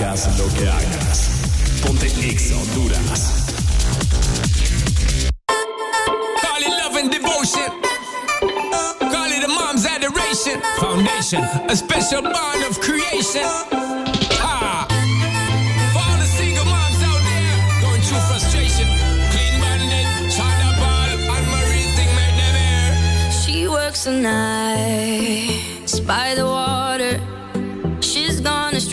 Hagas lo que hagas. Ponte Exa Honduras. Call it love and devotion. Call it a mom's adoration. Foundation, a special bond of creation. Ah. For all the single moms out there going through frustration. Clean bandit, China Ball, and Marie thing make them air. She works the nights by the water.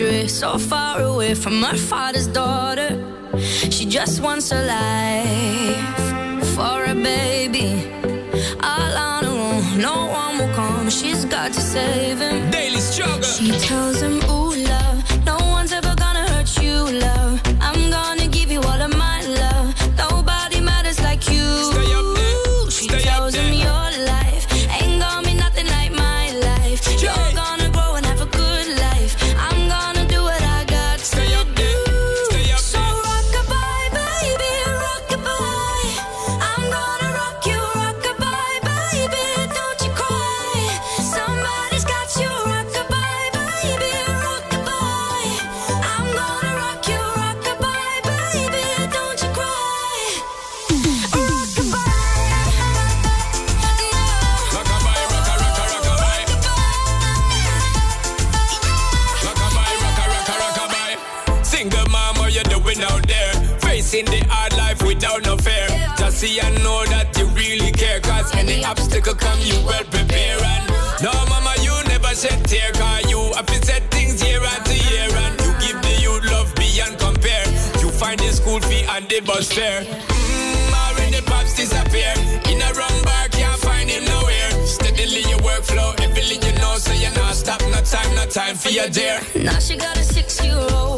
Astray, so far away from her father's daughter. She just wants a life for a baby. All on her own, no one will come. She's got to save him. Daily struggle. She tells him, Ooh, obstacle come, you well prepare. And no, mama, you never shed tear. Cause you have set things year after year. And you give the youth love beyond compare. You find the school fee and the bus fare. Mm, already pops disappear. In a wrong bar, can't find him nowhere. Steadily your workflow, everything you know, so you're not stop, no time, no time for your dear. Now she got a six-year-old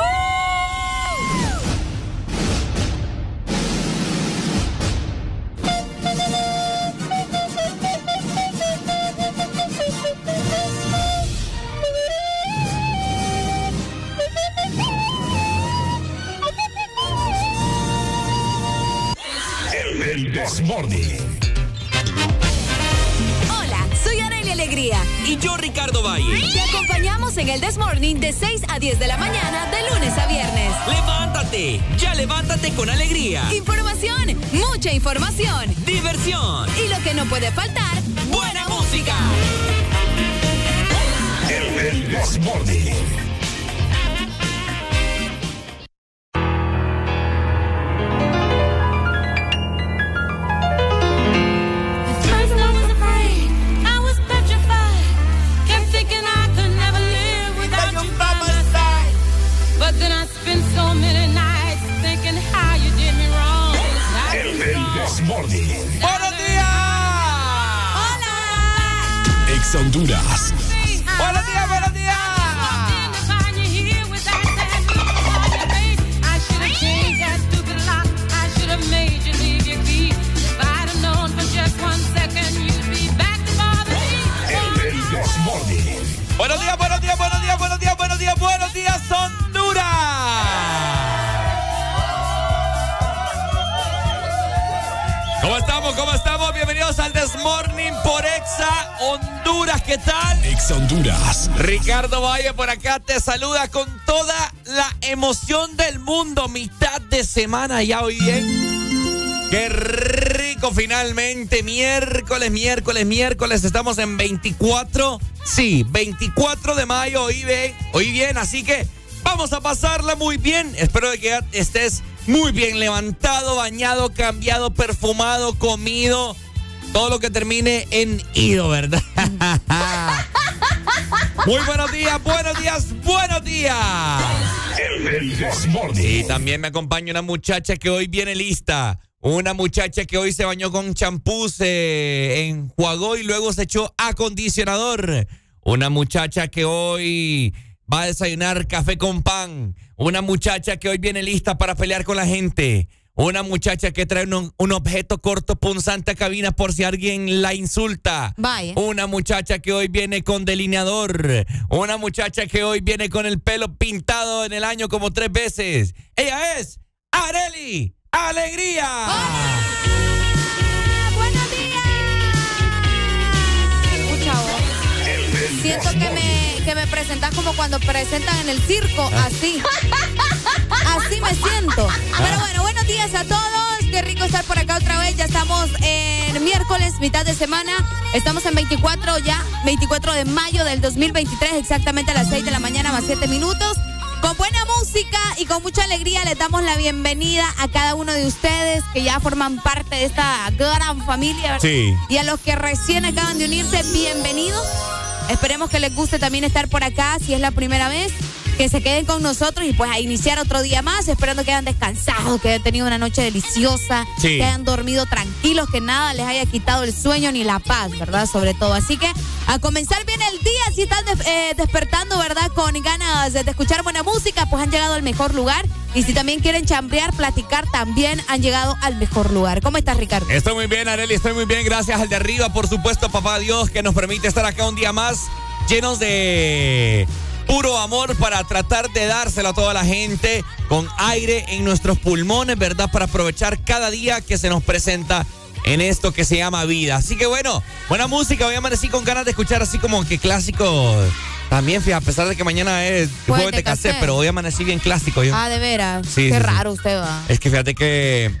Información. Semana ya hoy bien. Qué rico finalmente. Miércoles, miércoles, miércoles. Estamos en 24. Sí, 24 de mayo. Hoy bien, hoy bien. Así que vamos a pasarla muy bien. Espero que estés muy bien levantado, bañado, cambiado, perfumado, comido. Todo lo que termine en ido, ¿verdad? Muy buenos días, buenos días, y también me acompaña una muchacha que hoy viene lista. Una muchacha que hoy se bañó con champú, se enjuagó y luego se echó acondicionador. Una muchacha que hoy va a desayunar café con pan. Una muchacha que hoy viene lista para pelear con la gente. Una muchacha que trae un, objeto corto punzante a cabina por si alguien la insulta. Vaya. Una muchacha que hoy viene con delineador. Una muchacha que hoy viene con el pelo pintado en el año como tres veces. Ella es Areli Alegría. ¡Hola! ¡Buenos días! Siento que me que me presentas como cuando presentan en el circo, así. Así me siento. Pero bueno, buenos días a todos. Qué rico estar por acá otra vez. Ya estamos en miércoles, mitad de semana. Estamos en 24 ya, 24 de mayo del 2023, exactamente a las 6 de la mañana más 7 minutos. Con buena música y con mucha alegría les damos la bienvenida a cada uno de ustedes que ya forman parte de esta gran familia. Sí. Y a los que recién acaban de unirse, bienvenidos. Esperemos que les guste también estar por acá si es la primera vez. Que se queden con nosotros y pues a iniciar otro día más, esperando que hayan descansado, que hayan tenido una noche deliciosa, que hayan dormido tranquilos, que nada les haya quitado el sueño ni la paz, ¿verdad? Sobre todo. Así que a comenzar bien el día, si están eh, despertando, ¿verdad? Con ganas de, escuchar buena música, pues han llegado al mejor lugar. Y si también quieren chambrear, platicar, también han llegado al mejor lugar. ¿Cómo estás, Ricardo? Estoy muy bien, Areli, estoy muy bien. Gracias al de arriba, por supuesto, papá Dios, que nos permite estar acá un día más llenos de puro amor para tratar de dárselo a toda la gente con aire en nuestros pulmones, ¿verdad? Para aprovechar cada día que se nos presenta en esto que se llama vida. Así que bueno, buena música. Hoy amanecí con ganas de escuchar así como que clásico. También, fíjate, a pesar de que mañana es jueves de cassette, pero hoy amanecí bien clásico yo. Ah, de veras. Sí, Qué raro usted va. Es que fíjate que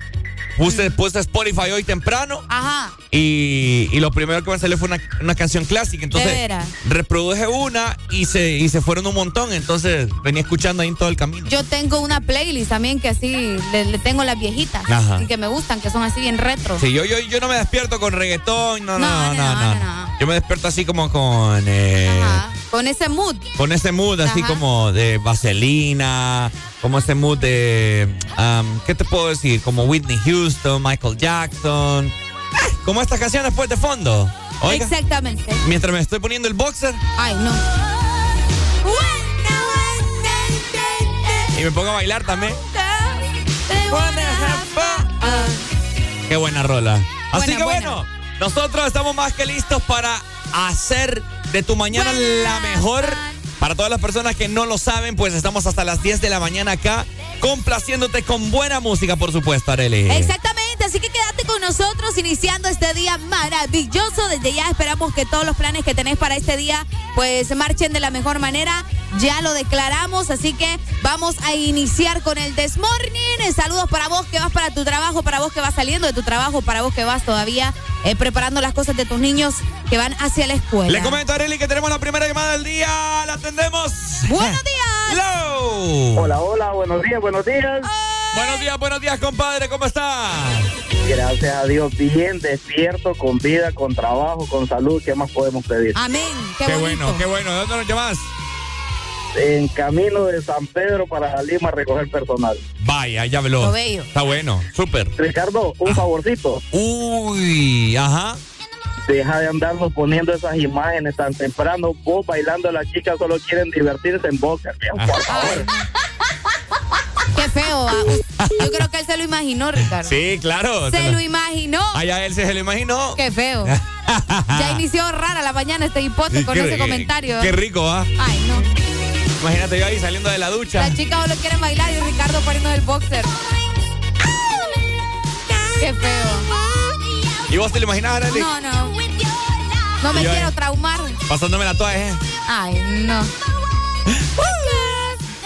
Puse, puse Spotify hoy temprano. Ajá. Y, y, lo primero que me salió fue una, canción clásica. Entonces reproduje una y se, y se fueron un montón. Entonces venía escuchando ahí en todo el camino. Yo tengo una playlist también que así le, tengo las viejitas. Y que me gustan, que son así bien retro. Sí, yo, yo, yo no me despierto con reggaetón. No, no, no, no. Yo me despierto así como con. Eh, Ajá. Con ese mood. Con ese mood así como de vaselina como ese mood de, um, ¿qué te puedo decir? Como Whitney Houston, Michael Jackson, como estas canciones pues de fondo. Exactamente. Mientras me estoy poniendo el boxer. Ay, no. Y me pongo a bailar también. Qué buena rola. Así que bueno, nosotros estamos más que listos para hacer de tu mañana la mejor para todas las personas que no lo saben, pues estamos hasta las 10 de la mañana acá, complaciéndote con buena música, por supuesto, Arely. Exactamente, así que quédate con nosotros, iniciando este día maravilloso. Desde ya esperamos que todos los planes que tenés para este día, pues marchen de la mejor manera. Ya lo declaramos, así que vamos a iniciar con el Desmorning. Saludos para vos que vas para tu trabajo, para vos que vas saliendo de tu trabajo, para vos que vas todavía eh, preparando las cosas de tus niños que van hacia la escuela. Le comento a Arely que tenemos la primera llamada del día. La atendemos. Buenos días. Hello. Hola, hola, buenos días, buenos días. Buenos días, buenos días, compadre. ¿Cómo está? Gracias a Dios, bien despierto, con vida, con trabajo, con salud. ¿Qué más podemos pedir? Amén. Qué, Qué bueno, qué bueno. ¿De dónde nos llamas? En camino de San Pedro para Lima a recoger personal. Vaya, ya habló. Lo bello. Está bueno, súper. Ricardo, un favorcito. Uy, ajá. Deja de andarnos poniendo esas imágenes tan temprano. Vos bailando, las chicas solo quieren divertirse en boca. Por favor. Feo. ah. Yo creo que él se lo imaginó, Ricardo. Sí, claro. Se lo imaginó. Allá él se lo imaginó. Qué feo. Ya inició rara la mañana este hipote con Qué- ese comentario. Qué rico, ¿ah? Ay, no. Imagínate yo ahí saliendo de la ducha. Las chicas solo quieren bailar y Ricardo poniendo el boxer. Qué feo. ¿Y vos te lo imaginás, Arely? No, no. No me yo ahí. quiero traumar. Pasándome la toalla, ¿eh? Ay, no.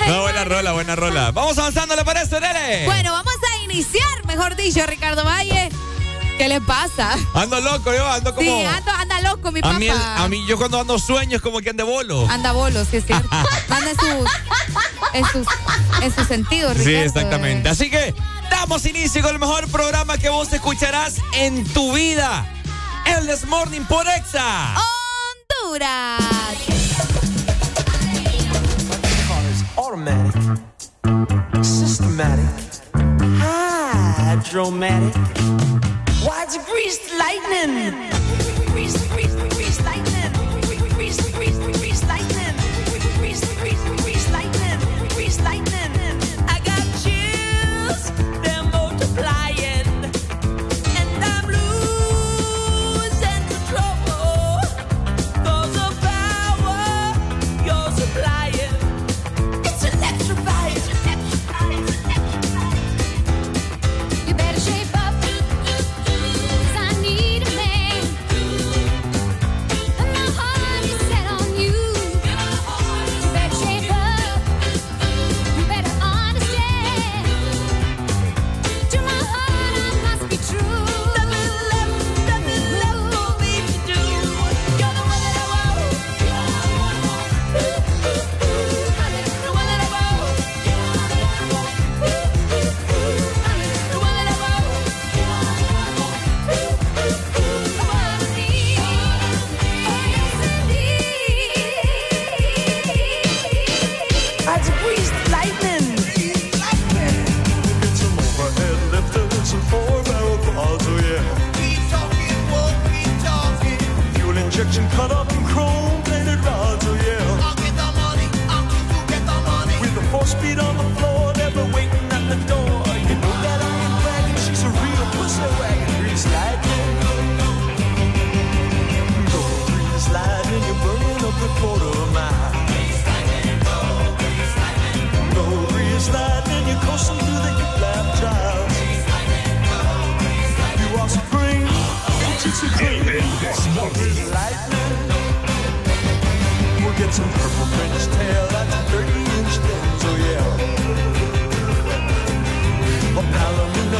No, buena rola, buena rola. Vamos avanzando, ¿le parece, Nele? Bueno, vamos a iniciar, mejor dicho, Ricardo Valle. ¿Qué le pasa? Ando loco, yo ando como... Sí, anda, anda loco, mi a, papá. mí, el- a mí, yo cuando ando sueños como que ande bolo. Anda bolo, sí es cierto. Anda en sus, en sus, en sus sentidos, Ricardo. Sí, exactamente. Así que damos inicio con el mejor programa que vos escucharás en tu vida. El This Morning por Exa. Honduras. Automatic, systematic, hydromatic. Why it's greased lightning? Grease, grease,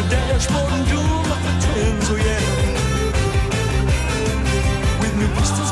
Palomino dashboard and doom at the twins, oh yeah. With new pistols,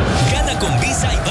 Con Visa y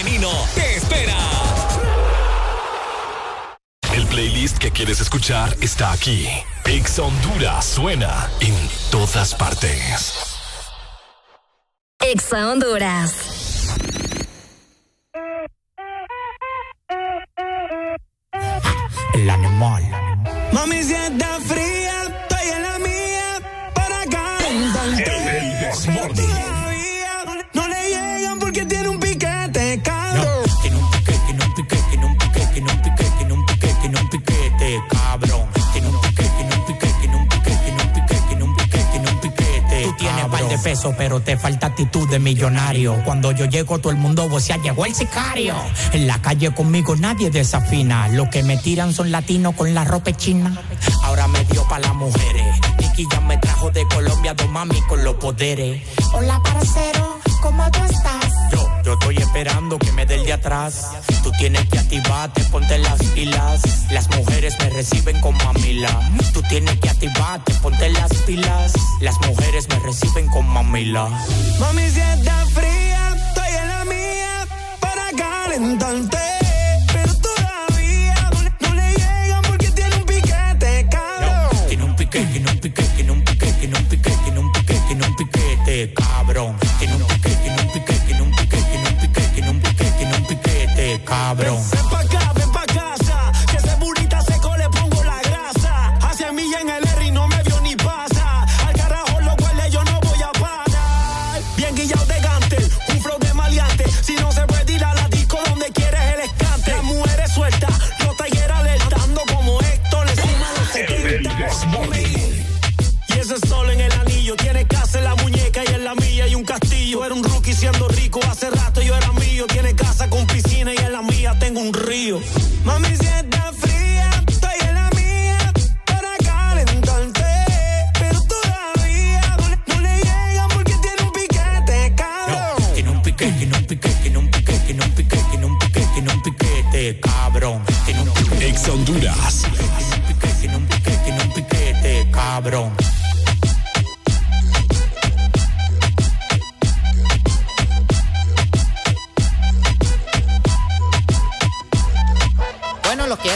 te espera. El playlist que quieres escuchar está aquí. Ex Honduras suena en todas partes. Exa Honduras. El animal. Mami, si está fría, de pesos, pero te falta actitud de millonario. Cuando yo llego, todo el mundo vocea, llegó el sicario. En la calle conmigo nadie desafina. Lo que me tiran son latinos con la ropa china. Ahora me dio pa' las mujeres. Nicky ya me trajo de Colombia dos mami con los poderes. Hola, parcero, ¿cómo tú estás? Yo, estoy esperando que me dé el de atrás. Tú tienes que activarte, ponte las pilas. Las mujeres me reciben con mamila. Tú tienes que activarte, ponte las pilas. Las mujeres me reciben con mamila. Mami, si está fría, estoy en la mía para calentarte. Pero todavía no le, no le llegan porque tiene un piquete, cabrón. Tiene un piquete, tiene un piquete, tiene un piquete, tiene un piquete, tiene cabrón. Ven pa' acá, ven pa' casa, que ese burrita seco le pongo la grasa. Hacia mí en el R y no me vio ni pasa. Al carajo lo cual yo no voy a parar. Bien guillado de gante, un flow de maleante. Si no se puede ir a la disco donde quieres el escante. Las mujeres sueltas, los talleres alertando como Héctor encima de los 70. Y ese sol en el anillo tiene casa en la muñeca y en la mía y un castillo. Era un rookie siendo rico, hace rato un río. Mami, si está fría, estoy en la mía para calentarte. Pero todavía no le, no le llegan porque tiene un piquete, cabrón. Tiene un piquete, tiene un piquete, tiene un piquete, tiene un piquete, piquete, cabrón. Tiene un piquete. Ex Honduras. Tiene un piquete, tiene un piquete, cabrón. Bueno, los que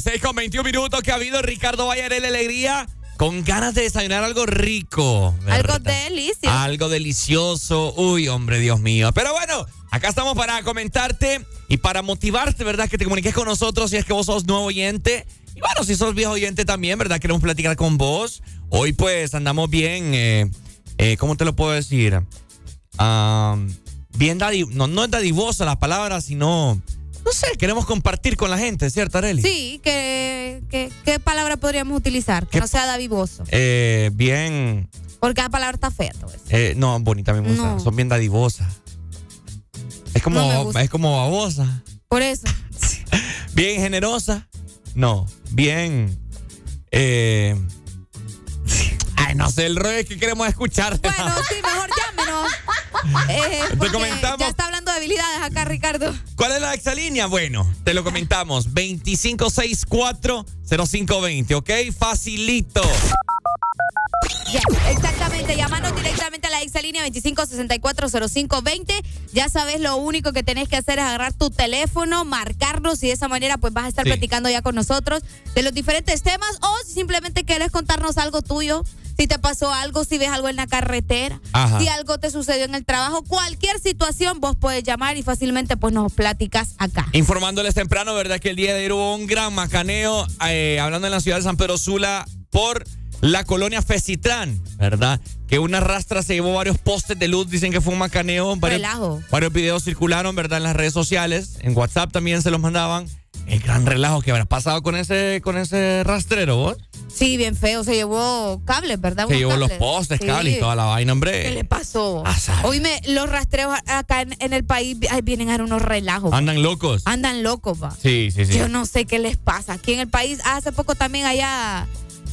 6 con 21 minutos que ha habido Ricardo Vallarel Alegría con ganas de desayunar algo rico. Algo delicioso. Algo delicioso. Uy, hombre, Dios mío. Pero bueno, acá estamos para comentarte y para motivarte, ¿verdad? Que te comuniques con nosotros si es que vos sos nuevo oyente. Y bueno, si sos viejo oyente también, ¿verdad? Queremos platicar con vos. Hoy pues andamos bien, eh, eh, ¿cómo te lo puedo decir? Ah, bien no, no es dadivosa la palabra, sino, no sé, queremos compartir con la gente, ¿cierto, Areli? Sí, que, que- ¿qué palabra podríamos utilizar? Que no sea davivoso. Eh, bien, Porque la palabra está fea. eh, no, bonita me gusta, No. son bien dadivosas. Es como, No es como babosa. Por eso. Bien generosa. No, bien. Eh, ay, no sé, el rollo es que queremos escuchar. Bueno, sí, mejor llámenos. Eh, Te porque comentamos. Ya está hablando de habilidades acá, Ricardo. ¿Cuál es la exalínea? Bueno, te lo comentamos. 2564-0520, ¿ok? Facilito. Ya, exactamente. Llámanos directamente a la exalínea 25640520. Ya sabes, lo único que tenés que hacer es agarrar tu teléfono, marcarnos y de esa manera pues vas a estar Sí. platicando ya con nosotros de los diferentes temas o si simplemente quieres contarnos algo tuyo. Si te pasó algo, si ves algo en la carretera, Ajá. si algo te sucedió en el trabajo, cualquier situación vos puedes llamar y fácilmente pues nos platicas acá. Informándoles temprano, ¿verdad? Que el día de ayer hubo un gran macaneo, eh, hablando en la ciudad de San Pedro Sula, por la colonia Fecitrán, ¿verdad? Que una rastra se llevó varios postes de luz, dicen que fue un macaneo. Varios, Relajo. varios videos circularon, ¿verdad? En las redes sociales, en WhatsApp también se los mandaban. El gran relajo que habrá pasado con ese, con ese rastrero, ¿vos? Sí, bien feo. Se llevó cables, ¿verdad? Se Unos llevó los postes, Sí. cables y toda la vaina, hombre. ¿Qué le pasó? Oíme, los rastreos acá en, en el país ay, vienen a dar unos relajos. Andan locos. Andan locos, va. Sí, sí, sí. Yo no sé qué les pasa. Aquí en el país, hace poco también allá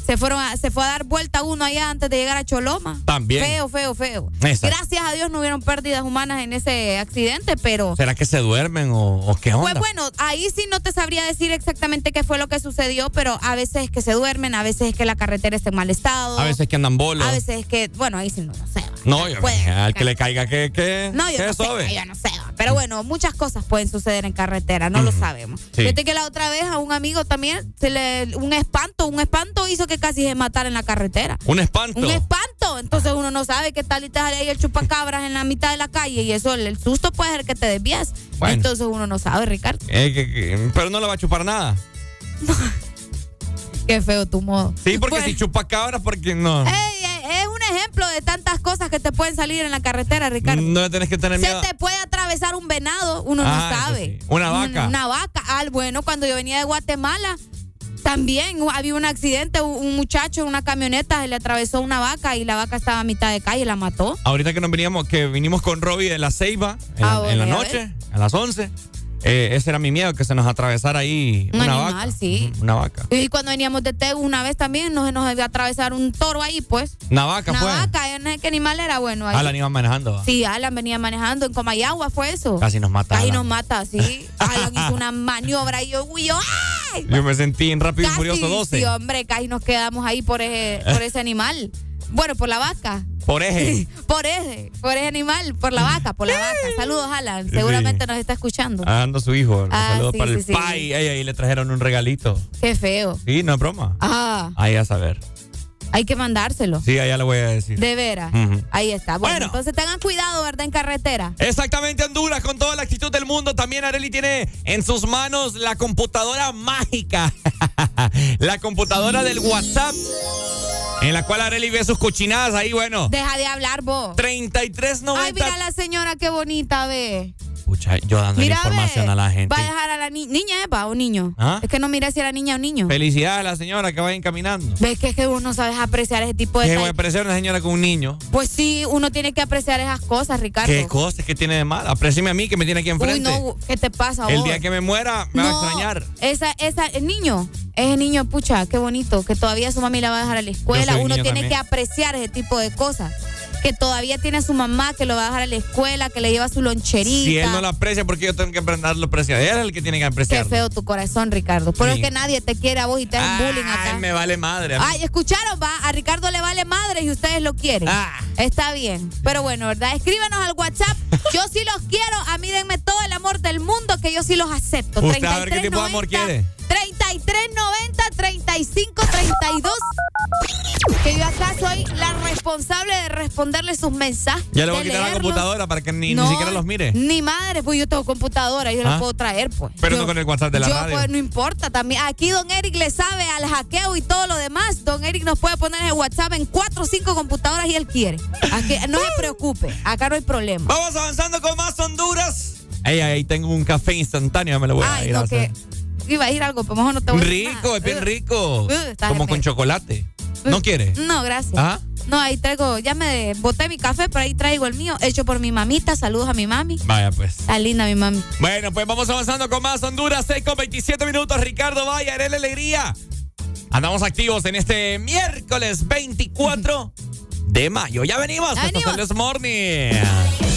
se fueron a- se fue a dar vuelta uno allá antes de llegar a Choloma. También. Feo, feo, feo. Exacto. Gracias a Dios no hubieron pérdidas humanas en ese accidente, pero ¿Será que se duermen o, o qué onda? pues bueno, ahí sí no te sabría decir exactamente qué fue lo que sucedió, pero a veces es que se duermen, a veces es que la carretera está en mal estado. A veces que andan bolos. A veces es que, bueno, ahí sí no, no sé. va. No, yo, Puede. al que le caiga que, que, No, yo que no sé, yo no sé. va. Pero bueno, muchas cosas pueden suceder en carretera, no lo sabemos. Sí. Fíjate que la otra vez a un amigo también se le un espanto, un espanto hizo que casi se matara en la carretera. Un espanto. Un espanto, entonces uno no sabe qué tal y te sale ahí el chupacabras en la mitad de la calle y eso, el, susto puede ser que te desvías. Bueno. Entonces uno no sabe, Ricardo. Eh, que- que- pero no le va a chupar nada. Qué feo tu modo. Sí, porque Bueno. si chupa cabras, porque no. Ey, es un ejemplo de tantas cosas que te pueden salir en la carretera, Ricardo. No le tenés que tener Se miedo. te puede atravesar un venado, uno Ah, no eso sabe. sí. Una vaca. Una, vaca. Ah, bueno, cuando yo venía de Guatemala, también había un accidente, un muchacho en una camioneta se le atravesó una vaca y la vaca estaba a mitad de calle y la mató. Ahorita que nos veníamos, que vinimos con Robbie de la Ceiba en, Ah, la- en noche, a las 11. Eh, ese era mi miedo, que se nos atravesara ahí Un una animal, vaca. sí. Una vaca. Y cuando veníamos de Tegu una vez también nos, nos iba a atravesar un toro ahí, pues. Una vaca una fue. vaca, no sé qué animal era bueno ahí. Alan iba manejando. Sí, Alan venía manejando en Comayagua, fue eso. Casi nos mata. Casi Alan. nos mata, sí. Alan hizo una maniobra y yo, uy, yo, ¡ay! Yo me sentí en Rápido y Casi, Furioso 12. Sí, hombre, casi nos quedamos ahí por ese, por ese animal. Bueno, por la vaca. Por eje. Por ese, por ese animal, por la vaca, por la vaca. Saludos, Alan. Seguramente nos está escuchando. Ando su hijo. Ah, Saludos sí, para sí, el pai. Ey, ahí le trajeron un regalito. Qué feo. Sí, no es broma. Ah, Ahí a saber. Hay que mandárselo. Sí, allá le voy a decir. De veras. Ahí está. Bueno, Bueno. entonces tengan cuidado, ¿verdad? En carretera. Exactamente, Honduras, con toda la actitud del mundo. También Areli tiene en sus manos la computadora mágica. la computadora del WhatsApp. En la cual Areli ve sus cochinadas ahí, bueno. Deja de hablar vos. 33.90. Ay, mira la señora, qué bonita, ve. Pucha, yo dando información a la gente. Va a dejar a la ni- niña, ¿eh? ¿O niño? ¿Ah? Es que no mira si era niña o niño. Felicidades a la señora que vayan caminando. Ves que es que uno sabes apreciar ese tipo de Que voy a apreciar una señora con un niño. Pues sí, uno tiene que apreciar esas cosas, Ricardo. ¿Qué cosas que tiene de mal? Apréciame a mí que me tiene aquí Uy, enfrente. no, ¿qué te pasa El vos? día que me muera me va a extrañar. Esa, esa, el niño, ese niño, pucha, qué bonito, que todavía su mami la va a dejar a la escuela. Uno tiene también. que apreciar ese tipo de cosas. Que todavía tiene a su mamá que lo va a dejar a la escuela, que le lleva su loncherita. Si él no lo aprecia, porque yo tengo que aprenderlo a apreciar. Él es el que tiene que Qué apreciarlo. feo tu corazón, Ricardo. Pero Sí. es que nadie te quiere a vos y te hacen bullying acá. Ay, me vale madre. Ay, escucharon, va. A Ricardo le vale madre y ustedes lo quieren. Ah. Está bien. Pero bueno, ¿verdad? Escríbanos al WhatsApp. Yo sí los quiero. A mí denme todo el amor del mundo que yo sí los acepto. Usted a ver qué tipo de amor quiere. 3390 3532. Que yo acá soy la responsable de responderle sus mensajes. Ya le voy a quitar la computadora para que ni, No, ni siquiera los mire. Ni madre, pues yo tengo computadora, yo Ah. la puedo traer, pues. Pero Yo- no con el WhatsApp de la yo, radio. pues, no importa también. Aquí don Eric le sabe al hackeo y todo lo demás. Don Eric nos puede poner el WhatsApp en cuatro o cinco computadoras y él quiere. Aquí, no se preocupe, acá no hay problema. Vamos avanzando con más Honduras. Ahí, ahí tengo un café instantáneo, me lo voy a ir a no, hacer. que iba a ir algo, pero mejor no te voy a decir Rico, nada. es bien Uh, rico. uh, Como con chocolate. ¿No quiere? No, gracias. ¿Ah? No, ahí traigo, ya me boté mi café, pero ahí traigo el mío, hecho por mi mamita. Saludos a mi mami. Vaya pues. Está linda mi mami. Bueno, pues vamos avanzando con más Honduras, 6 con 27 minutos. Ricardo Vaya, Arele Alegría. Andamos activos en este miércoles 24 de mayo. Ya venimos. Ya Esto es venimos. el This Morning.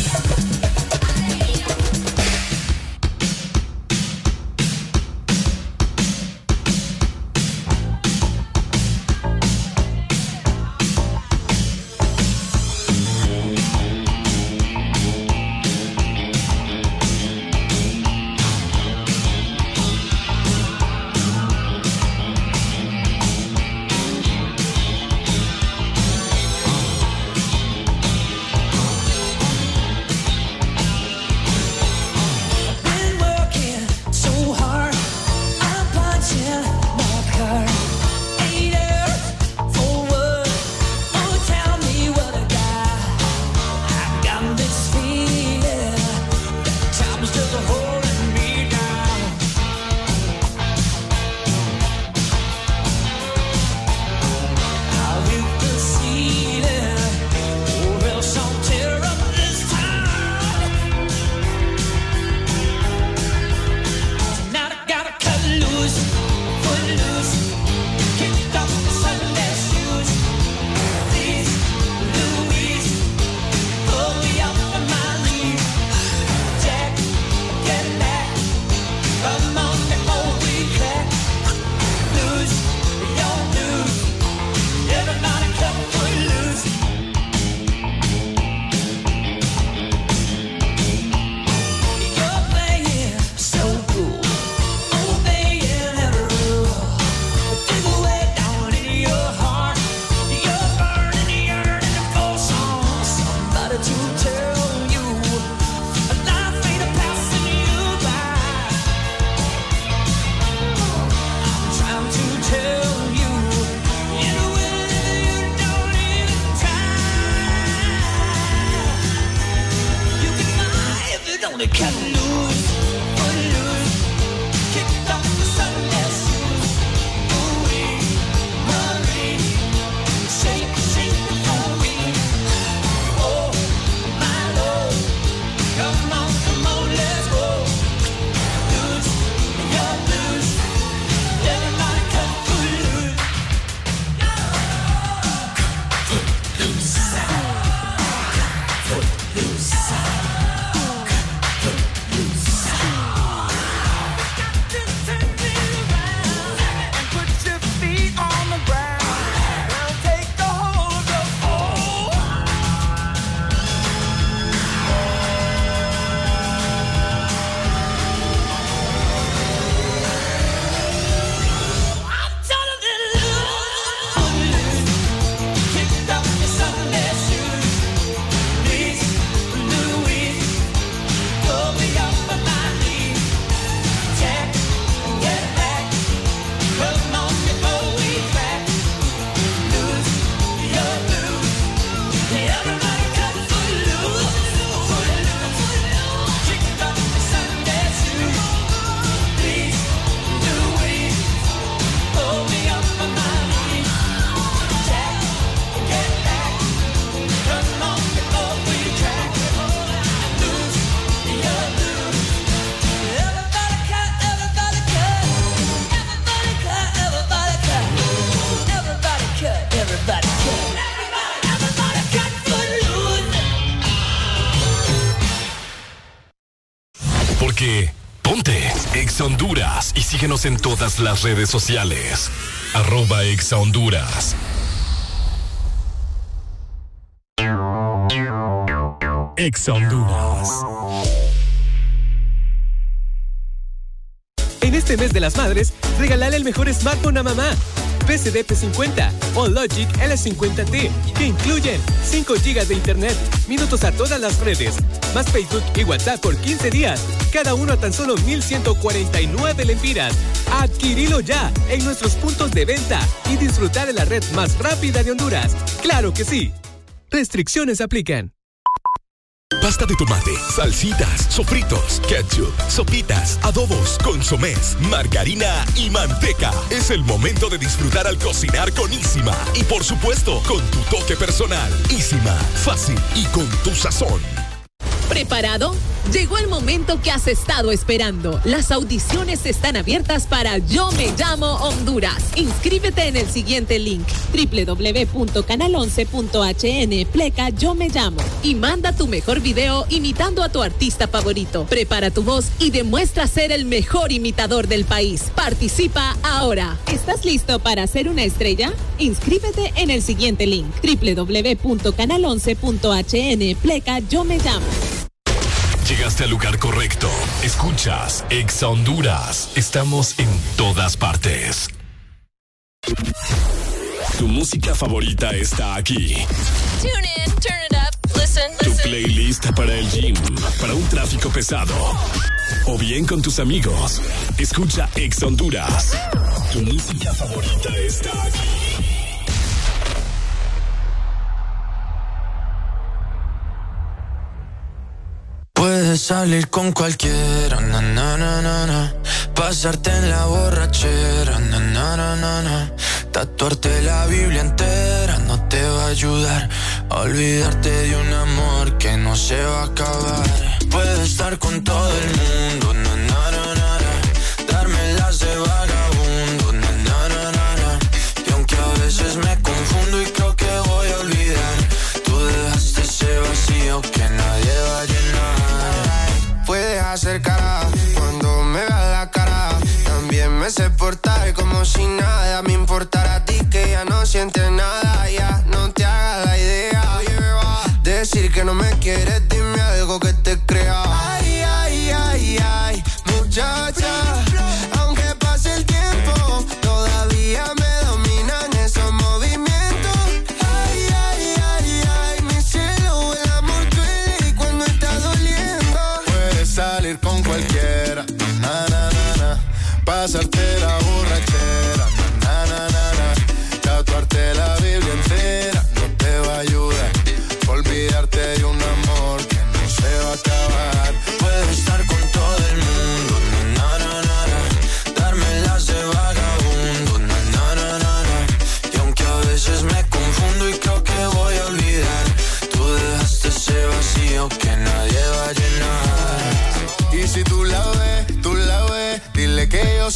En todas las redes sociales. Arroba Exa Honduras. Exa Honduras. En este mes de las madres, regalale el mejor smartphone a mamá. PCD P50 o Logic L50T, que incluyen 5 GB de internet, minutos a todas las redes, más Facebook y WhatsApp por 15 días, cada uno a tan solo 1,149 lempiras. Adquirilo ya en nuestros puntos de venta y disfrutar de la red más rápida de Honduras. ¡Claro que sí! Restricciones aplican. Pasta de tomate, salsitas, sofritos, ketchup, sopitas, adobos, consomés, margarina y manteca. Es el momento de disfrutar al cocinar con Isima. Y por supuesto, con tu toque personal. Isima, fácil y con tu sazón. ¿Preparado? Llegó el momento que has estado esperando. Las audiciones están abiertas para Yo Me Llamo Honduras. Inscríbete en el siguiente link www.canal11.hn pleca Yo Me Llamo y manda tu mejor video imitando a tu artista favorito. Prepara tu voz y demuestra ser el mejor imitador del país. Participa ahora. ¿Estás listo para ser una estrella? Inscríbete en el siguiente link www.canal11.hn pleca Yo Me Llamo. Llegaste al lugar correcto. Escuchas Exa Honduras. Estamos en todas partes. Tu música favorita está aquí. Tune in, turn it up, listen, Tu listen. playlist para el gym, para un tráfico pesado. O bien con tus amigos. Escucha Exa Honduras. Tu música favorita está aquí. Salir con cualquiera, na, na, na, na, na. pasarte en la borrachera, na, na, na, na, na. tatuarte la Biblia entera no te va a ayudar olvidarte de un amor que no se va a acabar. Puedes estar con todo el mundo, na, na, na. Cuando me veas la cara. También me sé portar como si nada me importara a ti que ya no sientes nada. Ya no te hagas la idea. Decir que no me quieres,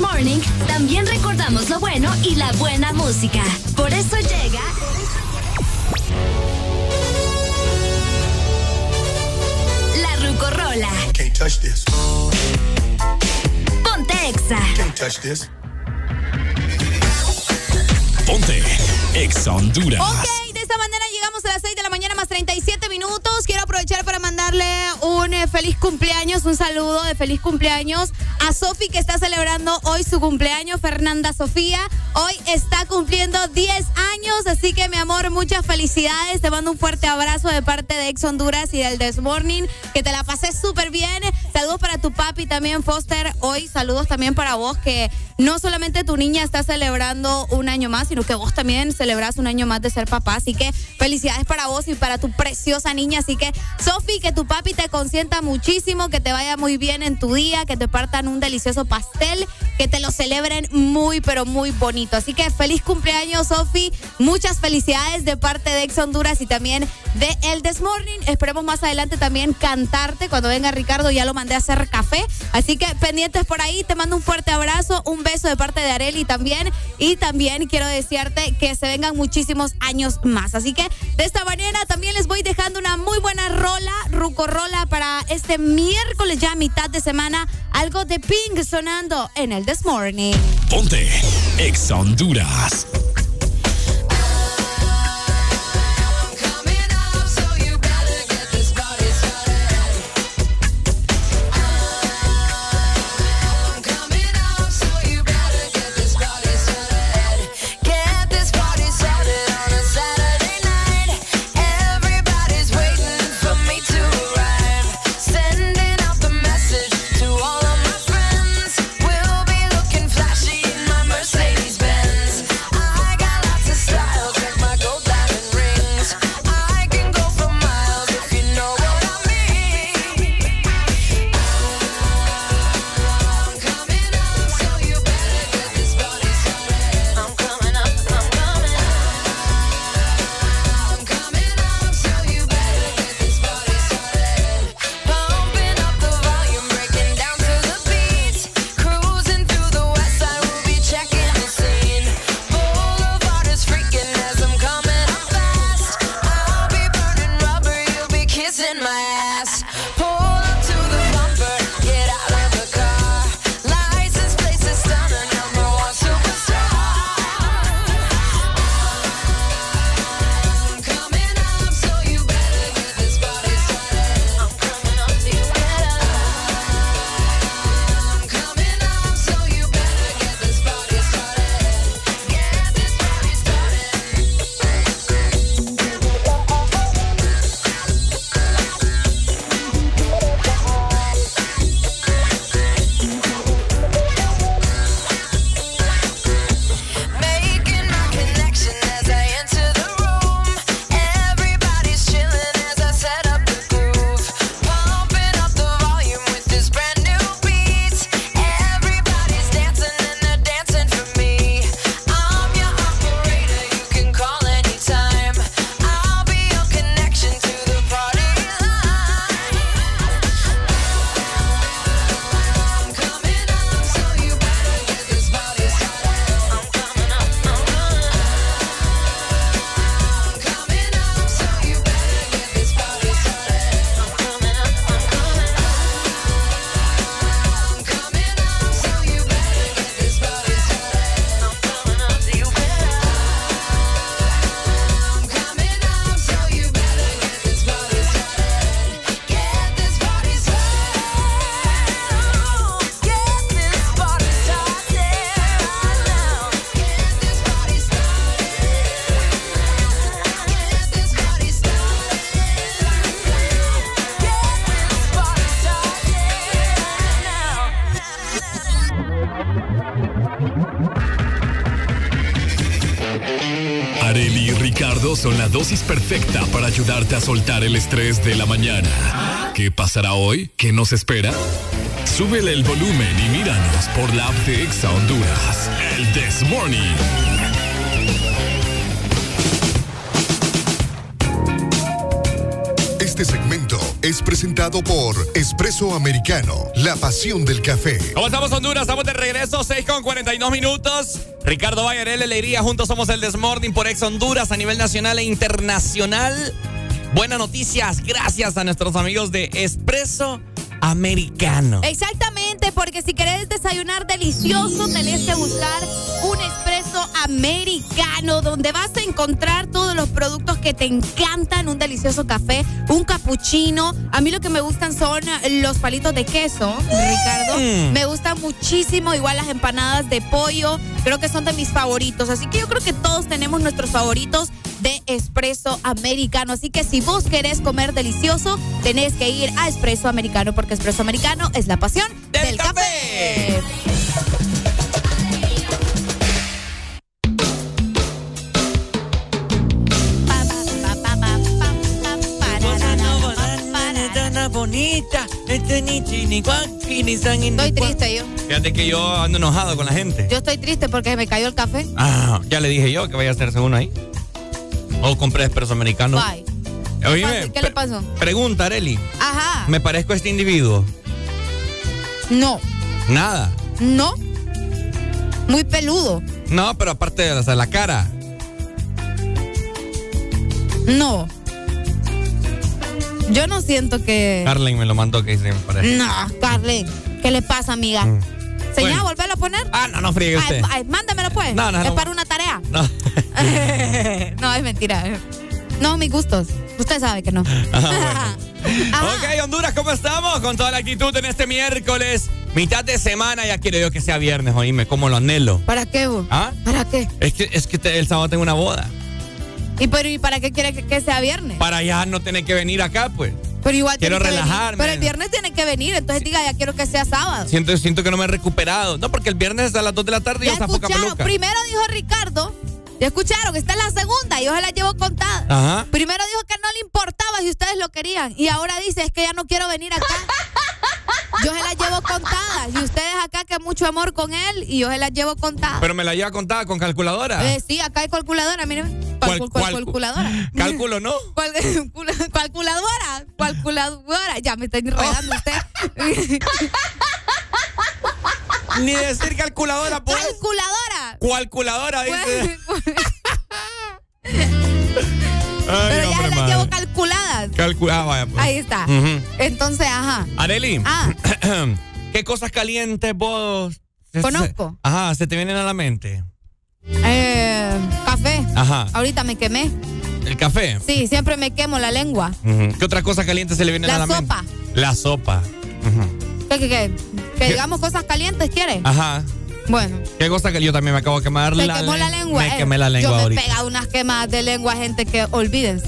This Morning también recordamos lo bueno y la buena música. Por eso llega. La Rucorola. Can't touch this. Ponte Exa. Can't touch this. Ponte Ex Honduras. Esta manera llegamos a las 6 de la mañana más 37 minutos. Quiero aprovechar para mandarle un eh, feliz cumpleaños, un saludo de feliz cumpleaños a Sofi que está celebrando hoy su cumpleaños, Fernanda Sofía. Hoy está cumpliendo 10 años, así que mi amor, muchas felicidades. Te mando un fuerte abrazo de parte de Ex Honduras y del This Morning. Que te la pases súper bien. Saludos para tu papi también, Foster. Hoy saludos también para vos, que no solamente tu niña está celebrando un año más, sino que vos también celebrás un año más de ser papá. Así que felicidades para vos y para tu preciosa niña. Así que, Sofi, que tu papi te consienta muchísimo, que te vaya muy bien en tu día, que te partan un delicioso pastel, que te lo celebren muy, pero muy bonito. Así que feliz cumpleaños, Sofi. Muchas felicidades de parte de Ex Honduras y también de El This Morning. Esperemos más adelante también cantarte. Cuando venga Ricardo, ya lo mandé a hacer café. Así que pendientes por ahí. Te mando un fuerte abrazo, un beso de parte de Areli también. Y también quiero desearte que se vengan muchísimos años más. Así que de esta manera también les voy dejando una muy buena rola, rucorola para este miércoles ya mitad de semana. Algo de Pink sonando en el This Morning. Ponte Ex Honduras. Perfecta para ayudarte a soltar el estrés de la mañana. ¿Qué pasará hoy? ¿Qué nos espera? Súbele el volumen y míranos por la app de Exa Honduras. El This Morning. Este segmento es presentado por Espresso Americano, la pasión del café. ¿Cómo estamos, Honduras? Estamos de regreso, 6 con 42 minutos. Ricardo Bayarel, Alegría, juntos somos el Desmorning por Ex Honduras a nivel nacional e internacional. Buenas noticias, gracias a nuestros amigos de Espresso Americano. Exactamente, porque si querés desayunar delicioso, tenés que buscar americano donde vas a encontrar todos los productos que te encantan, un delicioso café, un cappuccino. A mí lo que me gustan son los palitos de queso, Ricardo. Mm. Me gustan muchísimo, igual las empanadas de pollo, creo que son de mis favoritos. Así que yo creo que todos tenemos nuestros favoritos de espresso americano. Así que si vos querés comer delicioso, tenés que ir a espresso americano porque espresso americano es la pasión del, café. Bonita, Estoy triste yo. Fíjate que yo ando enojado con la gente. Yo estoy triste porque me cayó el café. Ah, ya le dije yo que vaya a hacerse uno ahí. O compré espresso americano. Bye. Oíme, ¿Qué le pasó? pregunta, Areli. Ajá. ¿Me parezco a este individuo? No, Nada. no. Muy peludo. No, pero aparte de o sea, la cara. No. Yo no siento que. Carlen me lo mandó que me parece. No, Carlen. ¿Qué le pasa, amiga? Mm. Señor, Bueno. ¿volverlo a poner? Ah, no, no friegue usted. ay, mándamelo pues. No, no, Es no. para una tarea. No. no, es mentira. No, mis gustos. Usted sabe que no. Ah, Ok, Honduras, ¿cómo estamos? Con toda la actitud en este miércoles, mitad de semana, ya quiero yo que sea viernes, oíme, como lo anhelo. ¿Para qué, vos? ¿Ah? ¿Para qué? Es que, es que te- el sábado tengo una boda. ¿Y, pero, ¿y para qué quiere que, que sea viernes? Para ya no tener que venir acá, pues. Pero igual Quiero relajarme. Pero el viernes tiene que venir, entonces diga, ya quiero que sea sábado. Siento, siento que no me he recuperado. No, porque el viernes a las 2 de la tarde Ya yo sapo escucharon, capeluca. primero dijo Ricardo, ya escucharon, esta es la segunda, yo se la llevo contada. Ajá. Primero dijo que no le importaba si ustedes lo querían y ahora dice, es que ya no quiero venir acá. Yo se las llevo contadas y ustedes acá que mucho amor con él y yo se las llevo contadas. Pero me la lleva contada con calculadora. Eh, sí, acá hay calculadora, miren. ¿Cuál- Calcul- cuál- calculadora. Cálculo, ¿no? ¿Cuál- cula- calculadora, calculadora. Ya me estoy enredando usted. Ni decir calculadora, pues. Calculadora. Calculadora, dice. Pero ya las madre. llevo calculadas. Calcula- ah, vaya, pues. Ahí está. Entonces, ajá. Areli, Ah. ¿qué cosas calientes vos? Conozco. ajá, se te vienen a la mente. Eh, café. Ajá. Ahorita me quemé. El café. Sí, siempre me quemo la lengua. ¿Qué otra cosa caliente se le viene La a la mente? sopa. La sopa. ¿Qué, qué, qué? Que digamos cosas calientes, ¿quiere? Ajá. Bueno, ¿Qué cosa que yo también me acabo de quemar la quemó la len- lengua. Me eh. quemé la lengua Yo me he ahorita. pegado unas quemadas de lengua, gente, que olvídense.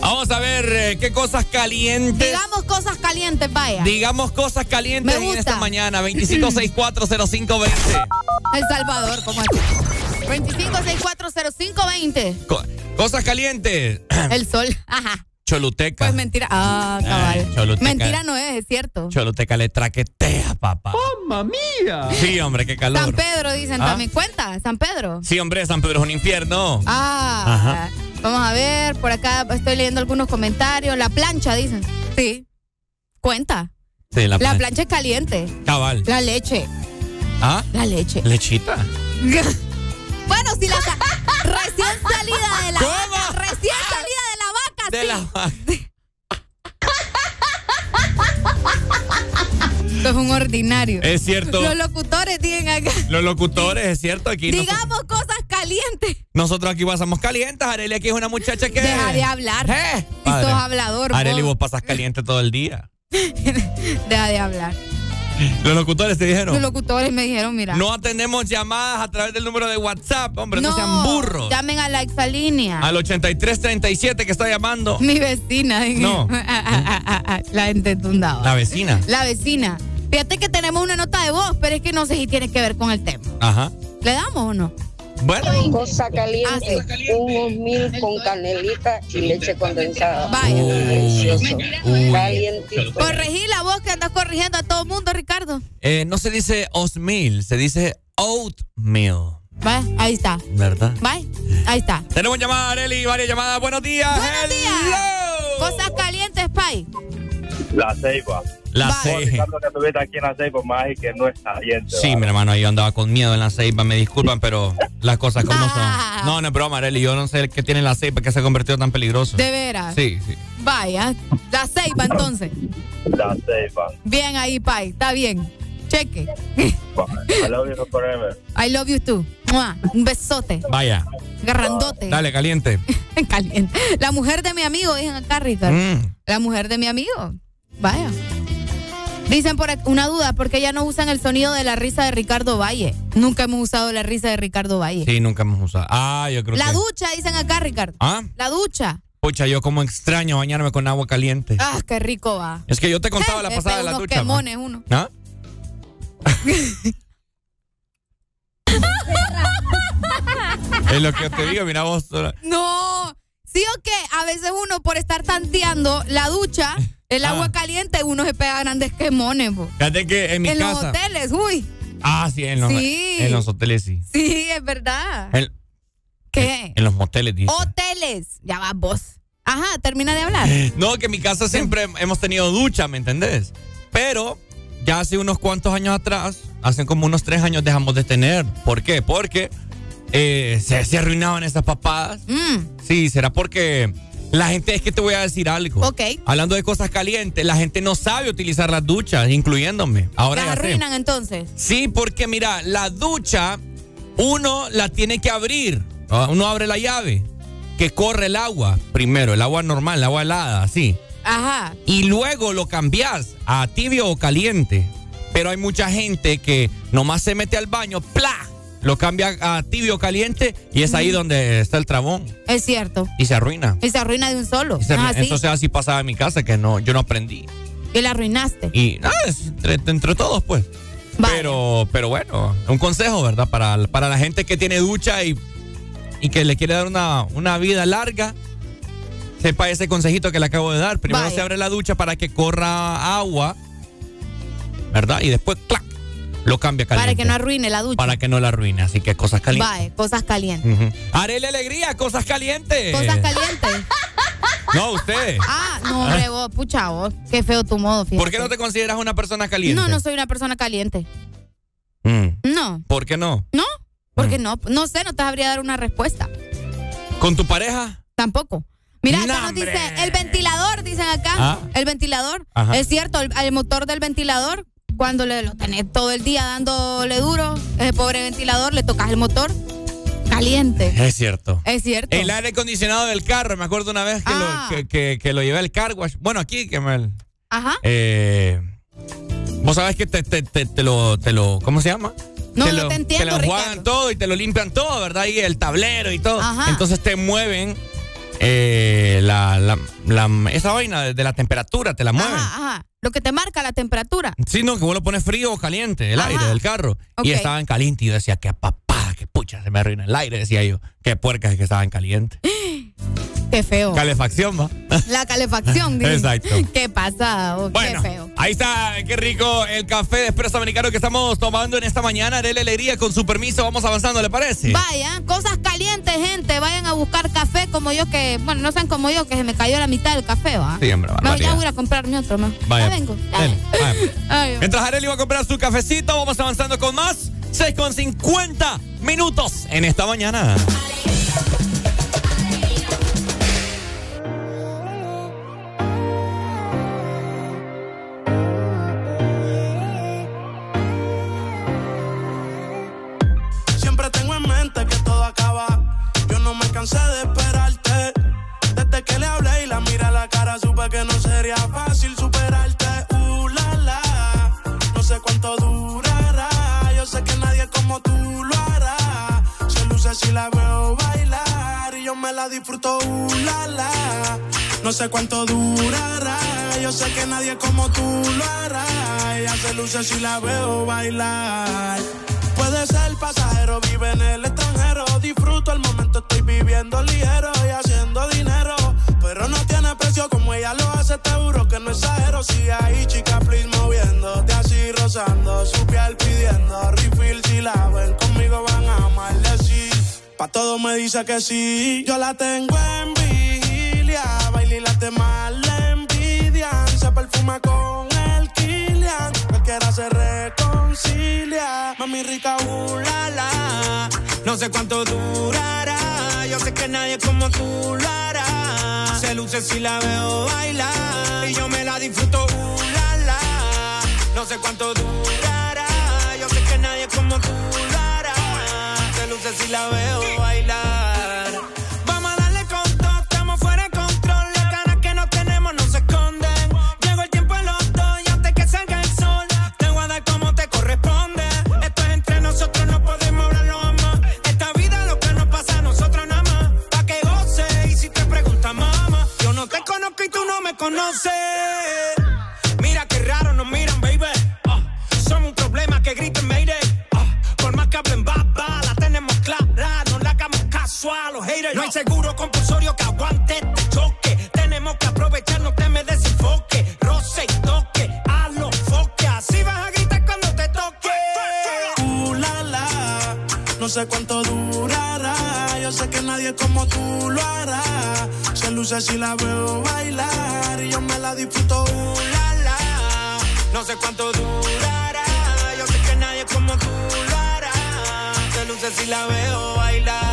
Vamos a ver eh, qué cosas calientes. Digamos cosas calientes, vaya. Digamos cosas calientes en esta mañana. 25640520. El Salvador, ¿cómo es? 25640520. Co- cosas calientes. El sol. Ajá. Choluteca. Pues mentira. Ah, cabal. Ay, Choluteca. mentira no es, es cierto. Choluteca le traquetea, papá. ¡Mamma mía! Sí, hombre, qué calor. San Pedro, dicen ¿Ah? también. Cuenta, San Pedro. Sí, hombre, San Pedro es un infierno. Ah, Ajá. vamos a ver, por acá estoy leyendo algunos comentarios. La plancha, dicen. Sí. Cuenta. Sí, la, La plancha. plancha es caliente. Cabal. La leche. ¿Ah? La leche. Lechita. bueno, si la recién salida de la ¿Cómo? vaca, recién salida de sí. la Esto es un ordinario. Es cierto. Los locutores tienen acá. Los locutores, es cierto. Aquí Digamos cosas calientes. nosotros aquí pasamos calientes. Areli aquí es una muchacha que. Deja de hablar. ¿Eh? Si sos hablador, Areli, vos. vos pasas caliente todo el día. Deja de hablar. Los locutores te dijeron. Los locutores me dijeron, mira. No atendemos llamadas a través del número de WhatsApp, hombre, no, sean burros. Llamen a la exalínea. Al 8337 que está llamando. Mi vecina. dije. No. la gente tundaba. La vecina. La vecina. Fíjate que tenemos una nota de voz, pero es que no sé si tiene que ver con el tema. Ajá. ¿Le damos o no? Bueno. Cosa caliente, un mil con canelita y leche condensada. Vaya. Delicioso. Calientito. Corregí la voz que andas corrigiendo a todo el mundo, Ricardo. Eh, no se dice osmeal, se dice oatmeal, Va, ahí está. ¿verdad? Va, ahí está. Tenemos llamada, Areli, varias llamadas. Buenos días. Buenos días. Cosas calientes, Pai. La ceiba. La Vos, ceiba. Ricardo, que estuviste aquí en la ceiba, más y que no está caliente. Sí, mi hermano, yo andaba con miedo en la ceiba, me disculpan, pero las cosas como Ah. son. No, no es broma, Areli, yo no sé qué tiene la ceiba que se ha convertido tan peligroso. De veras. Sí, sí. Vaya. La ceiba, entonces. La ceiba. Bien ahí, Pai. Está bien. Cheque. I love you forever. I love you too. Mua. Un besote. Vaya. Grandote. Dale, caliente. Caliente. La mujer de mi amigo, dicen acá, Ricardo. Mm. La mujer de mi amigo. Vaya. Dicen por una duda, porque ya no usan el sonido de la risa de Ricardo Valle. Nunca hemos usado la risa de Ricardo Valle. Sí, nunca hemos usado. Ah, yo creo La que. ducha, dicen acá, Ricardo. Ah, La ducha. pucha, yo como extraño bañarme con agua caliente. Ah, qué rico va. Es que yo te contaba la pasada de la unos ducha. quemones uno. ¿Ah? es lo que te digo, mira vos. No. ¿Sí o qué? A veces uno por estar tanteando la ducha, el Ah. agua caliente, uno se pega grandes quemones. po. Fíjate que en mi en los casa. hoteles, uy. Ah, sí, en los, Sí. en los hoteles sí. Sí, es verdad. ¿Qué? en los moteles, dice. Hoteles. Ya va vos. Ajá, termina de hablar. No, que en mi casa siempre hemos tenido ducha, ¿me entendés? Pero ya hace unos cuantos años atrás, hace como unos tres años dejamos de tener. ¿Por qué? Porque eh, se, se arruinaban esas papadas. Mm, Sí, será porque la gente, es que te voy a decir algo. Ok. Hablando de cosas calientes, la gente no sabe utilizar las duchas, incluyéndome. Ahora las sé. arruinan entonces. Sí, porque mira, la ducha, uno la tiene que abrir. Ah, Uno abre la llave, que corre el agua primero, el agua normal, el agua helada, así. Ajá. Y luego lo cambias a tibio o caliente. Pero hay mucha gente que nomás se mete al baño, ¡pla! Lo cambia a tibio caliente y es ahí donde está el trabón Es cierto. y se arruina. Y se arruina de un solo. ¿No así? Entonces así pasaba en mi casa que no, yo no aprendí. Y la arruinaste. Y nada, es entre, entre todos, pues. Pero, pero bueno, un consejo, ¿verdad? Para, para la gente que tiene ducha y, y que le quiere dar una, una vida larga, sepa ese consejito que le acabo de dar. Primero Vaya. se abre la ducha para que corra agua, ¿verdad? Y después, ¡clac! Lo cambia caliente. Para que no arruine la ducha. Para que no la arruine, así que cosas calientes. Vaya, cosas calientes. Ujú. Arele Alegría, cosas calientes. Cosas calientes. No, ustedes. Ah, no, hombre, vos, pucha, vos. Qué feo tu modo, fíjate. ¿Por qué no te consideras una persona caliente? No, no soy una persona caliente. Mm. No, ¿Por qué no? no. Mm. Porque no, no sé, no te sabría dar una respuesta. ¿Con tu pareja? Tampoco. Mira, acá No, nos dice el ventilador, dicen acá. Ah. El ventilador. Ajá. Es cierto, el, el motor del ventilador, cuando le, lo tenés todo el día dándole duro, ese pobre ventilador, le tocas el motor caliente. Es cierto. Es cierto. El aire acondicionado del carro, me acuerdo una vez que, Ah. lo, que, que- que lo llevé al car wash. Bueno, aquí que me... Ajá. Eh, Vos sabés que te, te, te, te lo, te lo... ¿Cómo se llama? No, te no lo, te entiendo, Te lo Ricardo. todo y te lo limpian todo, ¿verdad? Y el tablero y todo. Ajá. Entonces te mueven eh, la, la, la- esa vaina de, de la temperatura, te la mueven. Ajá, ajá. Lo que te marca la temperatura. Sí, no, que vos lo pones frío o caliente, el aire del carro. Y estaba en caliente y yo decía, qué papá, qué pucha, se me arruina el aire, decía yo. Qué puercas es que estaba en caliente. Qué feo. Calefacción, va. La calefacción, dice. Exacto. Qué pasada, oh, Bueno, qué feo. ahí está, qué rico el café de espresso americano que estamos tomando en esta mañana. Arele Alegría, con su permiso, vamos avanzando, ¿le parece? Vaya, cosas calientes, gente. Vayan a buscar café como yo que, bueno, no sean como yo, que se me cayó la mitad del café, ¿va? Sí, hombre, No, ya voy a comprarme otro más. Vaya. Ya vengo. ya Dele, Mientras Areli va a comprar su cafecito, vamos avanzando con más. 6 con 50 minutos en esta mañana. Siempre tengo en mente que todo acaba. Yo no me cansé de esperarte. Desde que le hablé y la miré a la cara, supe que no sería la veo bailar y yo me la disfruto. Uh, la. No sé cuánto durará. Yo sé que nadie como tú lo hará. Ella se luce si la veo bailar. Puede ser pasajero, vive en el extranjero. disfruto el momento, estoy viviendo ligero y haciendo dinero. Pero no tiene precio como ella lo hace, te juro que no exagero. Sigue ahí, chica, please, moviéndote así, rozando su piel pidiendo refill. Si la ven Pa' todo me dice que sí. Yo la tengo en vigilia. Baila y las demás le envidian. Se perfuma con el Kilian. Cualquiera se reconcilia. Mami rica, uh, la, la. No sé cuánto durará. Yo sé que nadie como tú lo hará. Se luce si la veo bailar. Y yo me la disfruto, uh, la, la. No sé cuánto durará. Yo sé que nadie como tú lo hará. Se luce si la veo bailar. Vamos a darle con todo, estamos fuera de control. Las ganas que no tenemos no se esconden. Llegó el tiempo en los dos y antes que salga el sol, te voy a dar como te corresponde. Esto es entre nosotros, no podemos hablarlo más. Esta vida lo que nos pasa a nosotros nada más. Pa' que goce y si te preguntas, mamá, yo no te conozco y tú no me conoces. Si la veo bailar. Yo me la disfruto. Uh, la, la. No sé cuánto durará. Yo sé que nadie como tú lo hará. Se luce si la veo bailar.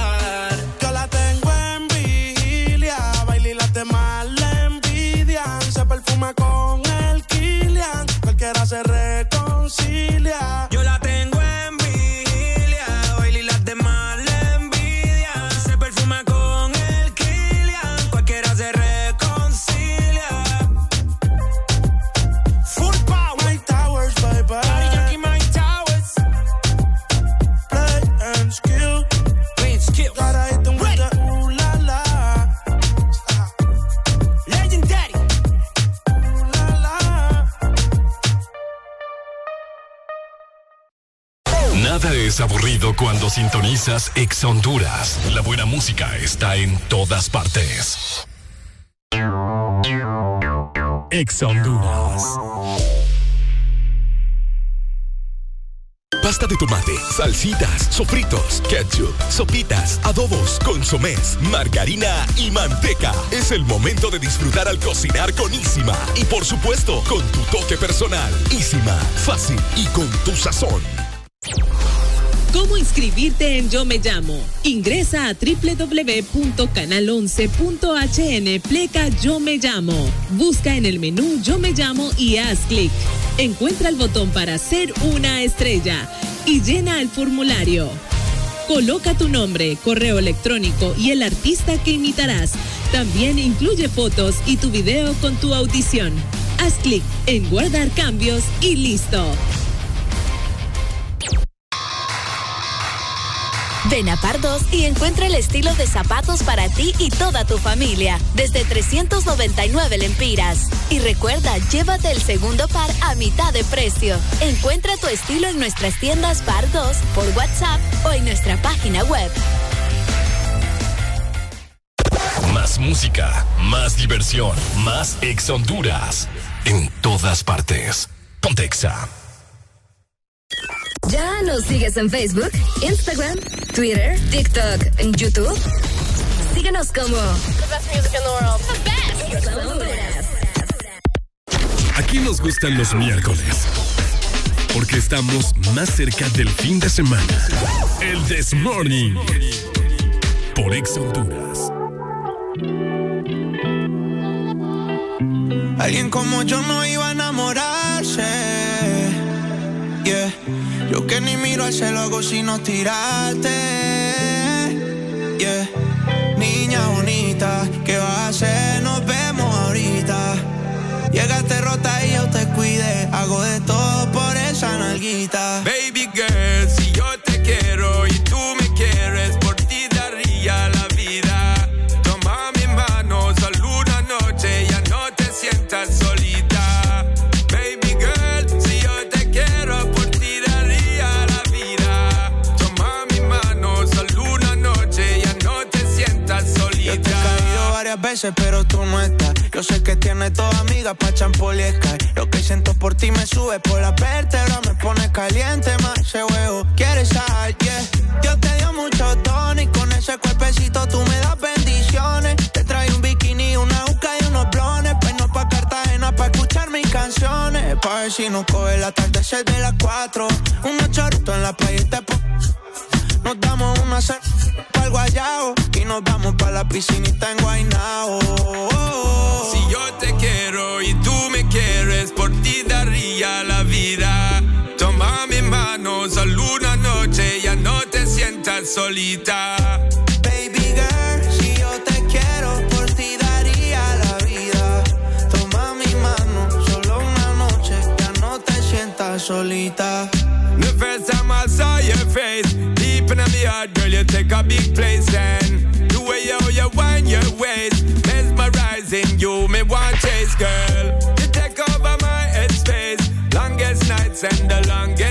Sintonizas Ex Honduras. La buena música está en todas partes. Ex Honduras. Pasta de tomate, salsitas, sofritos, ketchup, sopitas, adobos, consomés, margarina y manteca. Es el momento de disfrutar al cocinar con Isima. Y por supuesto, con tu toque personal. Isima, fácil y con tu sazón. ¿Cómo inscribirte en Yo Me Llamo? Ingresa a www.canal11.hn pleca Yo Me Llamo. Busca en el menú Yo Me Llamo y haz clic. Encuentra el botón para ser una estrella y llena el formulario. Coloca tu nombre, correo electrónico y el artista que imitarás. También incluye fotos y tu video con tu audición. Haz clic en guardar cambios y listo. Ven a Pardos y encuentra el estilo de zapatos para ti y toda tu familia, desde 399 lempiras. Y recuerda, llévate el segundo par a mitad de precio. Encuentra tu estilo en nuestras tiendas Pardos, por WhatsApp o en nuestra página web. Más música, más diversión, más Ex Honduras. En todas partes. Pontexa. ¿Ya nos sigues en Facebook, Instagram, Twitter, TikTok, en YouTube? Síguenos como Aquí nos gustan los miércoles. Porque estamos más cerca del fin de semana. El This Morning. Por Ex Honduras. Alguien como yo no iba a enamorarse. Yeah. Yo que ni miro al cielo hago sino tirarte. Yeah. Niña bonita, ¿qué vas a hacer? Nos vemos ahorita. Llegaste rota y yo te cuide. Hago de todo por esa nalguita. Baby girl, si yo te pero tú no estás. Yo sé que tienes toda amiga pa' champol y Sky. Lo que siento por ti me sube por la vértebra, me pone caliente más ese huevo. ¿Quieres sal? Yeah. Dios te dio mucho tono y con ese cuerpecito tú me das bendiciones. Te trae un bikini, una uca y unos blones. Pues no pa' Cartagena pa' escuchar mis canciones. Pa' ver si nos coge el atardecer de las 4. Unos chorritos en la playa y te nos damos una cer pa'l guayao y nos vamos pa' la piscinita en Guaynao. Si yo te quiero y tú me quieres, por ti daría la vida. Toma mi mano, solo una noche, ya no te sientas solita. Baby girl, si yo te quiero, por ti daría la vida. Toma mi mano, solo una noche, ya no te sientas solita. The first time I face, heart, girl, you take a big place. And the way you, you wind your waist, mesmerizing you, me want chase, girl. You take over my headspace, longest nights and the longest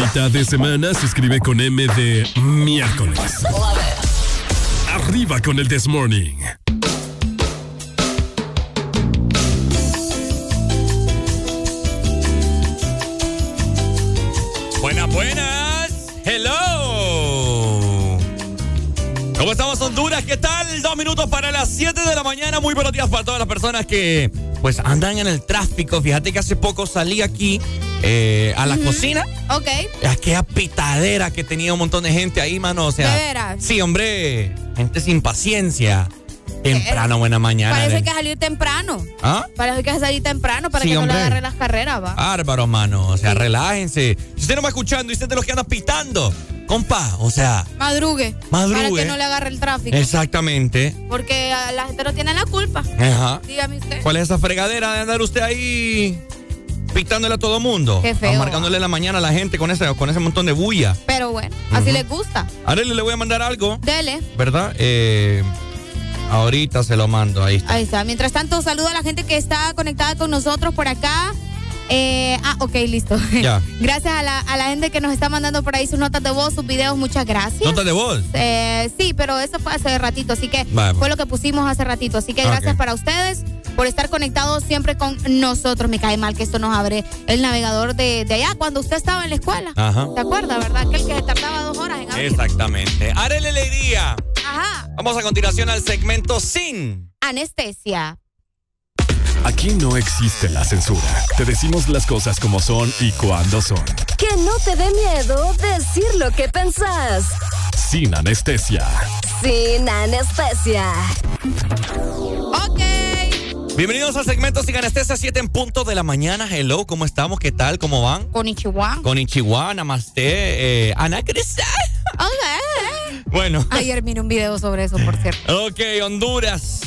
Mitad de semana se escribe con M de miércoles. Arriba con el This Morning. Buenas, buenas. Hello. ¿Cómo estamos, Honduras? ¿Qué tal? Dos minutos para las 7 de la mañana. Muy buenos días para todas las personas que pues andan en el tráfico. Fíjate que hace poco salí aquí eh, a la cocina. Ok. Aquella pitadera que tenía un montón de gente ahí, mano. O sea, ¿De veras? Sí, hombre. Gente sin paciencia. Temprano, buena mañana. Parece que salir temprano. ¿Ah? Parece que salir temprano para Sí, que no le agarre las carreras, va. Bárbaro, mano. O sea, relájense. Si usted no va escuchando y usted es de los que anda pitando, compa, o sea, Madrugue. Madrugue. Para que no le agarre el tráfico. exactamente. Porque la gente no tiene la culpa. Ajá. Dígame usted. ¿Cuál es esa fregadera de andar usted ahí pitándole a todo mundo? Qué feo. Amargándole la mañana a la gente con ese, con ese montón de bulla. Pero bueno, así les gusta. Arely, le voy a mandar algo, Dele. ¿verdad? Eh, ahorita se lo mando, ahí está. Ahí está. Mientras tanto, saludo a la gente que está conectada con nosotros por acá. Eh, ah, ok, listo. Ya. Gracias a la, a la gente que nos está mandando por ahí sus notas de voz, sus videos, muchas gracias. Nota de voz. Eh, sí, pero eso fue hace ratito, así que Vale. fue lo que pusimos hace ratito. Así que gracias para ustedes por estar conectados siempre con nosotros. Me cae mal que esto nos abre el navegador de, de allá cuando usted estaba en la escuela. Ajá. ¿Se acuerda, verdad? Aquel que se tardaba dos horas en abrir. Exactamente. Arely Alegría. Ajá. Vamos a continuación al segmento sin. Anestesia. Aquí no existe la censura. Te decimos las cosas como son y cuando son. Que no te dé miedo decir lo que pensás. Sin anestesia. Sin anestesia. Ok. Bienvenidos al segmento Sin Anestesia, 7 en punto de la mañana. Hello, ¿cómo estamos? ¿Qué tal? ¿Cómo van? Con Ichiwan. Con Ichiwa, Namaste, eh, Ana Cristal. Ok. Bueno. Ayer miré un video sobre eso, por cierto. Ok, Honduras.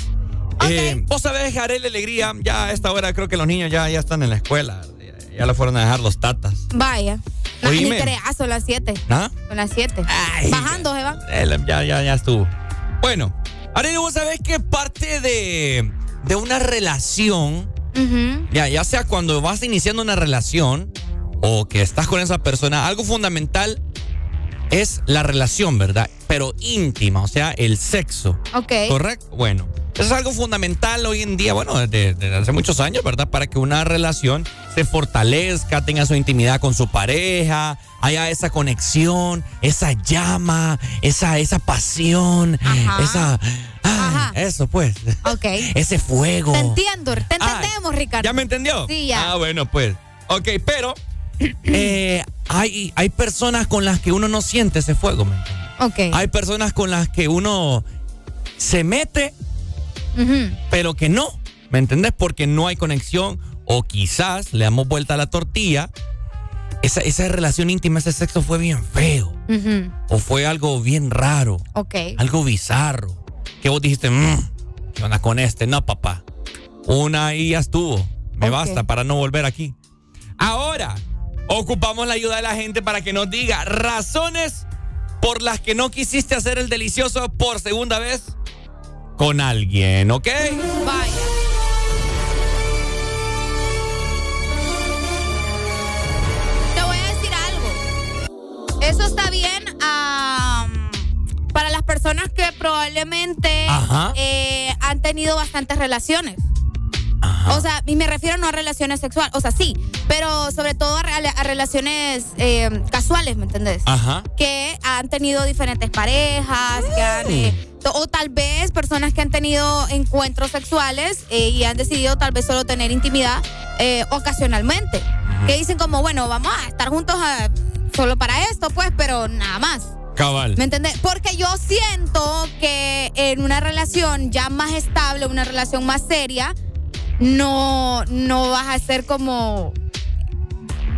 Eh, Vos sabés, Arely Alegría, ya a esta hora creo que los niños ya, ya están en la escuela. Ya, ya le fueron a dejar los tatas. Vaya. No, ni creas, son las 7. ¿Ah? Son las 7. Bajando, se va. Eh, ya, ya, ya estuvo. Bueno, Arely, vos sabés que parte de, de una relación, ya, ya sea cuando vas iniciando una relación o que estás con esa persona, algo fundamental es la relación, ¿verdad? Pero íntima, o sea, el sexo. Ok. ¿Correcto? Bueno, eso es algo fundamental hoy en día, bueno, desde, desde hace muchos años, ¿verdad? Para que una relación se fortalezca, tenga su intimidad con su pareja, haya esa conexión, esa llama, esa, esa pasión, esa... ay, Eso pues. Ok. Ese fuego. Te entiendo, te entendemos, Ricardo. ¿Ya me entendió? Sí, ya. Ah, bueno, pues. Ok, pero eh, hay, hay personas con las que uno no siente ese fuego, ¿me entiendes? Ok. Hay personas con las que uno se mete, pero que no, ¿me entendés? Porque no hay conexión o quizás le damos vuelta a la tortilla. Esa, esa relación íntima, ese sexo fue bien feo o fue algo bien raro, Ok. algo bizarro. Que vos dijiste, mmm, ¿qué onda con este? No, papá. Una y ya estuvo. Me basta para no volver aquí. Ahora, ocupamos la ayuda de la gente para que nos diga razones por las que no quisiste hacer el delicioso por segunda vez con alguien, ¿ok? Vaya. Te voy a decir algo. Eso está bien para las personas que probablemente eh, han tenido bastantes relaciones. O sea, y me refiero no a relaciones sexuales, o sea, sí, pero sobre todo a, rela- a relaciones eh, casuales, ¿me entendés? Ajá. que han tenido diferentes parejas, que han, eh, to- o tal vez personas que han tenido encuentros sexuales eh, y han decidido tal vez solo tener intimidad eh, ocasionalmente. Que dicen como, bueno, vamos a estar juntos a- solo para esto, pues, pero nada más. Cabal. ¿Me entendés? Porque yo siento que en una relación ya más estable, una relación más seria, no, no vas a ser como,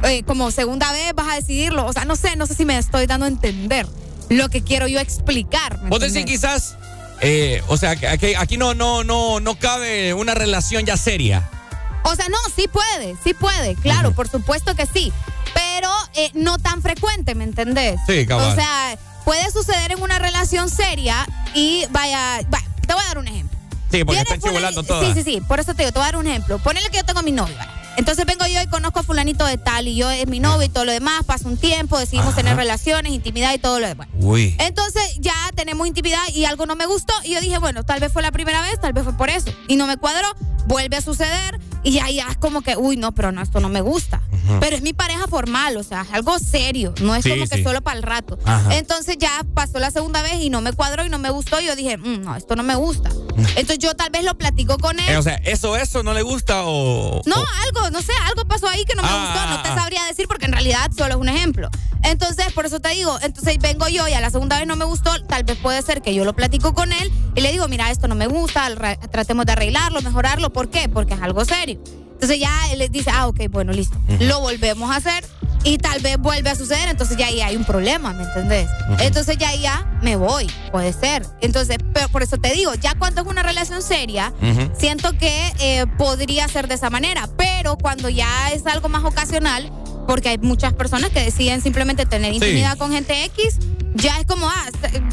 eh, como segunda vez vas a decidirlo. O sea, no sé, no sé si me estoy dando a entender lo que quiero yo explicar. ¿me Vos decís quizás, eh, o sea, que aquí, aquí no, no, no, no cabe una relación ya seria. O sea, no, sí puede, sí puede, claro, por supuesto que sí. Pero eh, no tan frecuente, ¿me entendés? Sí, cabal. O sea, puede suceder en una relación seria y vaya, vaya, te voy a dar un ejemplo. Sí, porque están chivolando todas. Sí, sí, sí, por eso te digo, te voy a dar un ejemplo. Ponele que yo tengo a mi novio, ¿vale? Entonces vengo yo y conozco a fulanito de tal y yo es mi novio y todo lo demás, pasa un tiempo, decidimos Ajá. tener relaciones, intimidad y todo lo demás. Uy. Entonces ya tenemos intimidad y algo no me gustó y yo dije, bueno, tal vez fue la primera vez, tal vez fue por eso. Y no me cuadró, vuelve a suceder y ya, ya es como que, uy, no, pero no, esto no me gusta. Pero es mi pareja formal, o sea, es algo serio, no es Sí, como que solo para el rato. Ajá. Entonces ya pasó la segunda vez y no me cuadró y no me gustó y yo dije, "Mm, no, esto no me gusta. Entonces yo tal vez lo platico con él. Eh, o sea, ¿eso, eso no le gusta o...? No, o- algo, no sé, algo pasó ahí que no me Ah, gustó, no te ah. sabría decir porque en realidad solo es un ejemplo. Entonces, por eso te digo, entonces vengo yo y a la segunda vez no me gustó, tal vez puede ser que yo lo platico con él y le digo, mira, esto no me gusta, ra- tratemos de arreglarlo, mejorarlo, ¿por qué? Porque es algo serio. Entonces ya él le dice, ah, ok, bueno, listo. Lo volvemos a hacer y tal vez vuelve a suceder, entonces ya ahí hay un problema, ¿me entendés? Entonces ya ahí ya me voy, puede ser. Entonces, pero por eso te digo, ya cuando es una relación seria, siento que eh, podría ser de esa manera, pero cuando ya es algo más ocasional, porque hay muchas personas que deciden simplemente tener Sí. intimidad con gente X, ya es como, ah,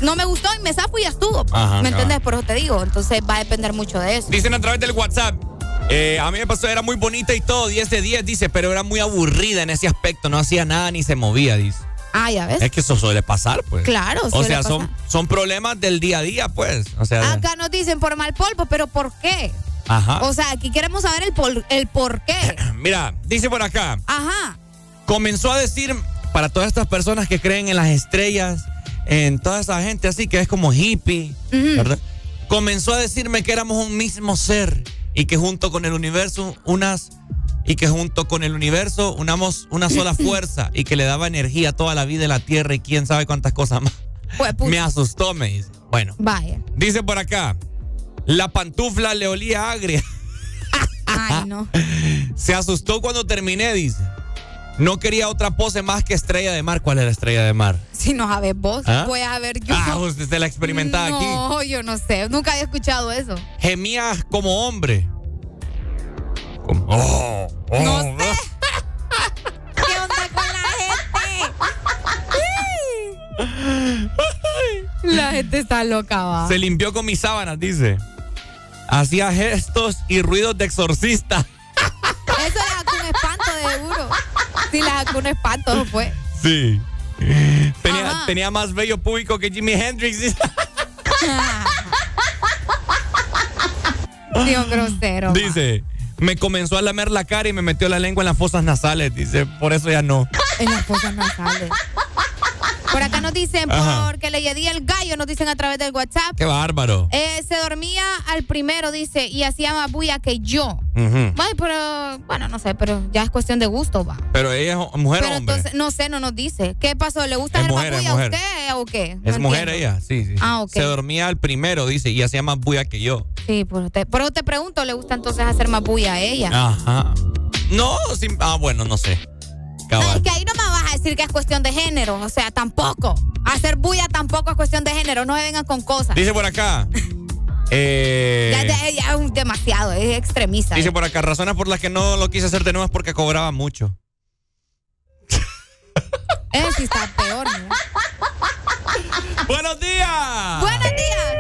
no me gustó y me zafo y ya estuvo. Ajá, ¿Me entendés? Por eso te digo, entonces va a depender mucho de eso. Dicen a través del WhatsApp. Eh, a mí me pasó, era muy bonita y todo, 10 de 10, dice, pero era muy aburrida en ese aspecto, no hacía nada ni se movía, dice. Ah, ya ves. Es que eso suele pasar, pues. Claro, O suele sea, pasar. son, son problemas del día a día, pues. O sea, Acá nos dicen por mal polvo, pero ¿por qué? ajá. O sea, aquí queremos saber el, pol- el por qué. Mira, dice por acá, Ajá. comenzó a decir para todas estas personas que creen en las estrellas, en toda esa gente así que es como hippie. ¿verdad? Comenzó a decirme que éramos un mismo ser y que junto con el universo unas y que junto con el universo unamos una sola fuerza y que le daba energía a toda la vida en la tierra y quién sabe cuántas cosas más. Me asustó, me dice. Bueno, Vaya. dice por acá, la pantufla le olía agria. Ay, no. Se asustó cuando terminé, dice. No quería otra pose más que estrella de mar. ¿Cuál es la estrella de mar? Si no sabes vos, ¿Ah? voy a ver yo. Ah, usted se la experimentaba aquí. No, yo no sé. Nunca había escuchado eso. Gemía como hombre. Como- oh, oh. No sé. ¿Qué onda con la gente? La gente está loca, va. Se limpió con mis sábanas, dice. Hacía gestos y ruidos de exorcista. Eso sacó un espanto de seguro. Sí, le sacó un espanto, ¿no fue? Sí. Tenía, tenía más bello público que Jimi Hendrix. Dios grosero. Dice, me comenzó a lamer la cara y me metió la lengua en las fosas nasales. Dice, por eso ya no. En las cosas nasales. Por acá nos dicen, Ajá. porque le di el gallo, nos dicen a través del WhatsApp. Qué bárbaro. Eh, se dormía al primero, dice, y hacía más bulla que yo. Ay, pero, bueno, no sé, pero ya es cuestión de gusto, va. Pero ella es mujer pero o hombre. entonces, no sé, no nos dice. ¿Qué pasó? ¿Le gusta Es hacer mujer, más bulla a usted o qué? es mujer entiendo. ella, sí, sí. sí. Ah, ok. Se dormía al primero, dice, y hacía más bulla que yo. Sí, por usted. Pero te pregunto, ¿le gusta entonces hacer más bulla a ella? Ajá. No, sin- ah, bueno, no sé. No, es que ahí no me vas a decir que es cuestión de género. O sea, tampoco. Hacer bulla tampoco es cuestión de género. No se vengan con cosas. Dice por acá. eh, Ya, ya- ya es demasiado, es extremista. dice por acá, razones por las que no lo quise hacer de nuevo es porque cobraba mucho. Ese sí está peor. mira. ¡Buenos días! ¡Buenos días!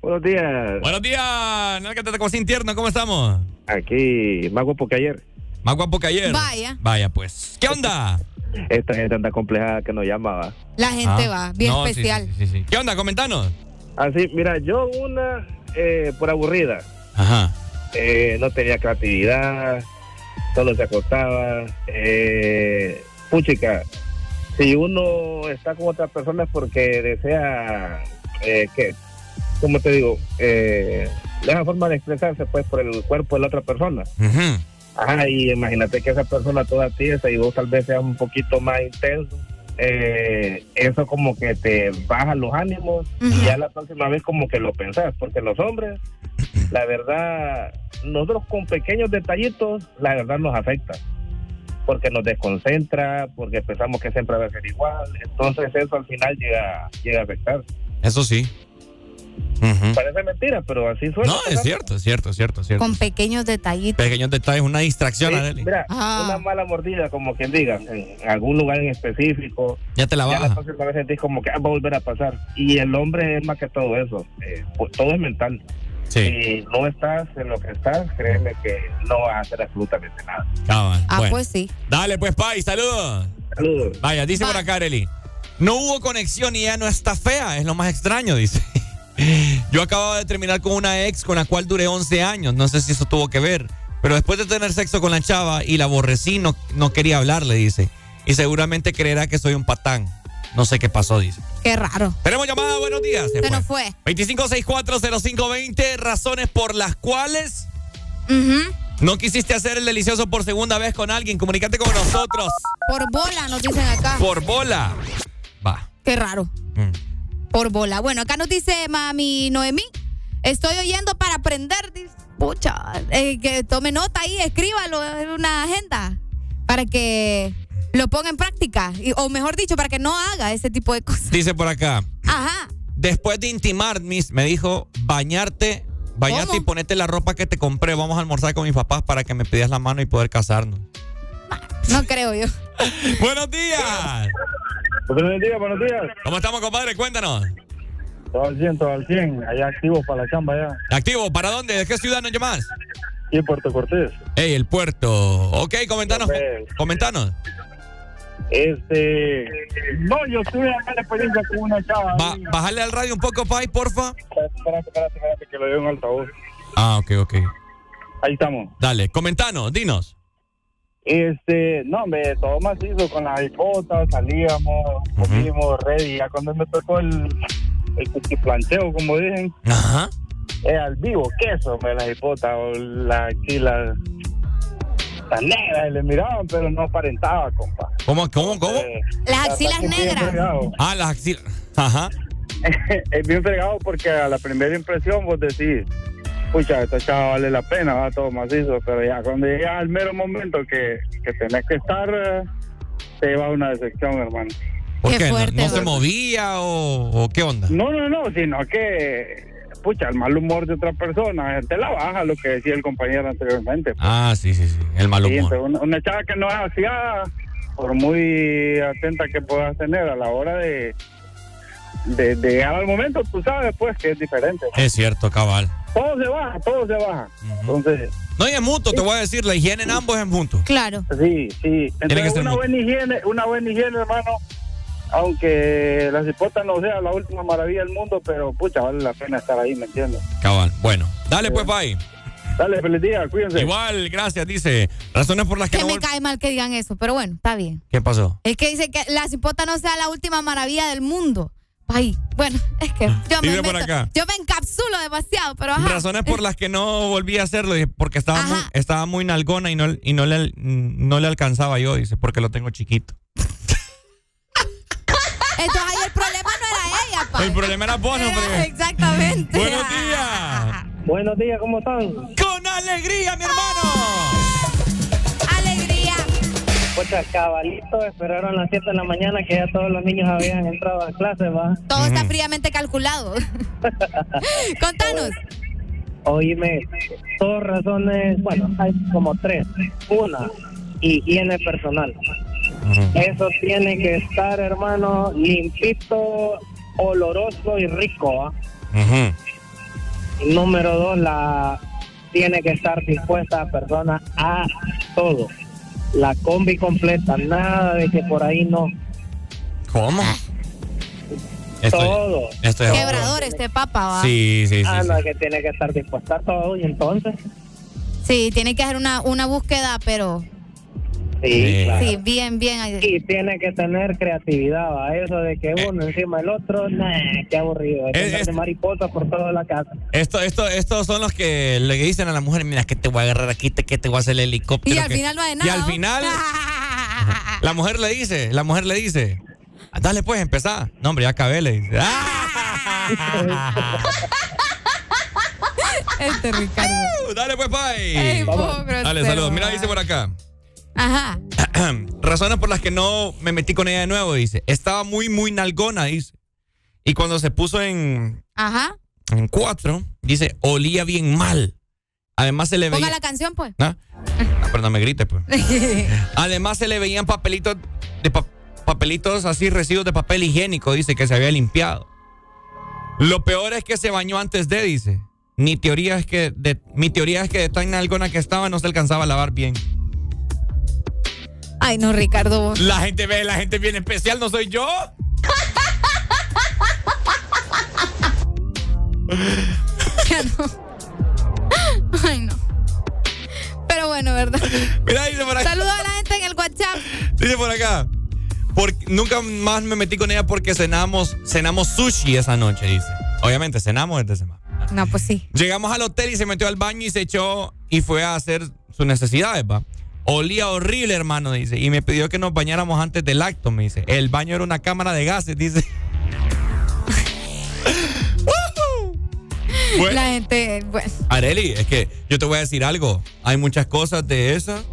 Buenos días. Buenos días, Nalga Tata Cosín Tierno, ¿cómo estamos? Aquí, más guapo que ayer. Más guapo que ayer. Vaya. Vaya, pues. ¿Qué onda? Esta gente anda compleja que nos llamaba. La gente Ah. va, bien No, sí, especial. sí, sí, sí. ¿Qué onda? Comentanos. Así, mira, yo una eh, por aburrida. Ajá. Eh, no tenía creatividad, solo se acostaba. Eh, puchica, si uno está con otra persona es porque desea, eh, que, ¿cómo te digo? Eh, da forma de expresarse pues por el cuerpo de la otra persona. Ajá, y imagínate que esa persona toda tiesa y vos tal vez seas un poquito más intenso. eh, eso como que te baja los ánimos y ya la próxima vez como que lo pensás, porque los hombres, la verdad, nosotros con pequeños detallitos, la verdad nos afecta, porque nos desconcentra, porque pensamos que siempre va a ser igual, entonces eso al final llega, llega a afectar. Eso sí. Parece mentira, pero así suena. No, es cierto, es cierto, es cierto, es cierto. Con pequeños detallitos. Pequeños detalles, una distracción, Sí, mira, una mala mordida, como quien diga, en algún lugar en específico. Ya te la Ya la baja. próxima vez sentís como que ah, va a volver a pasar. Y el hombre es más que todo eso. eh, pues, todo es mental. Sí. Si no estás en lo que estás, créeme que no vas a hacer absolutamente nada. Ah, Bueno. pues sí. Dale, pues, Pai, saludos. Saludos. Vaya, dice por acá, Arely. No hubo conexión y ya no está fea, es lo más extraño, dice. Yo acababa de terminar con una ex con la cual duré 11 años, no sé si eso tuvo que ver, pero después de tener sexo con la chava y la aborrecí, no, no quería hablarle, dice. Y seguramente creerá que soy un patán. No sé qué pasó, dice. Qué raro. Tenemos llamada, buenos días. Se Se fue. nos fue. 25640520, razones por las cuales no quisiste hacer el delicioso por segunda vez con alguien. Comunícate con nosotros. Por bola, nos dicen acá. Por bola. Va. Qué raro. Mm. Por bola. Bueno, acá nos dice mami Noemí. Estoy oyendo para aprender. Pucha, eh, que tome nota ahí, escríbalo en una agenda para que lo ponga en práctica. Y- o mejor dicho, para que no haga ese tipo de cosas. Dice por acá. Ajá. Después de intimar, mis, me dijo, bañarte, bañarte ¿Cómo? y ponerte la ropa que te compré. Vamos a almorzar con mis papás para que me pidas la mano y poder casarnos. No creo yo. Buenos días. Buenos días, buenos días. ¿Cómo estamos, compadre? Cuéntanos. Todo al 100, todo al 100. Allá activos para la chamba ya. Activo, ¿para dónde? ¿De qué ciudad nos llamas? Y Puerto Cortés. Ey, el puerto. Ok, comentanos. Comentanos. Este. No, yo tuve acá la experiencia con una chava. Ba- bájale al radio un poco, Pai, porfa. Espérate, espérate, espérate, que lo veo en altavoz. Ah, ok, ok. Ahí estamos. Dale, comentanos, dinos. Este, no, hombre, todo macizo con las hipotas, salíamos, comimos, ready. Ya cuando me tocó el, el cuchiplancheo, como dicen, Ajá. era al vivo, queso, me las hipotas, o la, aquí las, las negras, y le miraban, pero no aparentaba, compa. ¿Cómo, cómo, cómo? Eh, Las la axilas negras. Ah, las axilas. Ajá. es bien fregado porque a la primera impresión vos decís, pucha, esta chava vale la pena, va todo macizo, pero ya cuando llega al mero momento que, que tenés que estar, eh, te lleva una decepción, hermano. ¿Por Qué fuerte, ¿No, se movía o, o qué onda? No, no, no, sino que, pucha, el mal humor de otra persona, te la baja lo que decía el compañero anteriormente. pues. Ah, sí, sí, sí. El mal Sí, humor. entonces una, una chava que no es aseada, por muy atenta que puedas tener a la hora de, de, de llegar al momento, tú sabes pues que es diferente. Es cierto, cabal. Todo se baja, todo se baja. Entonces, No, y es mutuo, te voy a decir, la higiene en ambos es mutuo. Claro. sí, sí. Entonces una mutuo. buena higiene, una buena higiene, hermano. Aunque la cipota no sea la última maravilla del mundo, pero pucha, vale la pena estar ahí, ¿me entiendes? Cabal. Bueno, dale pues, Pai. Dale, feliz día, cuídense. Igual, gracias, dice. Razones por las que, Que no me cae mal que digan eso, pero bueno, está bien. ¿Qué pasó? Es que dice que la cipota no sea la última maravilla del mundo. Ay, bueno, es que yo me, Dice por meto- acá. yo me encapsulo demasiado, pero ajá. Razones por las que no volví a hacerlo, porque estaba muy, estaba muy nalgona y no, y no le, no le alcanzaba yo, dice, porque lo tengo chiquito. Entonces ahí el problema no era ella, pa. El problema era vos, hombre. Exactamente. Buenos días. Buenos días, ¿cómo están? Con alegría, mi hermano. Cabalito, esperaron las 7 de la mañana que ya todos los niños habían entrado a clase, va. Todo está fríamente calculado. Contanos. Oíme, dos razones, bueno, hay como tres. Una, higiene personal. Eso tiene que estar, hermano, limpito, oloroso y rico, ¿va? Y Número dos, la tiene que estar dispuesta la persona a todo. La combi completa, nada de que por ahí no. ¿Cómo? Todo. estoy- Quebrador este papa, va. Sí, sí, sí. Ah, sí. no, que tiene que estar dispuesta a todo y entonces. Sí, tiene que hacer una, una búsqueda, pero Sí, claro. sí, bien, bien. Y tiene que tener creatividad, ¿va? Eso de que uno encima del otro, nah, qué aburrido. Es Eh, de es- mariposa por toda la casa. Esto, esto, estos son los que le dicen a la mujer, mira, que te voy a agarrar aquí, te- que te voy a hacer el helicóptero. Y al que- final no hay Y nada. al ¿no? final, la mujer le dice, la mujer le dice, dale pues, empezá. No, hombre, ya acabé, le dice. ¡Ah! Este Ricardo. dale pues, bye. Ey, vos, grosero, Dale, saludos. Mira, dice por acá. Ajá. Razones por las que no me metí con ella de nuevo, dice. Estaba muy, muy nalgona, dice. Y cuando se puso en, Ajá. en cuatro, dice, olía bien mal. Además se le veía... Ponga la canción, pues. ¿Ah? Ah, pero no me grites, pues. Además se le veían papelitos de pa- papelitos así, residuos de papel higiénico, dice, que se había limpiado. Lo peor es que se bañó antes de, dice. Mi teoría es que de, mi teoría es que de tan nalgona que estaba no se alcanzaba a lavar bien. Ay, no, Ricardo. vos. La gente ve, la gente bien especial, ¿no soy yo? Ya no. Ay, no. Pero bueno, ¿verdad? Mira, dice por acá. Saludos a la gente en el WhatsApp. Dice por acá. Porque nunca más me metí con ella porque cenamos, cenamos sushi esa noche, dice. Obviamente, cenamos desde semana. No, pues sí. Llegamos al hotel y se metió al baño y se echó y fue a hacer sus necesidades, va. Olía horrible, hermano, dice. Y me pidió que nos bañáramos antes del acto, me dice. El baño era una cámara de gases, dice. Bueno. La gente, bueno. Areli, es que yo te voy a decir algo. Hay muchas cosas de esas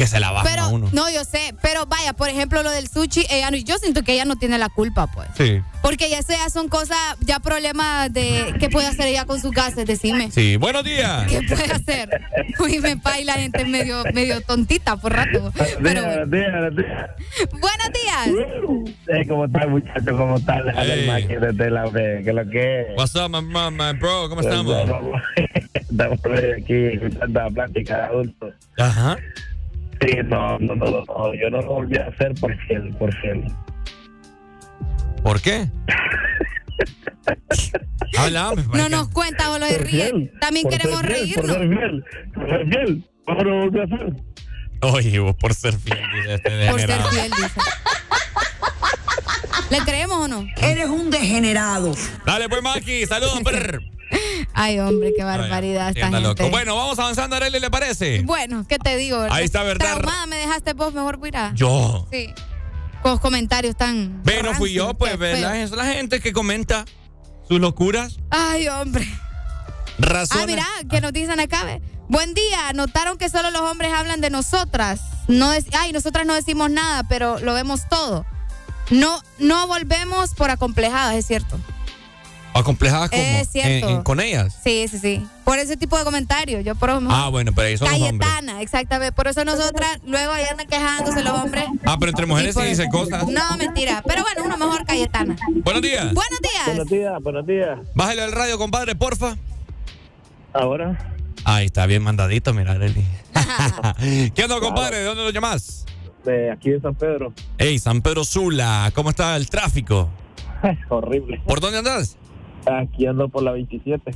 que se la bajan a Pero, uno. no, yo sé. Pero vaya, por ejemplo, lo del sushi, ella no, yo siento que ella no tiene la culpa, pues. Sí. Porque ya sea son cosas, ya problemas de qué puede hacer ella con sus gases, decime. Sí, buenos días. ¿Qué puede hacer? Uy, me pa y la gente medio, medio tontita por rato. Pero, Buenos días, buenos días. buenos días. Eh, ¿Cómo está, muchacho? ¿Cómo está? Déjale el Hey. desde la fe, que lo que es. What's up, my, my, my bro? ¿Cómo estamos? Estamos aquí escuchando la plática de adultos. Ajá. Sí, no, no, no, no, no, yo no lo volví a hacer por fiel, por fiel. ¿Por qué? Habla, No nos cuenta o lo de ríe. También Por queremos fiel, Por reírnos. ser fiel, por ser fiel. ¿Cómo lo volví a hacer? Oye, vos por ser fiel, dice este Por ser fiel, dice. ¿Le creemos o no? Eres un degenerado. Dale, pues, Maki, saludos. Ay, hombre, qué barbaridad esta gente. loco. Bueno, vamos avanzando, Arely, ¿le parece? Bueno, ¿qué te digo? Ahí está, ¿verdad? Traumada me dejaste vos, mejor mira. Yo. Sí. Con los comentarios tan. Ve, no fui yo, pues, ¿verdad? Es la gente que comenta sus locuras, Ay, hombre. razones. Ah, mira, que nos dicen acá. ve. Buen día. Notaron que solo los hombres hablan de nosotras. No Ay, nosotras no decimos nada, pero lo vemos todo. No, no volvemos por acomplejadas, es cierto. Acomplejadas como Es cierto. en- en- con ellas. Sí, sí, sí. Por ese tipo de comentarios. Yo por Ah, bueno, pero ahí son los. Cayetana, exactamente. Por eso nosotras luego ahí andan quejándose los hombres. Ah, pero entre mujeres sí dicen cosas. No, mentira. Pero bueno, uno mejor Cayetana. Buenos días. Buenos días. Buenos días, buenos días. Bájale al radio, compadre, porfa. Ahora, Ahí está bien mandadito, mira, Arely. ¿Qué onda, compadre? ¿De dónde lo llamas? de aquí de San Pedro. Hey, San Pedro Sula, ¿cómo está el tráfico? Horrible. ¿Por dónde andas? Aquí ando por la 27.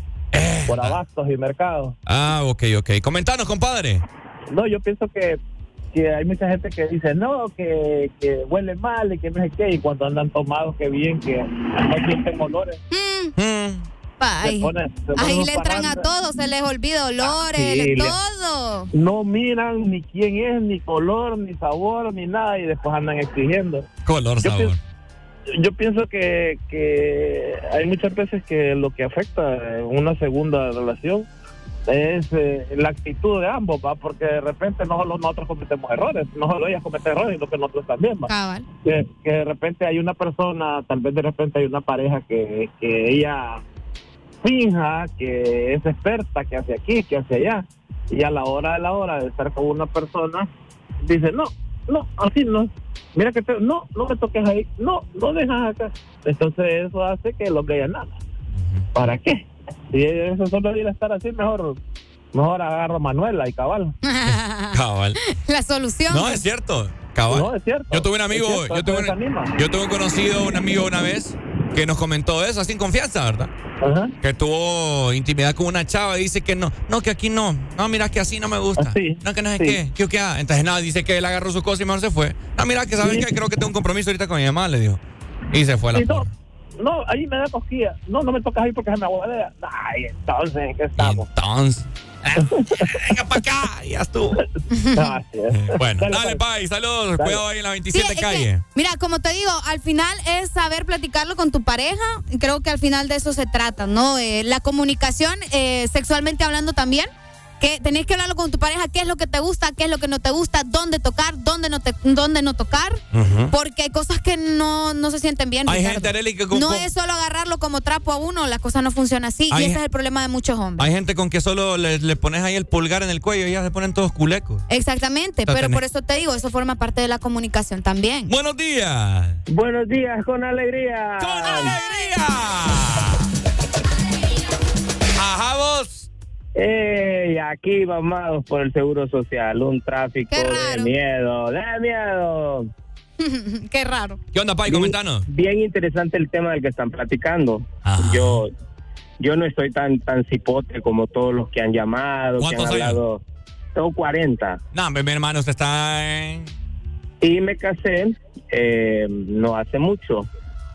por abastos y mercados. Ah, ok, ok. Comentanos, compadre. No, yo pienso que, que hay mucha gente que dice, no, que, que huele mal y que no sé qué, y cuando andan tomados, que bien, que no sienten olores. Ay, Se pone- se pone ahí le entran a todos, se les olvida olores, Sí, todo. No miran ni quién es, ni color, ni sabor, ni nada, y después andan exigiendo. Color, Yo sabor. pienso- Yo pienso que, que hay muchas veces que lo que afecta una segunda relación es eh, la actitud de ambos, ¿va? porque de repente no solo nosotros cometemos errores, no solo ellas cometen errores, sino que nosotros también. ¿va? Que, que de repente hay una persona, tal vez de repente hay una pareja que, que ella finja que es experta, que hace aquí, que hace allá, y a la hora de la hora de estar con una persona, dice, no, no, así no. Mira que te- no, no me toques ahí, no, no dejas acá. Entonces eso hace que hombre ya nada. ¿Para qué? Si eso solo ir a estar así, mejor, mejor agarro a Manuela y cabal. Cabal. La solución. No, es cierto. Cabal. No, es cierto. Yo tuve un amigo, cierto, yo, tuve un, yo tuve un conocido, un amigo una vez, que nos comentó eso, sin confianza, ¿verdad? Que tuvo intimidad con una chava y dice que no, no, que aquí no. No, mira que así no me gusta. no, que no sé sí. qué. ¿Qué, qué? ah? Entonces nada, dice que él agarró su cosa y mejor se fue. No, mira que sabes Sí. que creo que tengo un compromiso ahorita con mi mamá, le dijo. Y se fue a la Sí, no, no, ahí me da cosquilla. No, no me tocas ahí porque se me aguadea. Ay, entonces, ¿en qué estamos? Entonces. Venga para acá, ya estuvo. Bueno, dale, Pai, saludos. Cuidado ahí en la 27 Sí, es calle. que, mira, como te digo, al final es saber platicarlo con tu pareja. y Creo que al final de eso se trata, ¿no? Eh, la comunicación, eh, sexualmente hablando también. Que tenés que hablarlo con tu pareja, qué es lo que te gusta, qué es lo que no te gusta, dónde tocar, dónde no, te, dónde no tocar. Porque hay cosas que no, no se sienten bien. Hay Ricardo. gente, Arely, que con- No con- es solo agarrarlo como trapo a uno, las cosas no funcionan así. Hay y ese es el problema de muchos hombres. Hay gente con que solo le, le pones ahí el pulgar en el cuello y ya se ponen todos culecos. Exactamente, pero tenés- por eso te digo, eso forma parte de la comunicación también. Buenos días. Buenos días, con alegría. ¡Con alegría! Ey, aquí vamos por el seguro social, un tráfico de miedo, de miedo. Qué raro. ¿Qué onda, Pai? Comentanos. Bien interesante el tema del que están platicando. Yo yo no estoy tan tan cipote como todos los que han llamado, que han hablado. Tengo 40 No, hombre, mi hermano, usted está en... y me casé eh, no hace mucho.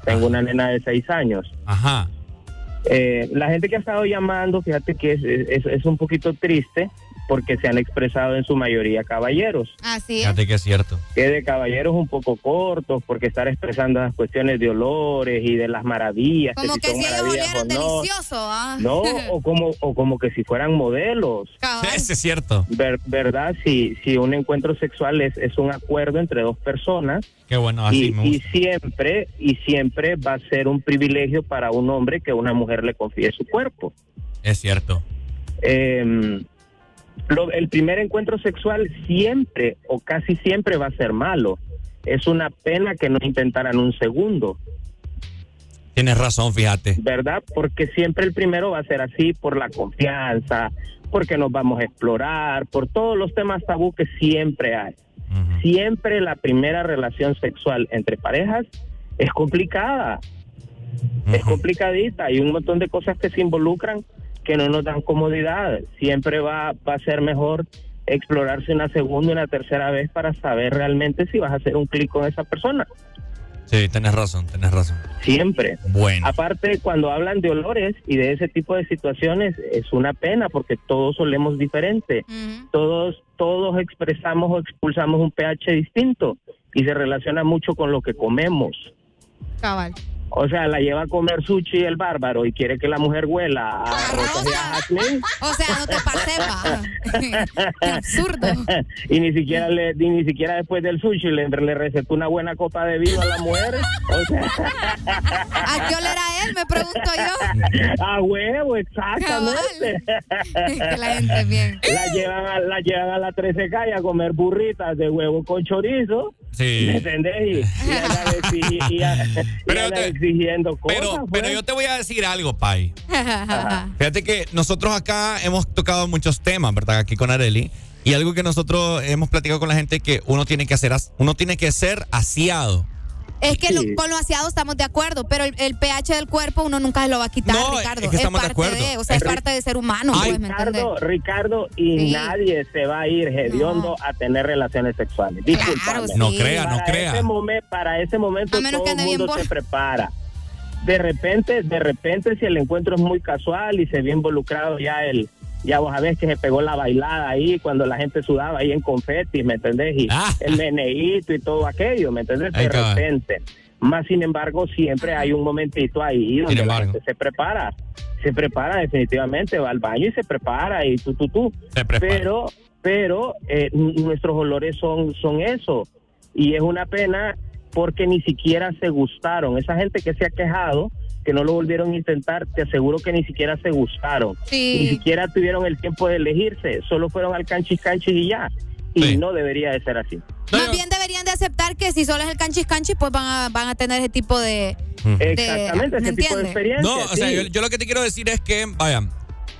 Tengo una nena de 6 años. Ajá. Eh, la gente que ha estado llamando, fíjate que es, es, es un poquito triste porque se han expresado en su mayoría caballeros. Así es. Fíjate que es cierto. que de caballeros un poco cortos, porque estar expresando las cuestiones de olores y de las maravillas. Como si que son si ellos maravillas olieran o no. delicioso, ¿ah? No, o como, o como que si fueran modelos. Ese es cierto. Ver- ¿Verdad? Si, si un encuentro sexual es, es un acuerdo entre dos personas Qué bueno, así y, me y siempre, y siempre va a ser un privilegio para un hombre que una mujer le confíe su cuerpo. Es cierto. Eh, lo- el primer encuentro sexual siempre o casi siempre va a ser malo. Es una pena que no intentaran un segundo, Tienes razón, fíjate. ¿verdad? Porque siempre el primero va a ser así por la confianza, porque nos vamos a explorar, por todos los temas tabú que siempre hay. Siempre la primera relación sexual entre parejas es complicada, es complicadita, hay un montón de cosas que se involucran que no nos dan comodidad. Siempre va, va a ser mejor explorarse una segunda y una tercera vez para saber realmente si vas a hacer un clic con esa persona. Sí, tenés razón, tenés razón. Siempre. Bueno. Aparte, cuando hablan de olores y de ese tipo de situaciones, es una pena porque todos olemos diferente. Todos, todos expresamos o expulsamos un pH distinto y se relaciona mucho con lo que comemos. Cabal. O sea, la lleva a comer sushi el bárbaro y quiere que la mujer huela a rosas y a jazmín. O sea, no te. Qué absurdo. y ni siquiera le, y ni siquiera después del sushi le, le recetó una buena copa de vino a la mujer. O sea, ¿A qué olerá él? Me pregunto yo. a huevo, exactamente. que la gente bien. La llevan a, la llevan a la 13 calle a comer burritas de huevo con chorizo. Sí. ¿Me entendés? Y, y andan exigi- y a- y andan exigiendo cosas. Pero, pues. pero yo te voy a decir algo, Pai. Fíjate que nosotros acá hemos tocado muchos temas, ¿verdad? Aquí con Areli. Y algo que nosotros hemos platicado con la gente es que uno tiene que hacer, uno tiene que ser asiado. Es que lo- Sí. con lo aseado estamos de acuerdo, pero el, el pH del cuerpo uno nunca se lo va a quitar, No, Ricardo. es que estamos de parte acuerdo. o sea, es Es- parte de ser humano, pues, ¿me entiendes? Ricardo, Ricardo, y Sí. nadie se va a ir hediondo a tener relaciones sexuales. Disculpame. sí. No crea, no Para crea. Ese momen- para ese momento A menos todo que el mundo se prepara. De repente, de repente, si el encuentro es muy casual y se ve involucrado ya el, ya vos sabés que se pegó la bailada ahí cuando la gente sudaba ahí en confeti, ¿me entendés? Y el meneíto y todo aquello, ¿me entendés? De repente. Más sin embargo, siempre hay un momentito ahí donde la gente se prepara. Se prepara definitivamente, va al baño y se prepara y tú, tú, tú. Pero, pero eh, nuestros olores son, son eso. Y es una pena porque ni siquiera se gustaron. Esa gente que se ha quejado, que no lo volvieron a intentar, te aseguro que ni siquiera se gustaron. Sí. Ni siquiera tuvieron el tiempo de elegirse. Solo fueron al canchis canchis y ya. Y no debería de ser así. Más bien deberían de aceptar que si solo es el canchis canchis, pues van a, van a tener ese tipo de... de- Exactamente, ¿me ese tipo de entiendes? experiencia. No, o sea, yo, yo lo que te quiero decir es que, vaya,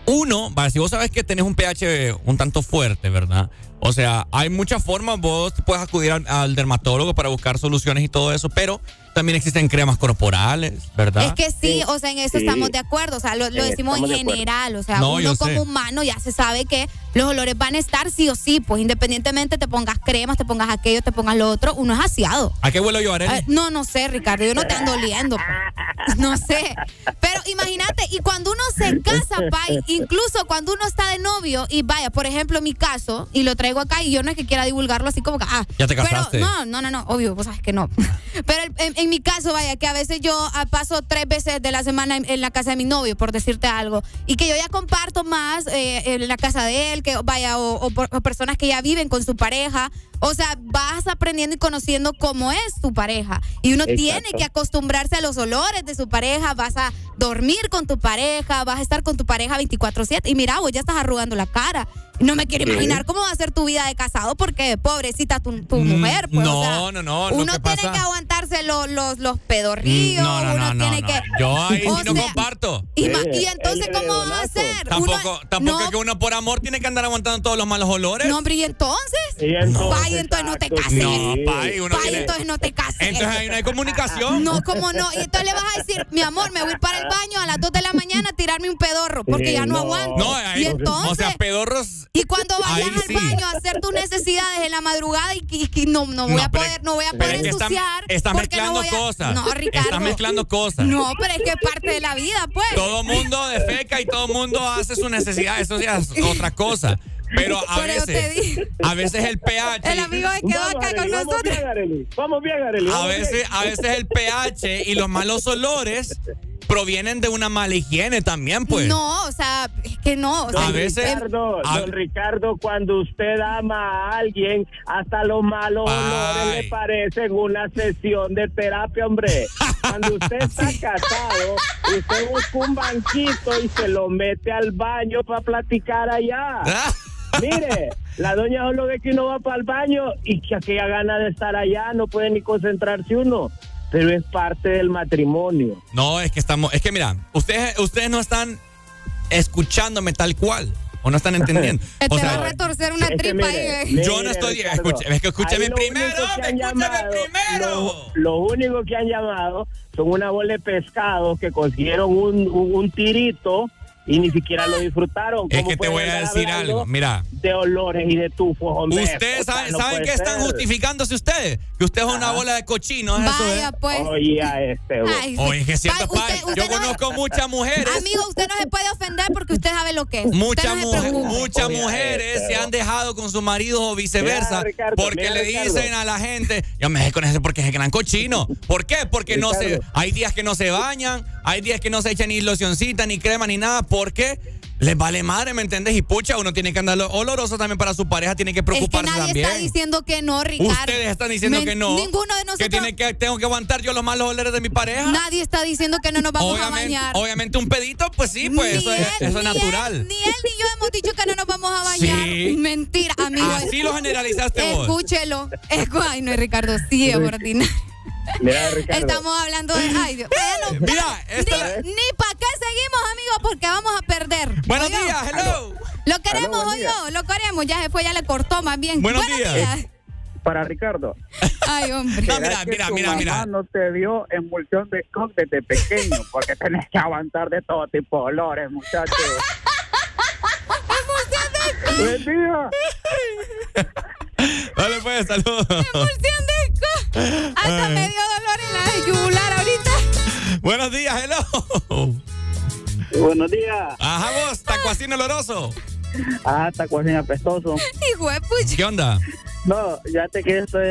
uno, vaya, si vos sabes que tenés un pH un tanto fuerte, ¿verdad? O sea, hay muchas formas, vos puedes acudir al, al dermatólogo para buscar soluciones y todo eso, pero también existen cremas corporales, ¿verdad? Es que sí, o sea, en eso Sí. estamos de acuerdo, o sea, lo, decimos en de general, o sea, No, yo uno sé. como humano ya se sabe que los olores van a estar sí o sí, pues independientemente te pongas cremas, te pongas aquello, te pongas lo otro, uno es aseado. ¿A qué huelo yo, Arely? Eh, no, no sé, Ricardo, yo no te ando oliendo. pues. No sé. Pero imagínate, y cuando uno se casa, Pai, incluso cuando uno está de novio, y vaya, por ejemplo, mi caso, y lo traigo acá, y yo no es que quiera divulgarlo así como que, ah, Ya te pero casaste. no, no, no, no, obvio, vos sabes que no. Pero en, en mi caso, vaya, que a veces yo ah, paso tres veces de la semana en, en la casa de mi novio, por decirte algo, y que yo ya comparto más eh, en la casa de él, que vaya, o, o o personas que ya viven con su pareja. O sea, vas aprendiendo y conociendo cómo es tu pareja. Y uno Exacto. tiene que acostumbrarse a los olores de su pareja, vas a dormir con tu pareja, vas a estar con tu pareja 24/7. Y mira, vos ya estás arrugando la cara. No me quiero imaginar cómo va a ser tu vida de casado porque pobrecita tu, tu mujer. Pues, no, o sea, no, no, uno que tiene pasa- que aguantarse los, los, los pedorrillos, No, no, uno no, tiene no, que... Yo ahí O sí no comparto. Y, y entonces, ¿cómo vas a hacer? Tampoco, Uno- tampoco es que uno por amor tiene que andar aguantando todos los malos olores. No, hombre, y entonces, Y entonces, Vaya, entonces no te cases. No, uno tiene- entonces no te cases. Entonces ahí no hay comunicación. No, ¿cómo no? Y entonces le vas a decir, mi amor, me voy a ir para el baño a las 2 de la mañana a tirarme un pedorro, porque ya no, aguanto. No, ahí, y entonces, o sea, pedorros. y cuando vayas ahí al sí. baño a hacer tus necesidades en la madrugada y, y- y no, no voy No, a poder, no voy a poder es que estás- ensuciar. estás mezclando a- cosas. No, Ricardo. Estás mezclando cosas. No, pero es que es parte de la vida, pues. Todo mundo defeca y todo mundo hace su necesidad. Eso ya es otra cosa. Pero a veces, a veces el pH. El amigo se quedó acá con nosotros. Vamos bien, Arely. A veces, bien. a veces el pH y los malos olores provienen de una mala higiene también, pues. No, o sea, es que no. O sea, A veces- em- Ricardo, a- don Ricardo, cuando usted ama a alguien, hasta los malos olores le parecen una sesión de terapia, hombre. Cuando usted está casado, usted busca un banquito y se lo mete al baño para platicar allá. Mire, la doña solo ve que uno va para el baño y que aquella gana de estar allá no puede ni concentrarse uno. Pero es parte del matrimonio. No, es que estamos, es que mira, ustedes, ustedes no están escuchándome tal cual. O no están entendiendo. Te O va a retorcer una tripa mire, ahí. mire, yo no estoy. Ricardo, escuche- es que escúcheme ahí lo primero, único que hombre, han escúcheme llamado- primero. Lo, lo único que han llamado son una bola de pescado que consiguieron un, un, un tirito y ni siquiera lo disfrutaron. Es ¿Cómo que te voy a decir algo. Mira, De olores y de tufos, hombre. ustedes O sea, saben, no ¿saben qué están justificándose ustedes? Que usted es una bola de cochinos. eso Vaya, es. pues. Oye, a este. Ay. Oye, que es cierto, Pa- pai, usted- usted yo no- conozco muchas mujeres. Amigo, usted no se puede ofender porque usted sabe lo que es. Muchas, Usted no mujer- muchas Oye, mujeres este, se han dejado con sus maridos o viceversa Mira, Ricardo, porque mira, le dicen a la gente, yo me dejé con ese porque es el gran cochino. ¿Por qué? Porque no se, hay días que no se bañan, hay días que no se echan ni locioncita, ni crema, ni nada. ¿Por qué? Les vale madre, ¿me entiendes? Y pucha, uno tiene que andar oloroso también para su pareja, tiene que Es que preocuparse nadie también. está diciendo que no, Ricardo. Ustedes están diciendo que no. Ninguno de Que nosotros. tiene que tengo que aguantar yo los malos olores de mi pareja. Nadie está diciendo que no nos vamos a bañar. obviamente un pedito, pues sí, pues Ni eso, es, eso natural. Él, ni él ni yo hemos dicho que no nos vamos a bañar. Sí. Mentira, amigo. Así lo generalizaste vos. Escúchelo. Ay, no, Ricardo, sí, es ordinario. Estamos hablando de. Ay, Dios. Bueno, Mira, esta- ni, ni para qué seguimos, amigos, porque vamos a perder. Buenos días, hello. Lo queremos, buen oye, lo queremos. Ya se fue, ya le cortó más bien. Buenos días. para Ricardo. Ay, hombre. No, ¿Será mira, que mira, tu mira, mamá mira. no te dio emulsión de cock desde pequeño porque tenés que aguantar de todo tipo de olores, muchachos. Buen día. Dale pues, saludos. Hasta Ay. me dio dolor en la yugular ahorita. Buenos días, hello. Buenos días. Ajá, vos, tacuacín oloroso. Ah, tacuacín apestoso. Hijo de pucha. ¿Qué onda? No, ya te que estoy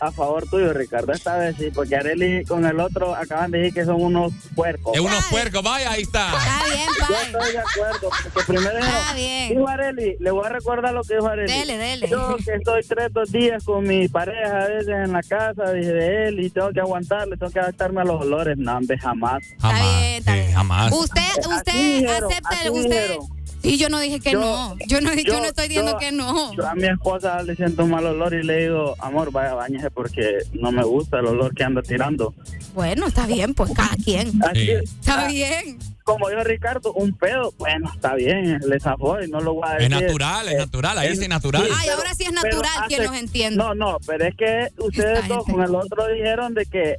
a favor tuyo, Ricardo, esta vez sí, porque Areli con el otro acaban de decir que son unos puercos. Es unos puercos, vaya, ahí está. Está bien, Yo estoy de acuerdo, porque primero Está bien. dijo Areli, le voy a recordar lo que dijo Areli. Dele, dele. Yo que estoy tres, dos días con mi pareja a veces en la casa, dije de él, y tengo que aguantarle, tengo que adaptarme a los olores. No, hombre, jamás. Jamás. sí, jamás. Usted, Así usted dijeron, acepta, así usted. dijeron. Y yo no dije que Yo- no. Yo no, yo, yo- no estoy diciendo yo- que no. Yo a mi esposa le siento un mal olor y le digo, amor, vaya, bañese porque no me gusta el olor que anda tirando. Bueno, está bien, pues cada quien. Así, Está bien. Como dijo Ricardo, un pedo, bueno, está bien, le zafó y no lo voy a Es decir. natural, es Eh, natural, ahí es- sí es natural. Ay, ahora sí es natural, quien los entiende. No, no, pero es que ustedes dos con el otro dijeron de que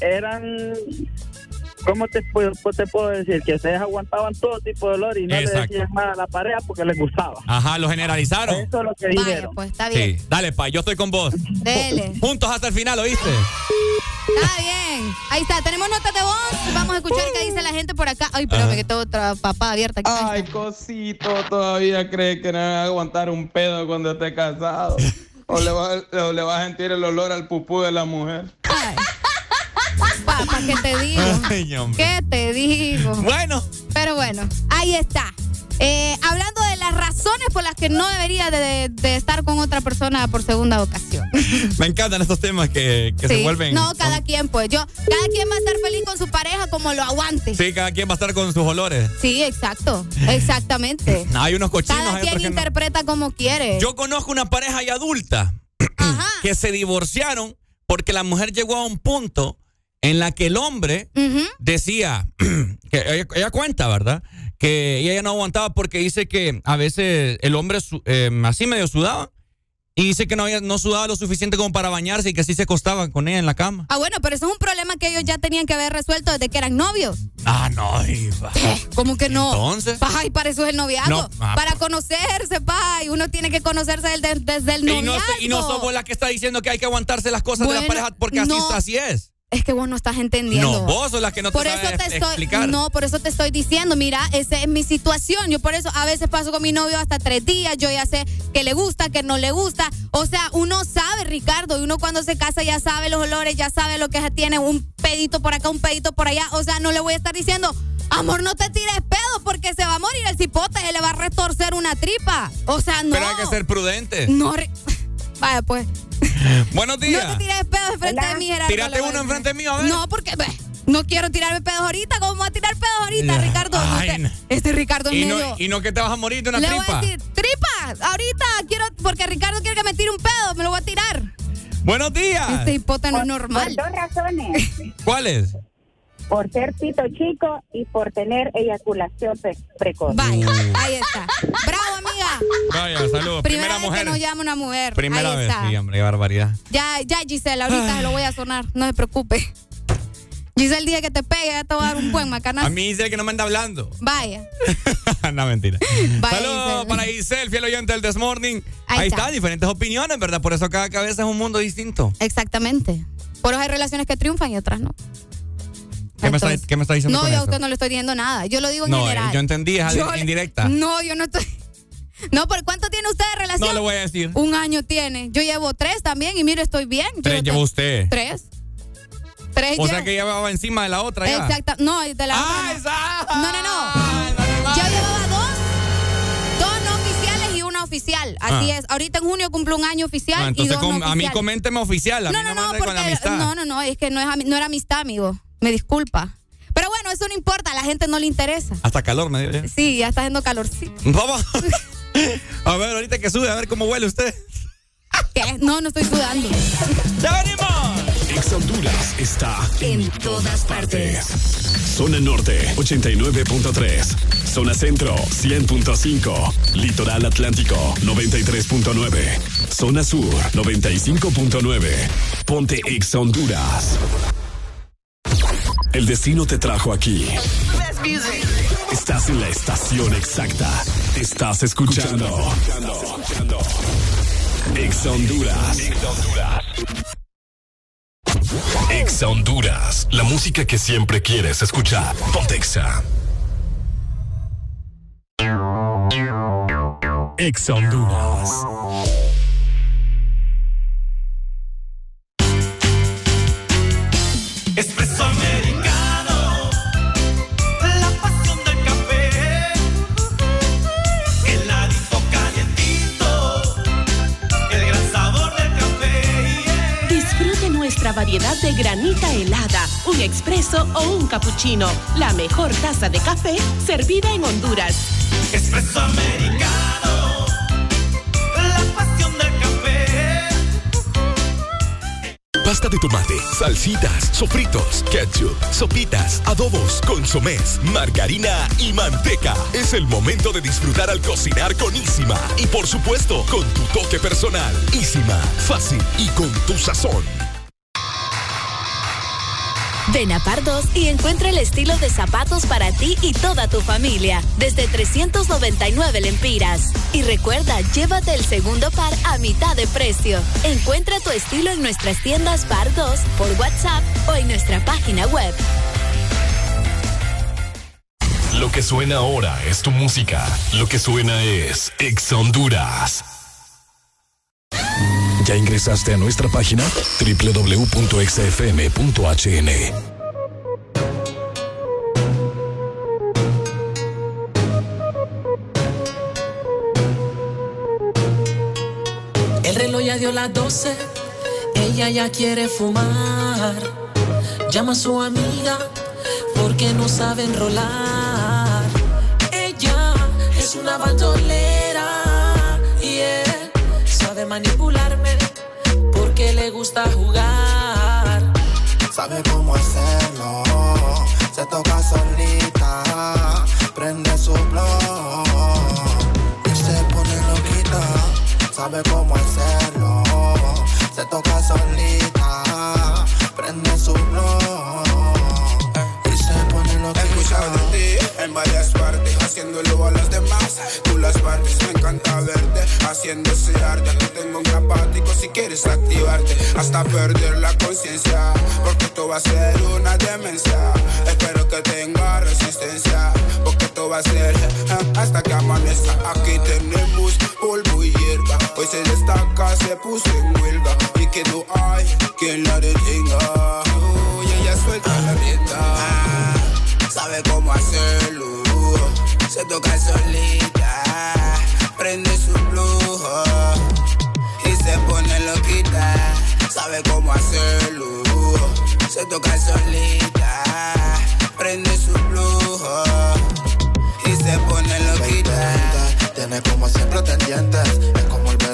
eran... ¿Cómo te puedo, te puedo decir? Que ustedes aguantaban todo tipo de olor y no Exacto. le decían nada a la pareja porque les gustaba. Ajá, lo generalizaron. Eso es lo que Vaya, dijeron. pues está bien. Sí, dale, pa, yo estoy con vos. Dele. Juntos hasta el final, ¿oíste? Está bien. Ahí está, tenemos notas de voz. Vamos a escuchar qué dice la gente por acá. Ay, espérame Ajá. que tengo otra papá abierta aquí. Ay, cosito, todavía cree que no va a aguantar un pedo cuando esté casado. O le va, o le va a sentir el olor al pupú de la mujer. Papá, ¿qué te digo? Ay. ¿Qué te digo? Bueno. Pero bueno, ahí está. Eh, hablando de las razones por las que no debería de, estar con otra persona por segunda ocasión. Me encantan estos temas que, que se vuelven. No, cada quien, pues. Yo, cada quien va a estar feliz con su pareja como lo aguante. Sí, cada quien va a estar con sus olores. Sí, exacto. Exactamente. Hay unos cochinos, Cada hay quien no. interpreta como quiere. Yo conozco una pareja ya adulta que se divorciaron porque la mujer llegó a un punto en la que el hombre decía, que ella, ella cuenta, ¿verdad? Que ella no aguantaba porque dice que a veces el hombre eh, así medio sudaba y dice que no, había- no sudaba lo suficiente como para bañarse y que así se acostaban con ella en la cama. Ah, bueno, pero eso es un problema que ellos ya tenían que haber resuelto desde que eran novios. Ah, no, Iva. ¿Cómo que no? Entonces. Ay, para eso es el noviazgo. No, ah, para conocerse, pa. Y uno tiene que conocerse desde, desde el Y noviazgo. no, y no somos la que está diciendo que hay que aguantarse las cosas de la pareja porque así, no. así es. Es que vos no estás entendiendo. No, vos sos la que no te por eso sabes te estoy, explicar. No, por eso te estoy diciendo, mira, esa es mi situación. Yo por eso a veces paso con mi novio hasta tres días. Yo ya sé que le gusta, que no le gusta. O sea, uno sabe, Ricardo, y uno cuando se casa ya sabe los olores, ya sabe lo que tiene, un pedito por acá, un pedito por allá. O sea, no le voy a estar diciendo, amor, no te tires pedo porque se va a morir el cipote, se le va a retorcer una tripa. O sea, no. Pero hay que ser prudente. No, Vaya, pues. Buenos No días. te tires pedos enfrente de mí, Gerardo. Tírate uno enfrente mío, a ver. No, porque ve, no quiero tirarme pedos ahorita. ¿Cómo voy a tirar pedos ahorita. Ricardo? No Ay, te- no. este Ricardo es Y medio... no, y no que te vas a morir de una le tripa. voy a decir, tripa, ahorita quiero, porque Ricardo quiere que me tire un pedo, me lo voy a tirar. Buenos días. Este hipote no es normal. Por dos razones. ¿Cuáles? Por ser pito chico y por tener eyaculación pre- precoz. Vaya, ahí está. Bravo, amiga. Vaya, saludos. Primera, Primera, vez mujer. que nos llama una mujer. Primera ahí vez, está. sí, hombre, qué barbaridad. Ya, ya, Giselle, ahorita se lo voy a sonar. No se preocupe. Giselle, el día que te pegue, ya te voy a dar un buen macanazo. A mí dice que no me anda hablando. Vaya. no, mentira. Saludos Giselle. para Giselle, fiel oyente del This Morning. Ahí Ahí, está. está. diferentes opiniones, ¿verdad? Por eso cada cabeza es un mundo distinto. Exactamente. Por eso hay relaciones que triunfan y otras no. ¿Qué, me, está, qué me está diciendo No, con yo a usted no le estoy diciendo nada. Yo lo digo en No, general. yo entendí, es Yo- indirecta. No, yo no estoy. No, ¿por cuánto tiene usted de relación? No le voy a decir. Un año tiene. Yo llevo tres también y mire, estoy bien. Tres no llevó te- usted. Tres. Tres O llevo. sea que va encima de la otra ya. Exacto. No, de la otra no. No, no, no. Yo llevaba dos. Dos no oficiales y una oficial. Así Ah. es. Ahorita en junio cumplo un año oficial No, y entonces dos com- no a mí coménteme oficial, a mí no, ande con la amistad. no, no, no, es que no, es, no era amistad, amigo. Me disculpa. Pero bueno, eso no importa, a la gente no le interesa. Hasta calor me dio ya. Sí, ya está haciendo calorcito. Vamos. a ver, ahorita que sube, a ver cómo huele usted. ¿Qué? No, no estoy sudando. ¡Ya venimos! Ex Honduras está en todas partes. Zona Norte 89.3. Zona Centro 100.5. Litoral Atlántico 93.9. Zona Sur 95.9. Ponte Ex Honduras. El destino te trajo aquí. Estás en la estación exacta. Estás escuchando. Ex Honduras. Ex Honduras. La música que siempre quieres escuchar. Pontexa. Ex Honduras. Variedad de granita helada, un expreso o un cappuccino. La mejor taza de café servida en Honduras. Espresso americano, la pasión del café. Pasta de tomate, salsitas, sofritos, ketchup, sopitas, adobos, consomés, margarina y manteca. Es el momento de disfrutar al cocinar con Isima. Y por supuesto, con tu toque personal. Isima, fácil y con tu sazón. Ven a Pardos y encuentra el estilo de zapatos para ti y toda tu familia, desde 399 lempiras. Y recuerda, llévate el segundo par a mitad de precio. Encuentra tu estilo en nuestras tiendas Pardos, por WhatsApp o en nuestra página web. Lo que suena ahora es tu música. Lo que suena es Ex Honduras. ¿Ya ingresaste a nuestra página? www.exafm.hn. El reloj ya dio las 12, ella ya quiere fumar. Llama a su amiga porque no sabe enrolar. Ella es una bandolera manipularme porque le gusta jugar. Sabe cómo hacerlo, se toca solita, prende su blog y se pone loquita. Sabe cómo hacerlo, se toca solita, prende su blog en varias partes, haciéndolo a los demás. Tú las partes, me encanta verte haciendo ese arte. Aquí tengo un grapático si quieres activarte, hasta perder la conciencia. Porque esto va a ser una demencia. Espero que tenga resistencia, porque esto va a ser eh, hasta que amanezca. Aquí tenemos polvo y hierba. Hoy se destaca, se puso en huelga. Y quedó ay, quien la detenga. Uy, ella suelta la rienda sabe cómo hacerlo. Se toca solita, prende su flujo y se pone loquita. Sabe cómo hacerlo. Se toca solita, prende su flujo y se pone loquita. Tiene como siempre tendientes, es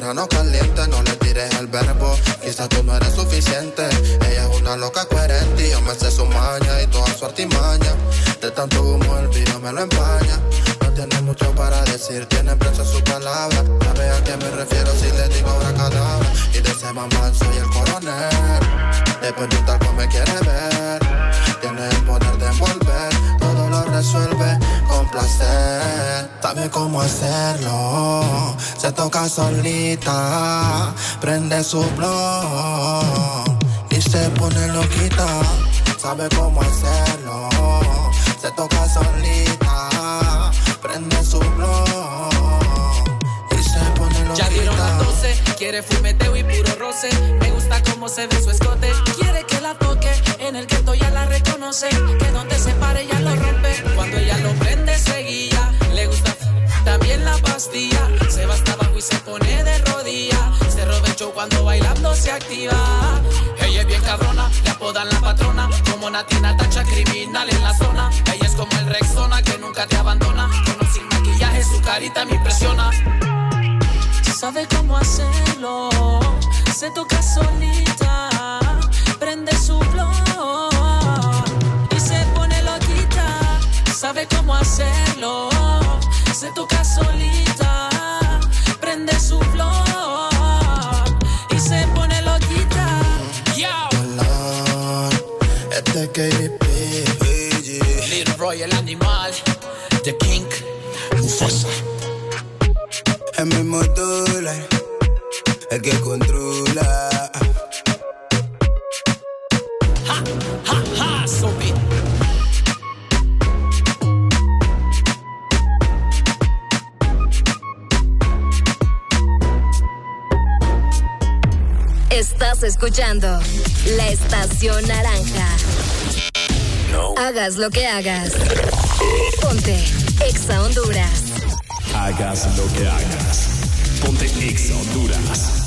verano caliente, no le tires el verbo, quizás tú no eres suficiente. Ella es una loca coherente y yo me sé su maña y toda su artimaña. De tanto humo el vino me lo empaña. No tiene mucho para decir, tiene preso su palabra. Sabe a qué me refiero si le digo cadabra. Y de ese mamá soy el coronel. Después de un talco me quiere ver. Tiene el poder de envolver, resuelve con placer. Sabe cómo hacerlo, se toca solita, prende su blog y se pone loquita. Sabe cómo hacerlo, se toca solita, prende su blog y se pone loquita. Ya dieron las 12, quiere fumeteo y puro roce. Me gusta cómo se ve su escote. Quiere que la toque, en el gueto ya la reconoce. Que donde se pare ya lo rompe. Cuando ella lo prende seguía, le gusta también la pastilla. Se va hasta abajo y se pone de rodilla. Se roba el cuando bailando se activa. Ella es bien cabrona, le apodan la patrona. Como Natina tacha criminal en la zona. Ella es como el Rexona que nunca te abandona. Con sin maquillaje su carita me impresiona. Sabe cómo hacerlo, se toca solita, prende sabe cómo hacerlo. Se toca solita, prende su flor y se pone loquita. Yo. Este es KDP. Little Roy, el animal. The King. Mufasa. El mismo dólar, el que controla. Estás escuchando la estación naranja. Hagas lo que hagas. Ponte Exa Honduras. Hagas lo que hagas. Ponte Exa Honduras.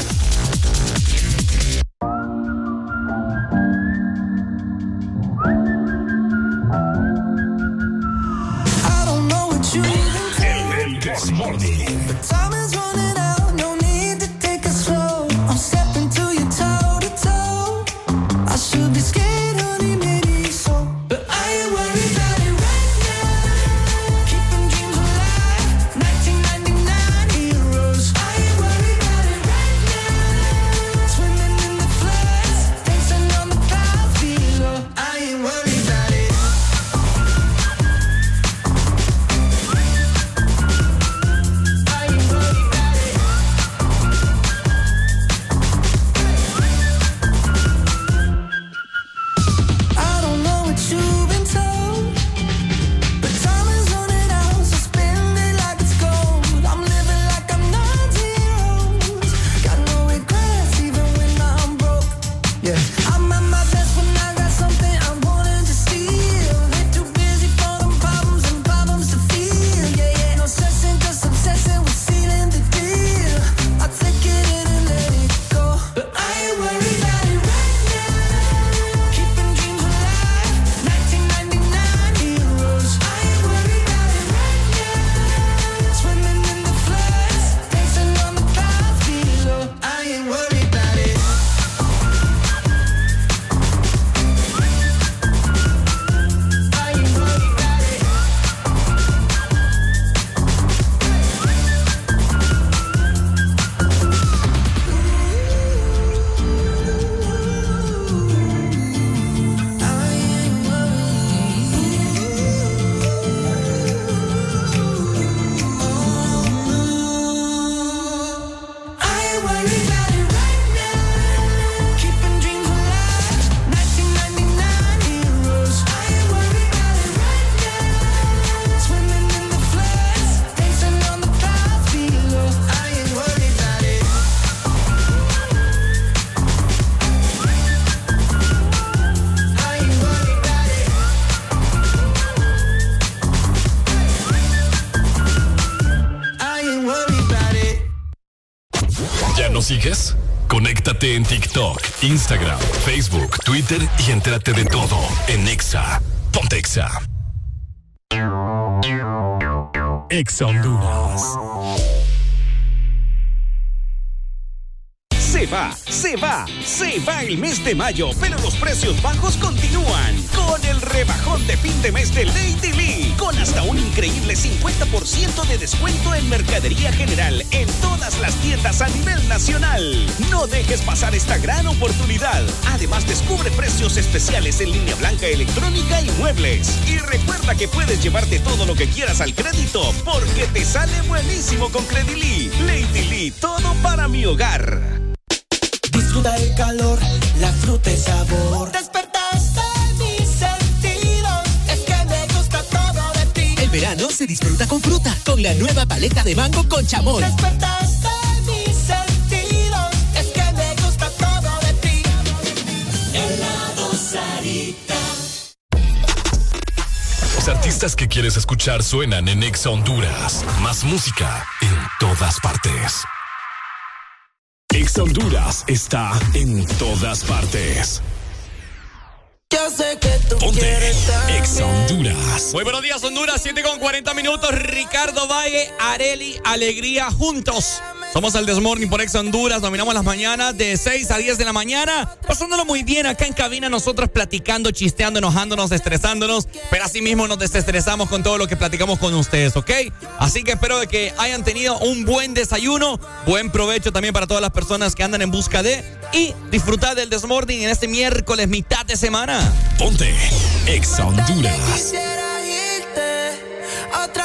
Twitter y entérate de todo en Exa. Ponte Exa. Exa. Se va, se va, se va el mes de mayo, pero los precios bajos continúan. Con el rebajón de fin de mes de Lady Lee, con hasta un increíble 50% de descuento en mercadería general en todas las tiendas a nivel nacional. No dejes pasar esta gran oportunidad. Además, descubre precios especiales en línea blanca electrónica y muebles. Y recuerda que puedes llevarte todo lo que quieras al crédito, porque te sale buenísimo con Credili. Lady Lee, todo para mi hogar. Disfruta el calor, la fruta y sabor. Verano se disfruta con fruta, con la nueva paleta de mango con chamón. Despertaste mis sentidos, es que me gusta todo de ti. Helado Sarita. Los artistas que quieres escuchar suenan en Exa Honduras. Más música en todas partes. Exa Honduras está en todas partes. Yo sé que tú Ponte quieres Exa Honduras. Muy buenos días, Honduras, 7 con 40 minutos. Ricardo Valle, Areli, Alegría juntos. Somos el Desmorning por Ex Honduras. Dominamos las mañanas de 6 a 10 de la mañana. Pasándolo muy bien acá en cabina, nosotros platicando, chisteando, enojándonos, estresándonos. Pero así mismo nos desestresamos con todo lo que platicamos con ustedes, ¿ok? Así que espero de que hayan tenido un buen desayuno. Buen provecho también para todas las personas que andan en busca de. Y disfrutar del Desmorning en este miércoles, mitad de semana. Ponte Ex Honduras. otra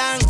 long.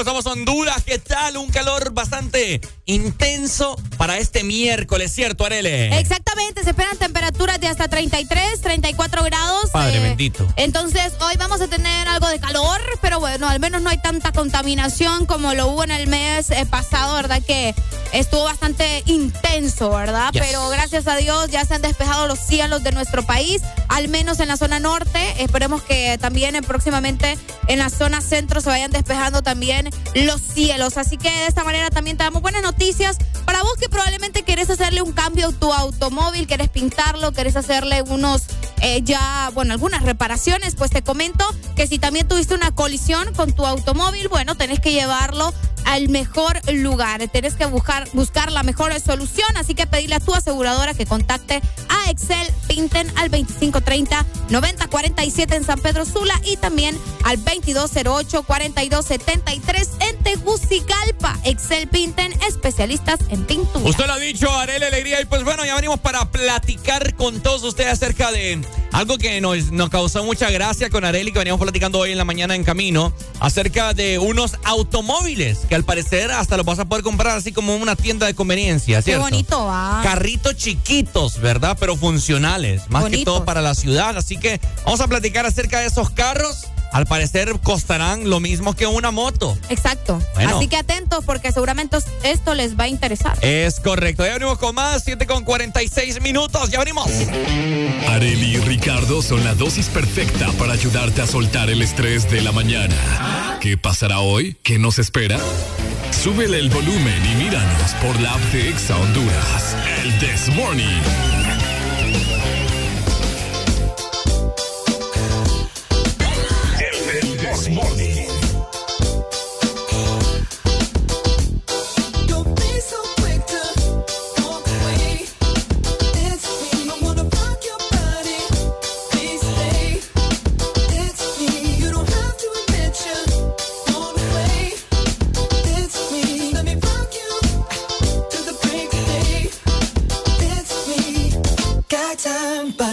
Estamos, Honduras? ¿Qué tal? Un calor bastante intenso para este miércoles, ¿cierto, Arele? Exactamente, se esperan temperaturas de hasta 33, 34 grados. Padre eh, bendito. Entonces, hoy vamos a tener algo de calor, pero bueno, al menos no hay tanta contaminación como lo hubo en el mes eh, pasado, ¿verdad? Que estuvo bastante intenso ¿verdad? Pero gracias a Dios ya se han despejado los cielos de nuestro país, al menos en la zona norte. Esperemos que también eh, próximamente en la zona centro se vayan despejando también los cielos. Así que de esta manera también te damos buenas noticias para vos que probablemente querés hacerle un cambio a tu automóvil, querés pintarlo, querés hacerle unos eh, ya, bueno, algunas reparaciones, pues te comento que si también tuviste una colisión con tu automóvil, bueno, tenés que llevarlo al mejor lugar. Tenés que buscar, buscar la mejor solución, así que pedirle a tu aseguradora que contacte a Excel Pinten al 2530-9047 en San Pedro Sula y también al 2208-4273 en Tegucigalpa. Excel Pinten, especialistas en pintura. Usted lo ha dicho, Arele Alegría, y pues bueno, ya venimos para platicar con todos ustedes acerca de algo que nos, nos causó mucha gracia con Areli, que veníamos platicando hoy en la mañana en camino, acerca de unos automóviles que al parecer hasta los vas a poder comprar así como una tienda de conveniencia, ¿cierto? Qué bonito va. Carritos chiquitos, ¿verdad? Pero funcionales, más que todo para la ciudad. Así que vamos a platicar acerca de esos carros al parecer costarán lo mismo que una moto. Exacto. Así que atentos porque seguramente esto les va a interesar. Es correcto. Ya venimos con más, 7 con 46 minutos. Ya venimos. Areli y Ricardo son la dosis perfecta para ayudarte a soltar el estrés de la mañana. ¿Qué pasará hoy? ¿Qué nos espera? Súbele el volumen y míranos por la app de Exa Honduras. El This Morning. But I wanna fuck your body. Please stay. That's me. You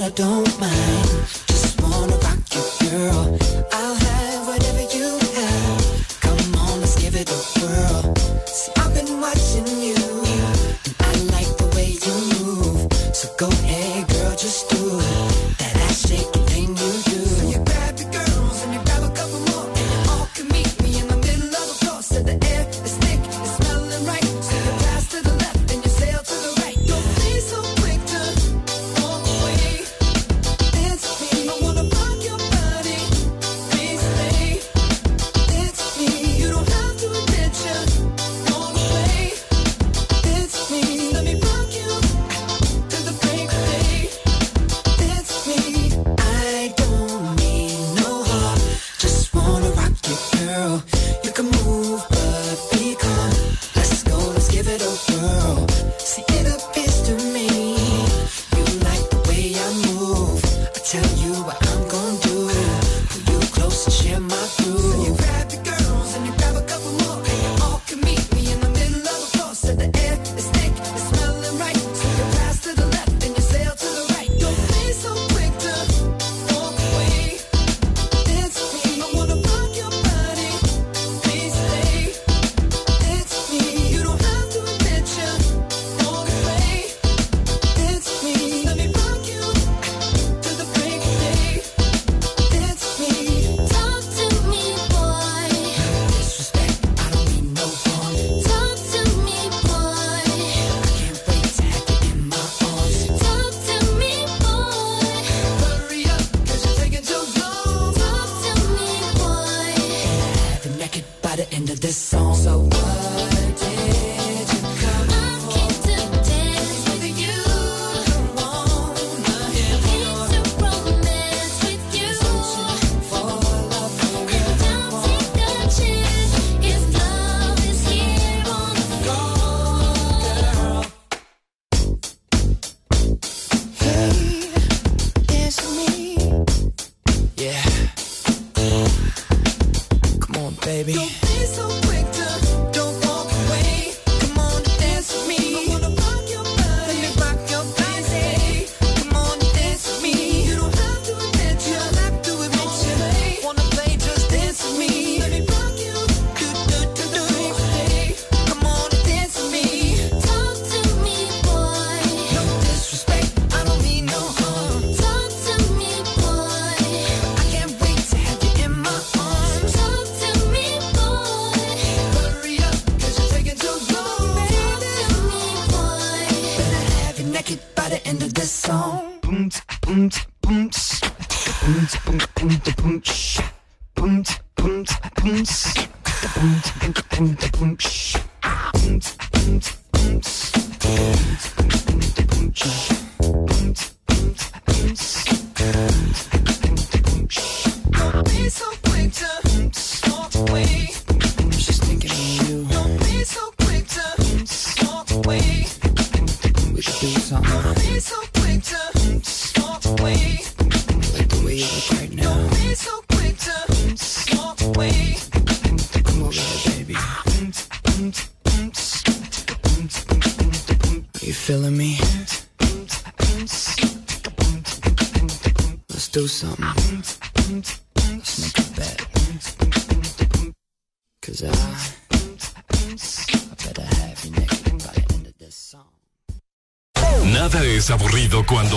don't mind.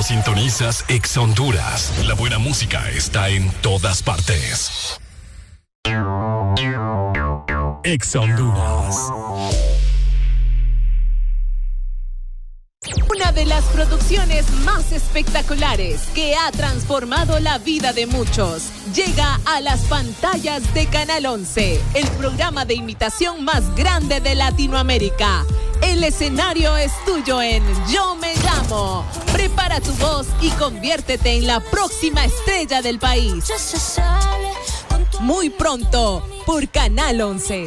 Sintonizas Ex Honduras. La buena música está en todas partes. Ex Honduras. Una de las producciones más espectaculares que ha transformado la vida de muchos llega a las pantallas de Canal 11, el programa de imitación más grande de Latinoamérica. El escenario es tuyo en Yo Me Llamo. Prepara tu voz y conviértete en la próxima estrella del país. Muy pronto por Canal 11.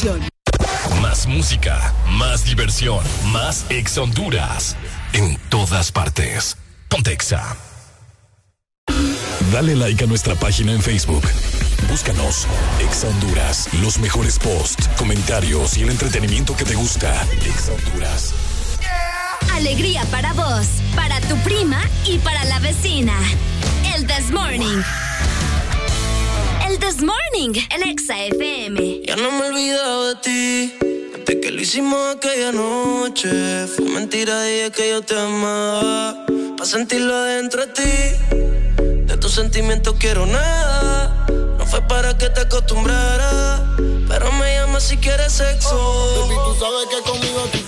Más música, más diversión, más Ex Honduras. En todas partes. Pontexa. Dale like a nuestra página en Facebook. Búscanos. Ex Honduras. Los mejores posts, comentarios y el entretenimiento que te gusta. Ex Honduras. Alegría para vos, para tu prima y para la vecina. El This Morning. This Morning, el Exa FM. Ya no me he olvidado de ti. Desde que lo hicimos aquella noche. Fue mentira, dije que yo te amaba. Pa' sentirlo adentro de ti. De tus sentimientos quiero nada. No fue para que te acostumbrara. Pero me llama si quieres sexo. Baby, tú sabes que conmigo tú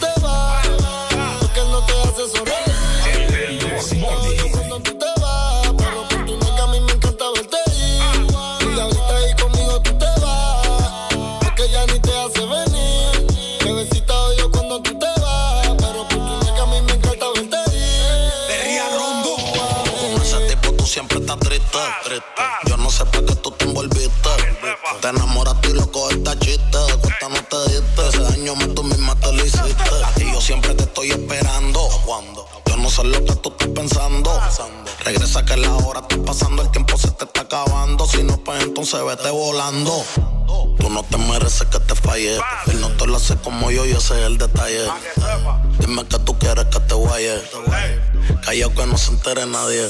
siempre te estoy esperando. Cuando yo no sé lo que tú estás pensando. Regresa que la hora está pasando. El tiempo se te está acabando. Si no, pues entonces vete volando. Tú no te mereces que te falle. Él no te lo hace como yo y ese es el detalle. Dime que tú quieres que te guaye. Callao que no se entere nadie.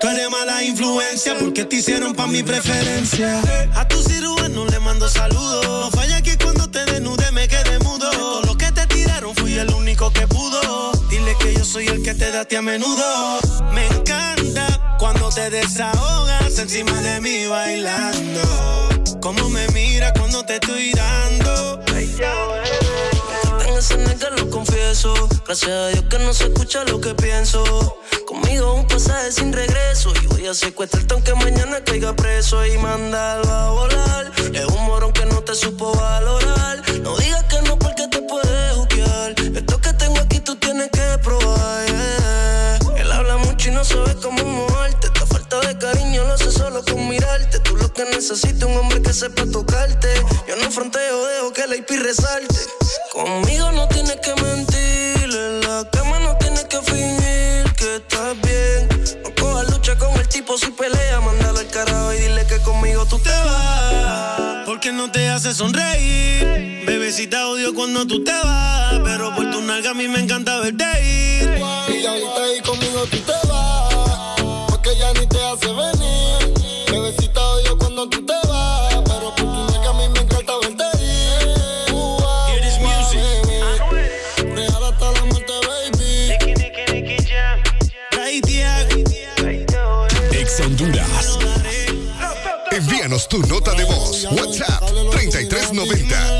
Tú eres mala influencia porque te hicieron pa' mi preferencia. A tu cirujano le mando saludos. No falla que cuando te desnude me quede mudo. Todo lo que te tiraron fui el único que pudo. Dile que yo soy el que te date a menudo. Me encanta cuando te desahogas encima de mí bailando. Cómo me mira cuando te estoy dando. Nega lo confieso. Gracias a Dios que no se escucha lo que pienso. Conmigo un pasaje sin regreso. Y voy a secuestrarte aunque mañana caiga preso. Y mandarlo a volar. Es un morón que no te supo valorar. No digas que no porque te puedes juzgar. Esto que tengo aquí tú tienes que probar. Él habla mucho y no sabe cómo moverte. Esta falta de cariño lo hace solo con mirarte. Tú lo que necesitas un hombre que sepa tocarte. Yo no fronteo, dejo que la IP resalte. Conmigo no tienes que mentir. En la cama no tienes que fingir que estás bien. No cojas lucha con el tipo si pelea. Mándalo al carajo y dile que conmigo tú te vas. Porque no te hace sonreír. Bebecita odio cuando tú te vas. Pero por tu nalga a mí me encanta verte ir. Y ahorita ahí conmigo tú te vas. Envíanos tu nota de voz. WhatsApp 3390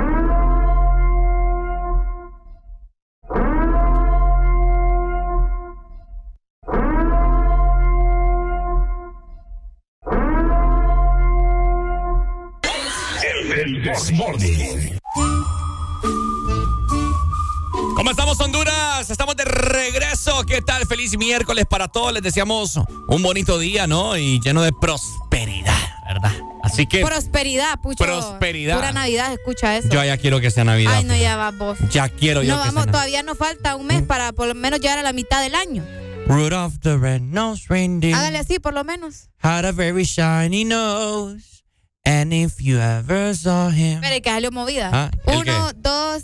El Desmorning. ¿Cómo estamos, Honduras? Estamos de regreso. ¿Qué tal? Feliz miércoles para todos. Les deseamos un bonito día, ¿no? Y lleno de prosperidad, ¿verdad? Así que Prosperidad, pucho. Prosperidad. Pura Navidad, escucha eso. yo ya quiero que sea Navidad. Ay, no, ya vas vos. Ya quiero yo No, que sea vamos, Navidad. todavía nos falta un mes para por lo menos llegar a la mitad del año. Rudolph the red-nosed reindeer Hágale así, por lo menos. had a very shiny nose. And if you ever saw him... Espere, que salió movida. Ah, ¿el Uno, dos.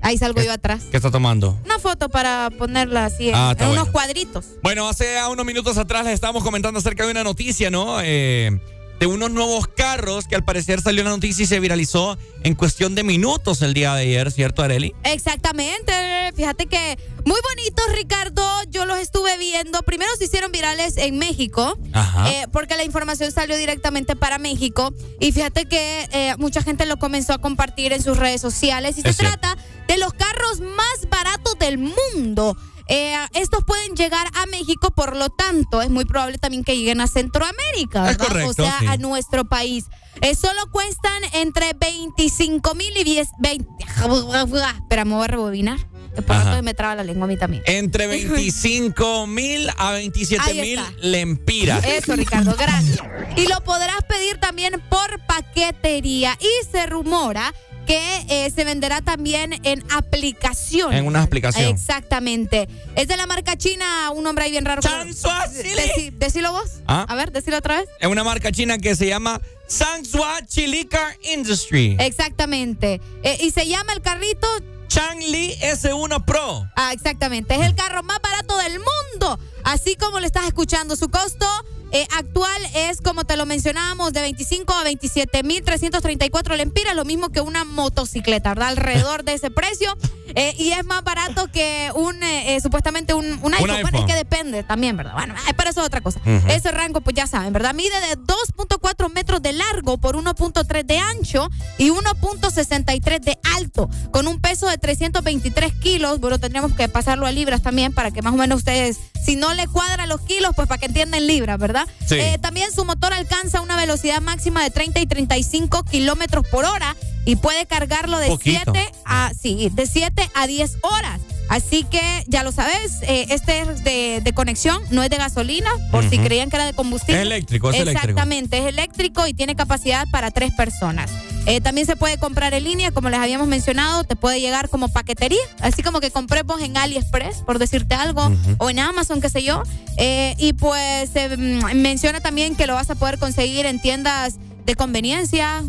Ahí salgo yo atrás. ¿Qué está tomando? Una foto para ponerla así en, Ah, en unos bueno. cuadritos. Bueno, hace unos minutos atrás les estábamos comentando acerca de una noticia, ¿no? Eh, de unos nuevos carros que al parecer salió la noticia y se viralizó en cuestión de minutos el día de ayer, ¿cierto, Areli? Exactamente. Fíjate que muy bonitos, Ricardo. Yo los estuve viendo. Primero se hicieron virales en México. Ajá. eh, porque la información salió directamente para México. Y fíjate que eh, mucha gente lo comenzó a compartir en sus redes sociales. Y se cierto. trata de los carros más baratos del mundo. Eh, estos pueden llegar a México, por lo tanto, es muy probable también que lleguen a Centroamérica, Es ¿verdad? correcto, o sea, sí. a nuestro país. Eh, solo cuestan entre 25 mil y 10. 20. Espera, me voy a rebobinar. Por rato me traba la lengua a mí también. Entre 25 mil a 27 Ahí mil lempiras. Eso, Ricardo, gracias. Y lo podrás pedir también por paquetería. Y se rumora que eh, se venderá también en aplicación. En una aplicación. Exactamente. Es de la marca china, un nombre ahí bien raro. Deci- decilo vos. ¿Ah? A ver, decilo otra vez. Es una marca china que se llama Sangsua Chili Car Industry. Exactamente. Eh, y se llama el carrito Changli S1 Pro. Ah, exactamente. Es el carro más barato del mundo. Así como le estás escuchando, su costo eh, actual es, como te lo mencionábamos, de 25 a 27 mil 334 lempiras, lo mismo que una motocicleta, ¿verdad? Alrededor de ese precio. Eh, y es más barato que un, eh, supuestamente un, un iPhone. Bueno, iPhone. es que depende también, ¿verdad? Bueno, pero eso es otra cosa. Ese rango, pues ya saben, ¿verdad? Mide de 2.4 metros de largo por 1.3 de ancho y 1.63 de alto, con un peso de 323 kilos. Bueno, tendríamos que pasarlo a libras también para que más o menos ustedes, si no le cuadran los kilos, pues para que entiendan libras, ¿verdad? Sí. Eh, también su motor alcanza una velocidad máxima de 30 y 35 kilómetros por hora y puede cargarlo de Poquito. 7 a, sí, de 7 a 10 horas. Así que ya lo sabes, eh, este es de, de conexión, no es de gasolina, por si creían que era de combustible. Es eléctrico, es eléctrico. Exactamente, es eléctrico y tiene capacidad para tres personas. Eh, también se puede comprar en línea, como les habíamos mencionado, te puede llegar como paquetería, así como que compremos en AliExpress, por decirte algo, o en Amazon, qué sé yo. Eh, y pues se mm, menciona también que lo vas a poder conseguir en tiendas de conveniencia,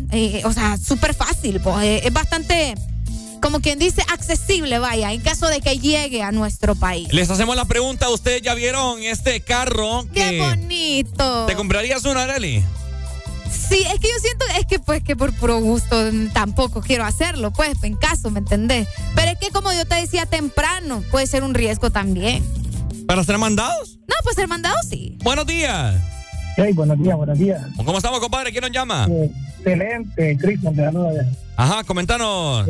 o sea, súper fácil, pues, es bastante, como quien dice, accesible, vaya, en caso de que llegue a nuestro país. Les hacemos la pregunta, ¿ustedes ya vieron este carro? ¡Qué que bonito! ¿Te comprarías uno, Areli? Sí, es que yo siento es que pues que por puro gusto tampoco quiero hacerlo, pues en caso, ¿me entendés? Pero es que como yo te decía temprano, puede ser un riesgo también. ¿Para ser mandados? No, pues ser mandado sí. Buenos días. Hey, buenos días, buenos días. ¿Cómo estamos, compadre? ¿Quién nos llama? Excelente, Cristian, te saludo allá. Ajá, comentanos.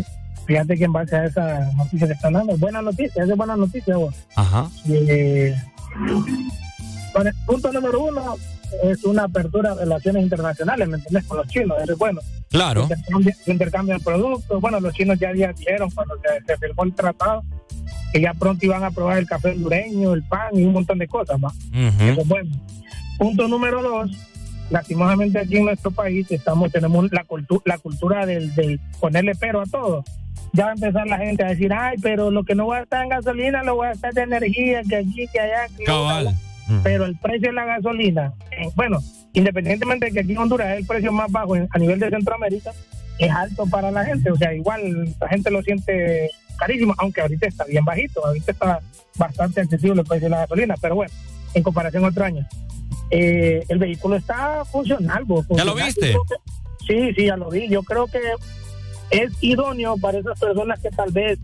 Fíjate que en base a esa noticia que están dando, buena noticia, es buena noticia vos. Ajá. Eh, bueno, punto número uno es una apertura de relaciones internacionales, ¿me entiendes? Con los chinos, eso es bueno. Claro. Intercambio, intercambio de productos. Bueno, los chinos ya ya dijeron cuando se, se firmó el tratado que ya pronto iban a probar el café hondureño, el pan y un montón de cosas más. Eso es bueno. Punto número dos, lastimosamente aquí en nuestro país estamos tenemos la, cultu- la cultura del, del ponerle pero a todo. Ya va a empezar la gente a decir, ay, pero lo que no va a estar en gasolina lo voy a estar de energía, que aquí, que allá. Que Cabal. Pero el precio de la gasolina, eh, bueno, independientemente de que aquí en Honduras es el precio más bajo en- a nivel de Centroamérica, es alto para la gente. O sea, igual la gente lo siente carísimo, aunque ahorita está bien bajito, ahorita está bastante accesible el precio de la gasolina, pero bueno, en comparación a otro año. Eh, el vehículo está funcional. vos, ¿Ya lo viste? Que- Sí, sí, ya lo vi. Yo creo que es idóneo para esas personas que tal vez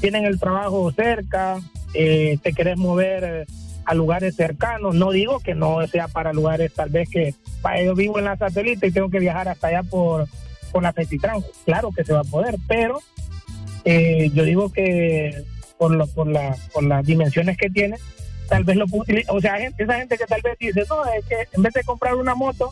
tienen el trabajo cerca, eh, te querés mover eh, a lugares cercanos. No digo que no sea para lugares tal vez que para yo vivo en la satélite y tengo que viajar hasta allá por, por la Petitran. Claro que se va a poder, pero eh, yo digo que por, lo, por, la, por las dimensiones que tiene, tal vez lo. O sea, gente- esa gente que tal vez dice, no, es que en vez de comprar una moto,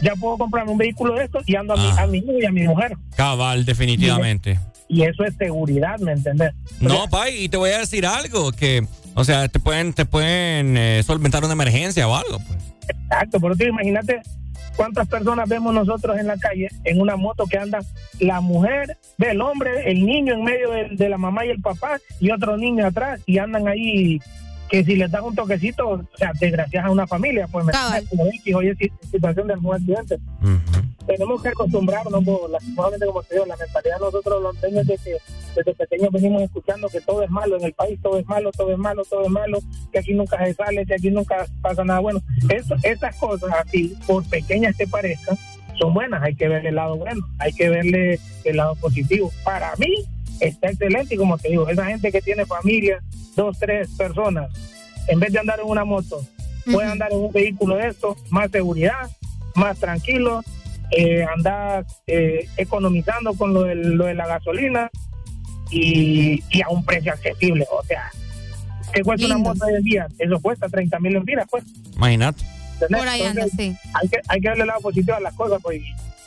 ya puedo comprar un vehículo de estos y ando a, mi, a mi hijo y a mi mujer. Cabal, definitivamente. Y eso es seguridad, ¿me entendés? No, Pai, y te voy a decir algo, que, o sea, te pueden, te pueden eh, solventar una emergencia o algo, pues. Exacto, pero tú imagínate cuántas personas vemos nosotros en la calle en una moto que anda la mujer del hombre, el niño en medio de, de la mamá y el papá y otro niño atrás y andan ahí que si les das un toquecito, o sea, desgracias a una familia, pues me como X, oye, si- situación de algún accidente. Tenemos que acostumbrarnos, pues, lastimosamente, como te digo, la mentalidad de nosotros los niños de que desde pequeños venimos escuchando que todo es malo en el país, todo es malo, todo es malo, todo es malo, que aquí nunca se sale, que aquí nunca pasa nada bueno. Eso, esas cosas así, por pequeñas que parezcan, son buenas, hay que verle el lado bueno, hay que verle el lado positivo. Para mí está excelente y como te digo, esa gente que tiene familia, dos, tres personas, en vez de andar en una moto, puede andar en un vehículo de estos, más seguridad, más tranquilo, eh, andar eh, economizando con lo de, lo de la gasolina y, y a un precio accesible. O sea, ¿qué cuesta una moto hoy en día? Eso cuesta 30 mil lempiras, pues. Imagínate. Por ahí anda, Entonces, sí. hay que, hay que darle el lado positivo a las cosas, pues.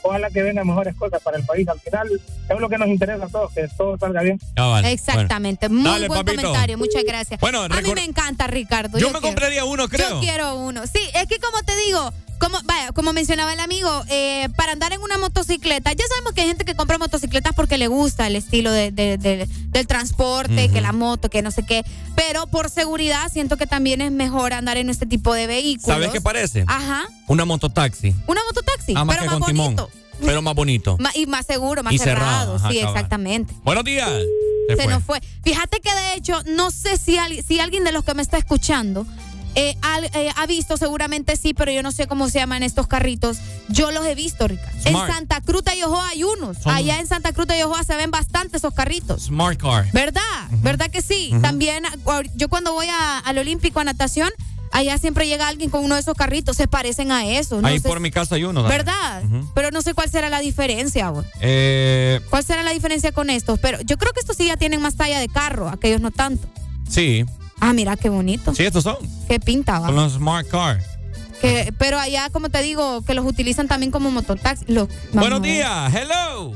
Ojalá que vengan mejores cosas para el país. Al final, es lo que nos interesa a todos, que todo salga bien. Exactamente, muy Dale, buen papito. comentario, muchas gracias. Bueno, a mí me encanta, Ricardo. Yo me quiero- compraría uno, creo. Yo quiero uno. Sí, es que como te digo, como, vaya, como mencionaba el amigo, eh, para andar en una motocicleta, ya sabemos que hay gente que compra motocicletas porque le gusta el estilo de, de- de- del transporte, que la moto, que no sé qué. Pero por seguridad siento que también es mejor andar en este tipo de vehículos. ¿Sabes qué parece? Ajá. Una mototaxi. Una mototaxi, Ah, más pero que más con timón. bonito. Pero más bonito. Y más seguro, más Y cerrado. cerrado, ajá, sí, cabal. exactamente. Buenos días. Se Se, fue. nos fue. Fíjate que de hecho, no sé si, al- si alguien de los que me está escuchando eh, al- eh, ha visto, seguramente sí, pero yo no sé cómo se llaman estos carritos. Yo los he visto, Ricardo. Smart. En Santa Cruz de Yojoa hay unos. Son- Allá en Santa Cruz de Yojoa se ven bastante esos carritos. Smart car. ¿Verdad? ¿Verdad que sí? También ahor- yo cuando voy a- al Olímpico a natación, allá siempre llega alguien con uno de esos carritos, se parecen a esos. No Ahí sé por si- mi casa hay uno. ¿Verdad? Pero no sé cuál será la diferencia. Eh, ¿Cuál será la diferencia con estos? Pero yo creo que estos sí ya tienen más talla de carro, aquellos no tanto. sí. Ah, mira qué bonito. Sí, estos son. Qué pinta, va. Son los smart car. Que, pero allá, como te digo, que los utilizan también como mototaxi. Los, Buenos días. Hello.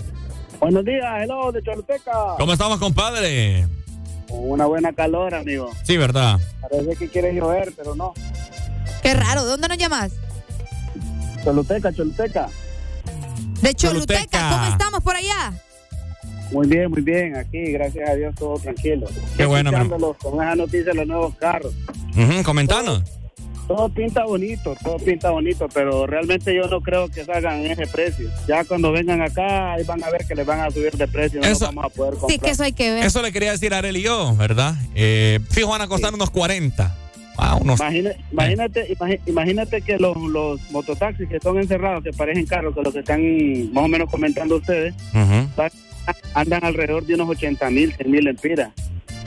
Buenos días, hello, de Choluteca. ¿Cómo estamos, compadre? Una buena calor, amigo. Sí, ¿verdad? Parece que quiere llover, pero no. Qué raro. ¿De dónde nos llamas? Choluteca, Choluteca. De Choluteca. Choluteca. ¿Cómo estamos por allá? Muy bien, muy bien. Aquí, gracias a Dios, todo tranquilo. Qué bueno, mi Escuchándolos con esa noticia de los nuevos carros. Ujú, comentanos. Todo pinta bonito, todo pinta bonito, pero realmente yo no creo que salgan en ese precio. Ya cuando vengan acá, ahí van a ver que les van a subir de precio y no los Eso- vamos a poder comprar. Sí, que eso hay que ver. Eso le quería decir a Arel y yo, ¿verdad? Eh, fijo, van a costar unos 40. Ah, unos. Imagina- imagínate, imagínate que los, los mototaxis que son encerrados, que parecen carros, que lo que están más o menos comentando ustedes, Ujú, van- andan alrededor de unos 80 mil, 100 mil empiras.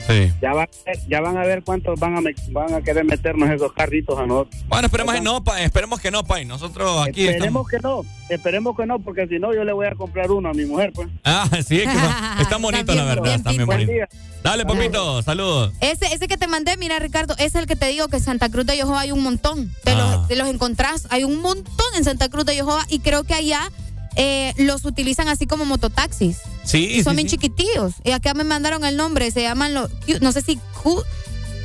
Sí. Ya, van, ya van a ver cuántos van a, me- van a querer meternos esos carritos a nosotros. Bueno, esperemos que no, pa, esperemos que no, Pai. Nosotros aquí Esperemos estamos. que no, esperemos que no, porque si no yo le voy a comprar uno a mi mujer, pues. Ah, sí, es que son- están bonitos, la verdad. Están bien Buen bonitos. día. Dale, papito, saludos. Ese, ese que te mandé, mira, Ricardo, ese es el que te digo que en Santa Cruz de Yojoa hay un montón. Te, Ah. los, te los encontrás, hay un montón en Santa Cruz de Yojoa y creo que allá eh, los utilizan así como mototaxis. Sí, Y son sí, bien sí. chiquitillos. Y acá me mandaron el nombre, se llaman los, no sé si Q,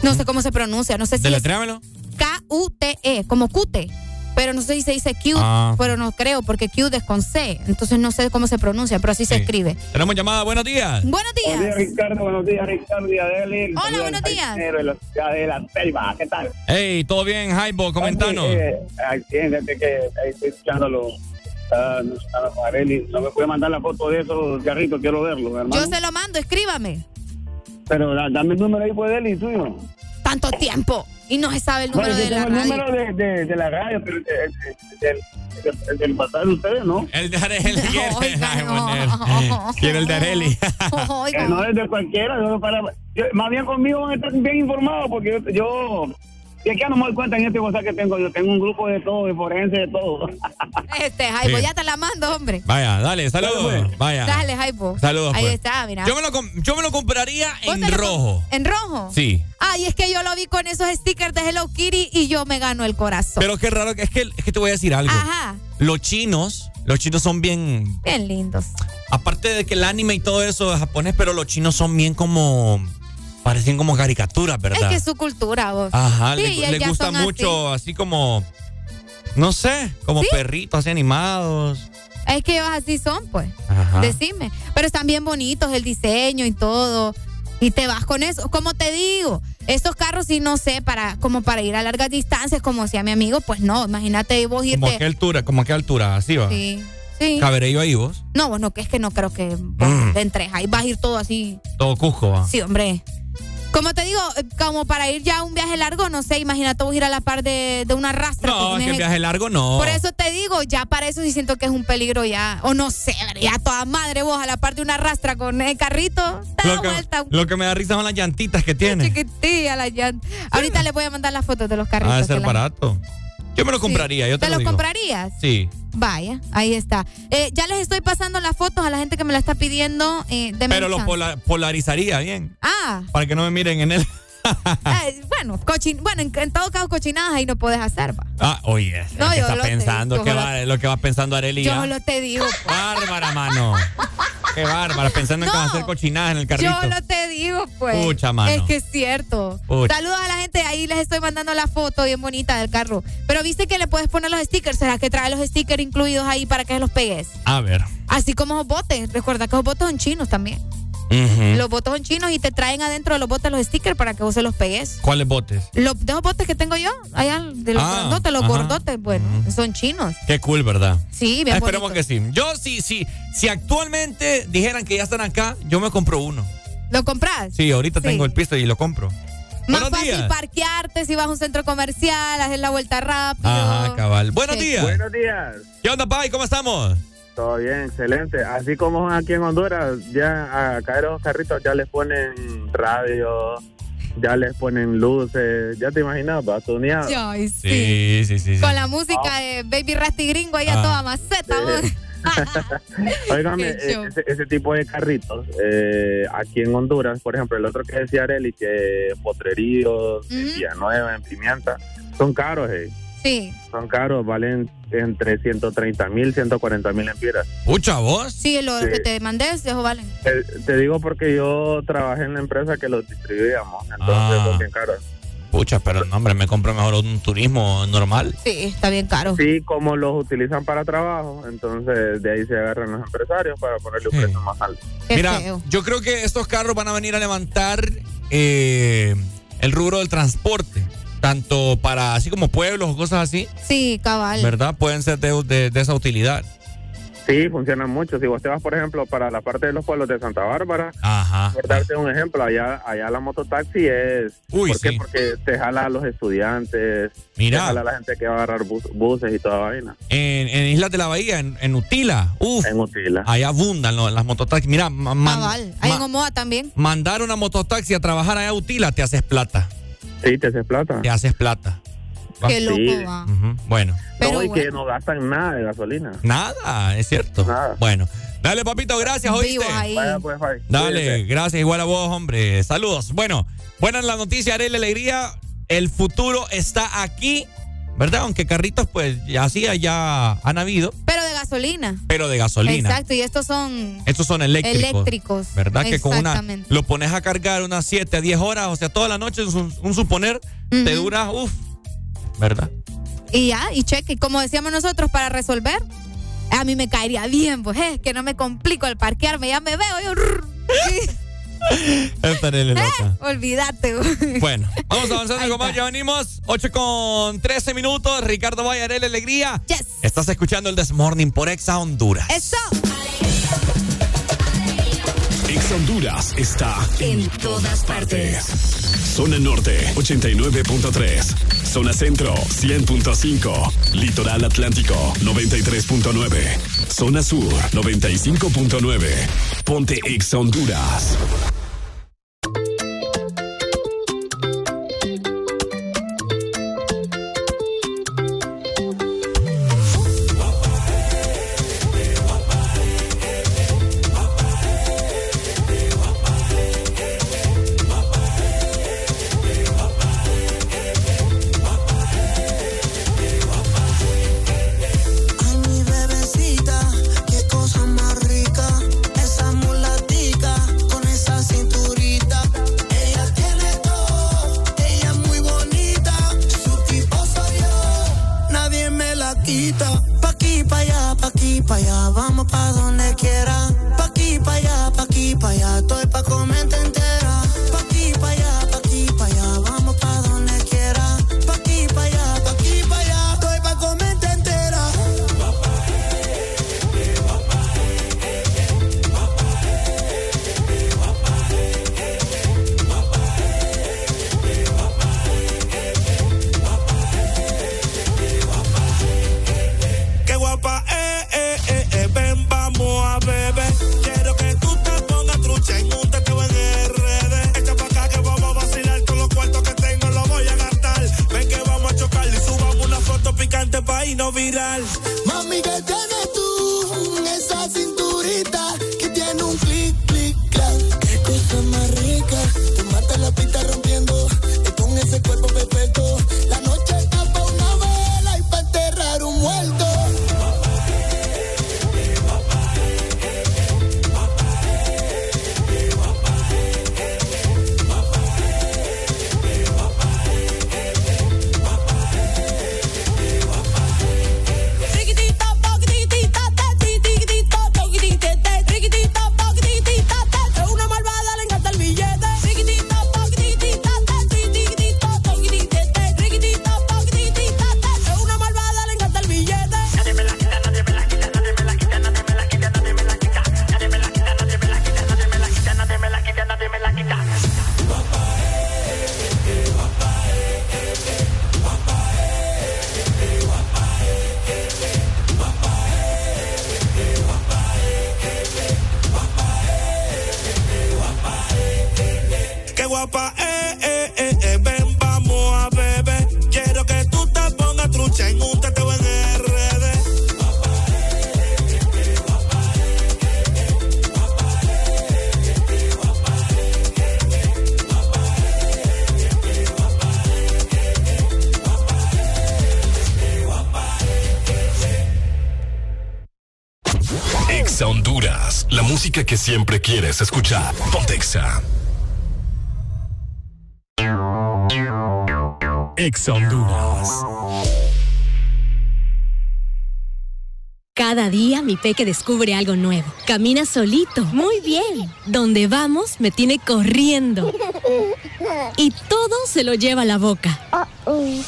no sé cómo se pronuncia, no sé si Deletréamelo. K-U-T-E, como Qte. Pero no sé si se dice Q, Ah. pero no creo, porque Q es con C. Entonces no sé cómo se pronuncia, pero así se escribe. Tenemos llamada, buenos días. Buenos días. Buenos días, Ricardo. Buenos días, Ricardo y Adeli. Hola, Saludos buenos días. De la ciudad de La Ceiba. ¿Qué tal? Hey, ¿todo bien, Jaibo? Comentanos. Eh, aquí, fíjate que ahí estoy escuchándolo. Está. No me puede mandar la foto de esos carritos, quiero verlo, hermano. Yo se lo mando, escríbame. Pero da- dame el número ahí, pues, de él y suyo. Tanto tiempo. Y no se sabe el número Bueno, yo de la el radio. número de, de, de la radio, pero el, el, el, el, el del pasado de ustedes, ¿no? El de Areli. Quiero el de Areli. Oiga. Que no es de cualquiera, solo para... yo- más bien conmigo van a estar bien informados, porque yo... yo y aquí no me doy cuenta en este WhatsApp que tengo. Yo tengo un grupo de todo, de forense, de todo. Este, Jaibo, Sí. ya te la mando, hombre. Vaya, dale, saludos. Vaya. Dale, Jaibo. Saludos, Ahí pues. está, mira. Yo me lo, yo me lo compraría ¿Vos en rojo. ¿En rojo? Sí. Ay, es que yo lo vi con esos stickers de Hello Kitty y yo me gano el corazón. Pero qué raro, es que, es que te voy a decir algo. Ajá, Los chinos, los chinos son bien. bien lindos. Aparte de que el anime y todo eso es japonés, pero los chinos son bien como. Parecen como caricaturas, ¿verdad? Es que es su cultura, vos. Ajá, Sí, le, le ya gusta así. mucho, así. como. No sé, como ¿Sí? perritos así animados. Es que ellos así son, pues. Ajá. Decime. Pero están bien bonitos el diseño y todo. Y te vas con eso. Como te digo, estos carros sí no sé, para, como para ir a largas distancias, como decía mi amigo, pues no. Imagínate vos irte. Como a qué altura, como a qué altura, así va. Sí, sí. Caberé yo ahí vos. No, bueno, que es que no creo que vos Mm. te entres ahí. Vas a ir todo así. Todo Cusco va. Sí, hombre. Como te digo, eh, como para ir ya a un viaje largo, no sé, imagínate vos ir a la par de, de una rastra. No, que eje- viaje largo no. Por eso te digo, ya para eso sí siento que es un peligro ya. O no sé, ya toda madre vos a la par de una rastra con el carrito. Da Lo que, vuelta. lo que me da risa son las llantitas que tiene. Chiquitilla la llanta. Ahorita les voy a mandar las fotos de los carritos. Que ser barato. Yo me lo Sí. compraría, yo te, ¿Te lo lo digo. comprarías? Sí. Vaya, ahí está. Eh, ya les estoy pasando las fotos a la gente que me la está pidiendo. Eh, denme Pero un lo chance. pola- polarizaría bien. Ah, Para que no me miren en él. Eh, bueno, cochin bueno en, en todo caso, cochinadas ahí no puedes hacer, va. Ah, oye, No, ¿qué yo está lo pensando? yo ¿Qué lo- va, lo que va pensando Arely Yo ya? solo te digo. pues. Bárbara, mano. qué bárbara, pensando en que vas a hacer cochinadas en el carrito. Yo no te digo, pues. Pucha, mano. Es que es cierto. Pucha. Saludos a la gente, ahí les estoy mandando la foto bien bonita del carro. Pero viste que le puedes poner los stickers. ¿Será que trae los stickers incluidos ahí para que los pegues? A ver. Así como los botes. Recuerda que los botes son chinos también. Los botes son chinos y te traen adentro de los botes los stickers para que vos se los pegues. ¿Cuáles botes? Los de los botes que tengo yo, allá de los Ah, grandotes, los ajá. gordotes, bueno, son chinos. Qué cool, ¿verdad? Sí, bien Esperemos bonito. que sí. Yo sí, sí. Si actualmente dijeran que ya están acá, yo me compro uno. ¿Lo compras? Sí, ahorita Sí. tengo el pisto y lo compro. Más Buenos fácil días. parquearte si vas a un centro comercial, hacer la vuelta rápido. Ajá, cabal. Buenos Sí. días. Buenos días. ¿Qué onda, Pai? ¿Cómo estamos? Todo bien, excelente. Así como aquí en Honduras, ya a caer los carritos ya les ponen radio, ya les ponen luces, ya te imaginas, va tuneado. Ay, sí. Sí, sí, sí. sí. Con la música de Baby Rasty Gringo ahí a Ah. toda maceta. Óigame, Qué show. ese, ese tipo de carritos, eh, aquí en Honduras, por ejemplo, el otro que decía Areli, que potreríos, en Villanueva, en Pimienta, son caros, eh. Sí. Son caros, valen entre 130 mil, 140 mil empiras. Pucha, vos. Sí, lo Sí. que te mandé, eso valen. Te, te digo porque yo trabajé en la empresa que los distribuíamos, entonces Ah. son bien caros. Pucha, pero no, hombre, me compro mejor un turismo normal. Sí, está bien caro. Sí, como los utilizan para trabajo, entonces de ahí se agarran los empresarios para ponerle un precio más alto. Mira, yo creo que estos carros van a venir a levantar eh, el rubro del transporte. Tanto para así como pueblos o cosas así, Sí, cabal. ¿verdad? Pueden ser de, de- de esa utilidad. Sí, funcionan mucho. Si vos te vas, por ejemplo, para la parte de los pueblos de Santa Bárbara, Ajá. por darte un ejemplo, allá, allá la mototaxi es... Uy, ¿Por qué? sí. Porque te jala a los estudiantes, Mira. te jala a la gente que va a agarrar bus- buses y toda vaina. En, en Islas de la Bahía, en, en Utila. Uf. En Utila. Ahí abundan lo- las mototaxis. Mira, ma- man- Cabal. Ahí en Omoa también. mandar una mototaxi a trabajar allá a Utila, te haces plata. Sí, te haces plata. Te haces plata. Qué loco Sí. va. Bueno. no, y que no gastan nada de gasolina. Nada, es cierto. Bueno. Dale, papito, gracias, ¿oíste? Ahí. Vaya, pues. Dale, gracias, igual a vos, hombre. Saludos. Bueno, buena la noticia, Arely Alegría. El futuro está aquí, ¿verdad? Aunque carritos, pues, ya así ya han habido, Pero de gasolina. pero de gasolina. Exacto, y estos son Estos son eléctricos. eléctricos. ¿Verdad? Que con una lo pones a cargar unas 7 a 10 horas, o sea, toda la noche, un, un suponer, te dura, uff, ¿verdad? Y ya, y cheque, como decíamos nosotros, para resolver, a mí me caería bien, pues es que no me complico al parquearme, ya me veo, yo. rrr, sí, Esta Arely loca. olvídate. güey. Bueno, vamos avanzando con más, ya venimos. 8 con 13 minutos. Ricardo Vallarel, Alegría. Estás escuchando el Desmorning por Exa Honduras. Eso. Honduras está en todas partes. Zona Norte 89.3. Zona Centro 100.5. Litoral Atlántico 93.9. Zona Sur 95.9. Ponte Ex Honduras. Vamos pa' donde quiera. Pa' aquí, pa' allá, pa' aquí, pa' allá. Estoy pa' comerte siempre quieres escuchar. Pontexa. Ex Honduras. Cada día mi peque descubre algo nuevo. Camina solito. Muy bien. Donde vamos me tiene corriendo. Y todo se lo lleva a la boca.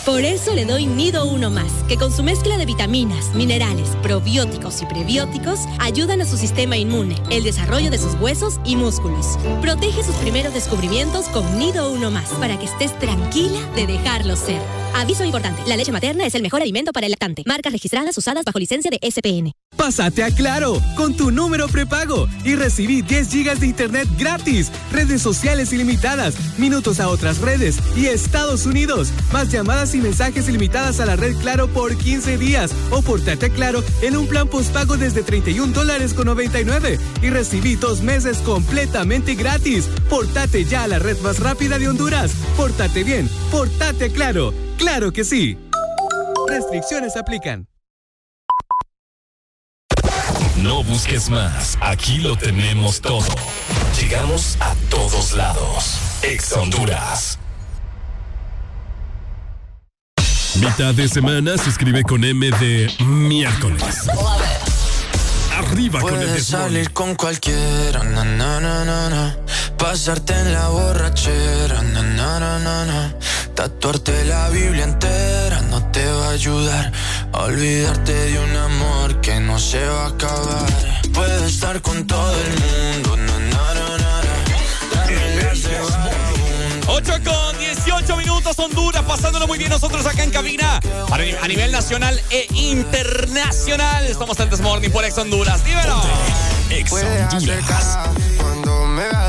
Por eso le doy Nido Uno Más, que con su mezcla de vitaminas, minerales, probióticos y prebióticos ayudan a su sistema inmune, el desarrollo de sus huesos y músculos. Protege sus primeros descubrimientos con Nido Uno Más, para que estés tranquila de dejarlo ser. Aviso importante, la leche materna es el mejor alimento para el lactante. Marcas registradas usadas bajo licencia de SPN. Pásate a Claro con tu número prepago y recibí 10 gigas de internet gratis, redes sociales ilimitadas, minutos a otras redes y Estados Unidos, más llamadas y mensajes ilimitadas a la red Claro por 15 días o portate a Claro en un plan postpago desde 31 dólares con 99 y recibí dos meses completamente gratis. Portate ya a la red más rápida de Honduras. Portate bien, portate Claro. Claro que sí. Restricciones aplican. No busques más, aquí lo tenemos todo. Llegamos a todos lados. Ex Honduras. Mitad de semana se escribe con M de miércoles. Arriba con el Puedes salir con cualquiera, na, na, na, pasarte en la borrachera, tatuarte la Biblia entera te va a ayudar a olvidarte de un amor que no se va a acabar. Puedes estar con todo el mundo, na, na, na, na, na. darme las de vagabundo. 8 con 18 minutos, Honduras, pasándolo muy bien nosotros acá en cabina. A ni- a nivel nacional e internacional. Estamos en Desmorning por Ex Honduras. Dímelo. Cuando me la cara.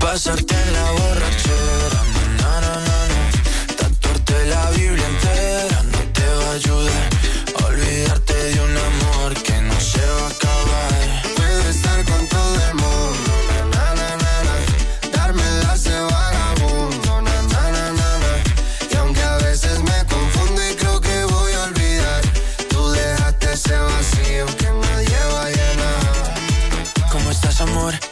Pasarte en la borrachera, na.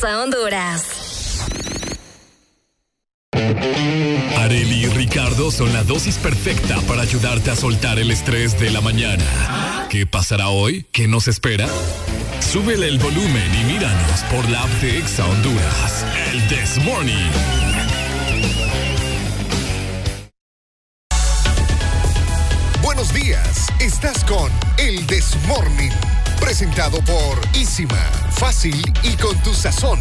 Exa Honduras. Areli y Ricardo son la dosis perfecta para ayudarte a soltar el estrés de la mañana. ¿Qué pasará hoy? ¿Qué nos espera? Súbele el volumen y míranos por la app de Exa Honduras. El This Morning. Buenos días, estás con El Desmorning, presentado por Isima, fácil y con tu sazón.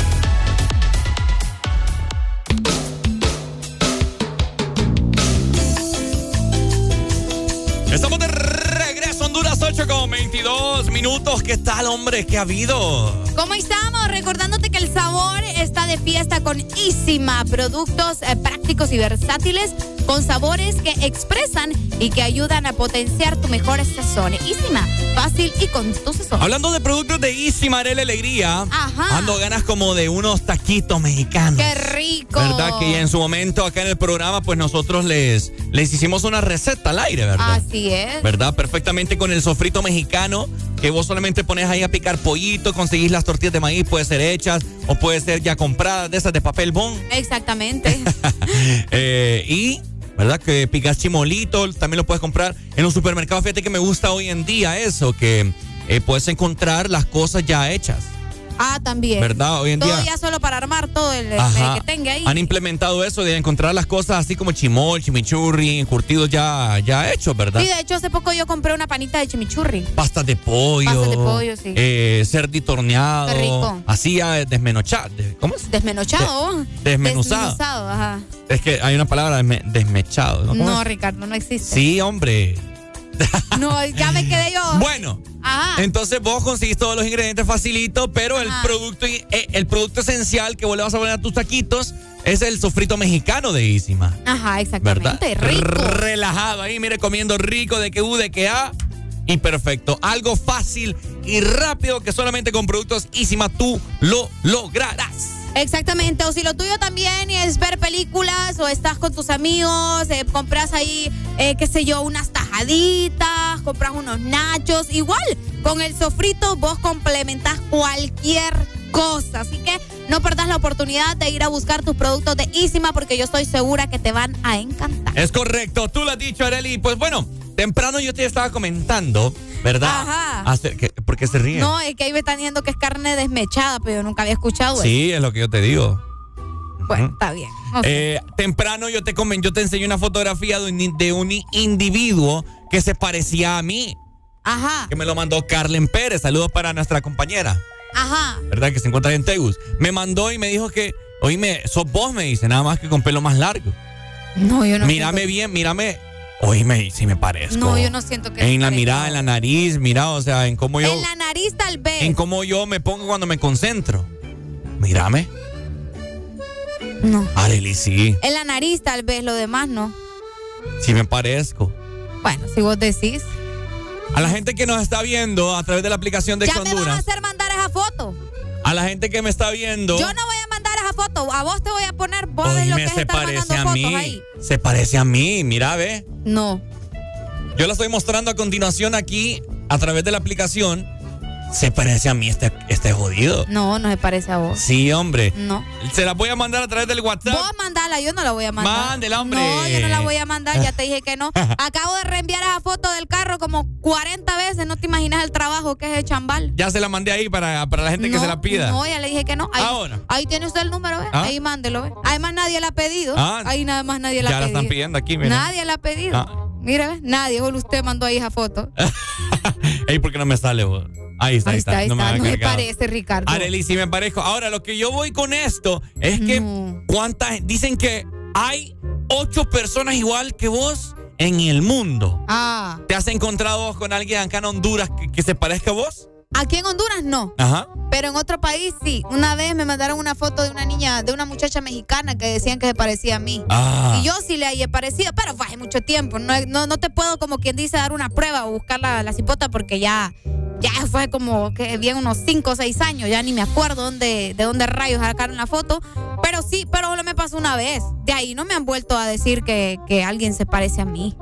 Estamos de 8 con 22 minutos. ¿Qué tal, hombre? ¿Qué ha habido? ¿Cómo estamos? Recordándote que el sabor está de fiesta con Isima, productos eh, prácticos y versátiles con sabores que expresan y que ayudan a potenciar tu mejor sazón. Isima, fácil y con tu sazón. Hablando de productos de Easy Marel Alegría, Ajá. ando ganas como de unos taquitos mexicanos. ¡Qué rico! ¿Verdad? Que en su momento acá en el programa, pues nosotros les, les hicimos una receta al aire, ¿verdad? Así es. ¿Verdad? Perfectamente con el sofrito mexicano, que vos solamente pones ahí a picar pollito, conseguís las tortillas de maíz, puede ser hechas o puede ser ya compradas de esas de papel bond. Exactamente. Eh, y, ¿verdad? Que picas chimolito, también lo puedes comprar en un supermercado. Fíjate que me gusta hoy en día eso, que eh, puedes encontrar las cosas ya hechas. Ah, también. ¿Verdad? Hoy en todo día- ya solo para armar todo el, que tenga ahí. Han implementado eso de encontrar las cosas así como chimol, chimichurri, curtidos ya, ya hechos, ¿verdad? Sí, de hecho, hace poco yo compré una panita de chimichurri. Pastas de pollo. Pastas de pollo, sí. eh, cerdito horneado. Qué rico. Así ya desmenochado. ¿Cómo es? Desmenochado. desmenuzado. Desmenuzado, ajá. Es que hay una palabra desme- desmechado. ¿no? ¿Cómo No? Ricardo, no existe. Sí, hombre. No, ya me quedé yo. Bueno. Ajá. Entonces vos conseguís todos los ingredientes facilito, pero el producto eh, el producto esencial que vos le vas a poner a tus taquitos es el sofrito mexicano de Isima. Ajá, ¿Verdad? exactamente. Rico. Relajado ahí, mire, comiendo rico de que U, de que A. Y perfecto. Algo fácil y rápido que solamente con productos Isima tú lo lograrás. Exactamente, o si lo tuyo también es ver películas o estás con tus amigos, eh, compras ahí, eh, qué sé yo, unas tajaditas, compras unos nachos, igual con el sofrito vos complementás cualquier cosa, así que no perdás la oportunidad de ir a buscar tus productos de Isima porque yo estoy segura que te van a encantar. Es correcto, tú lo has dicho, Areli. Pues bueno, temprano yo te estaba comentando, ¿verdad? Ajá. Hacer- que- ¿Por qué se ríe? No, es que ahí me están diciendo que es carne desmechada, pero yo nunca había escuchado eso. Sí, es lo que yo te digo. Bueno, está bien. Eh, temprano yo te comen, yo te enseñé una fotografía de un, de un individuo que se parecía a mí, Ajá, que me lo mandó Carlen Pérez. Saludos para nuestra compañera, ajá. ¿verdad? Que se encuentra en Tegus. Me mandó y me dijo que, oíme, sos vos, me dice, nada más que con pelo más largo. No, yo no mírame bien, mírame. Oíme, si me parezco. No, yo no siento que En la mirada, en la nariz, mira, o sea, en cómo yo, En la nariz tal vez. en cómo yo me pongo cuando me concentro. Mírame. No. Areli, sí, En la nariz tal vez, lo demás no. sí me parezco. Bueno, si vos decís. A la gente que nos está viendo a través de la aplicación de Ya Exa me van a Honduras, hacer mandar esa foto. a la gente que me está viendo, Yo no voy a vos te voy a poner. Vos ves lo oíme, que es se parece a mí. ahí. Se parece a mí, mira, ve. No. Yo la estoy mostrando a continuación aquí a través de la aplicación. Se parece a mí este, este jodido. No, no se parece a vos. Sí, hombre. No. Se la voy a mandar a través del WhatsApp. Vos mandala, yo no la voy a mandar. Mándela, hombre. No, yo no la voy a mandar, ya te dije que no. Acabo de reenviar esa foto del carro como 40 veces, no te imaginas el trabajo que es el chambal. Ya se la mandé ahí para, para la gente que se la pida. No, ya le dije que no. Ahí, Ahora. ahí tiene usted el número, ¿ve? Ah. Ahí mándelo, ¿ve? Además nadie la ha pedido. Ah. Ahí nada más nadie la ya ha la pedido. están pidiendo aquí, mira. Nadie la ha pedido. Ah. Mira, nadie, solo usted mandó ahí esa foto. Ey, ¿por qué no me sale, vos? Ahí está, ahí, Ahí está, no me está. No me parece, Ricardo. Sí me parezco. Ahora, lo que yo voy con esto es que cuántas dicen que hay ocho personas igual que vos en el mundo. Ah. ¿Te has encontrado vos con alguien acá en Honduras que, que se parezca a vos? Aquí en Honduras no. Ajá. Pero en otro país sí. Una vez me mandaron una foto de una niña, de una muchacha mexicana que decían que se parecía a mí. Ah. Y yo sí le parecido, pero fue hace mucho tiempo. No, no, no te puedo, como quien dice, dar una prueba o buscar la, la cipota porque ya, ya fue como que bien unos 5 o 6 años. Ya ni me acuerdo dónde, de dónde rayos sacaron la foto. Pero sí, pero solo me pasó una vez. De ahí no me han vuelto a decir que, que alguien se parece a mí.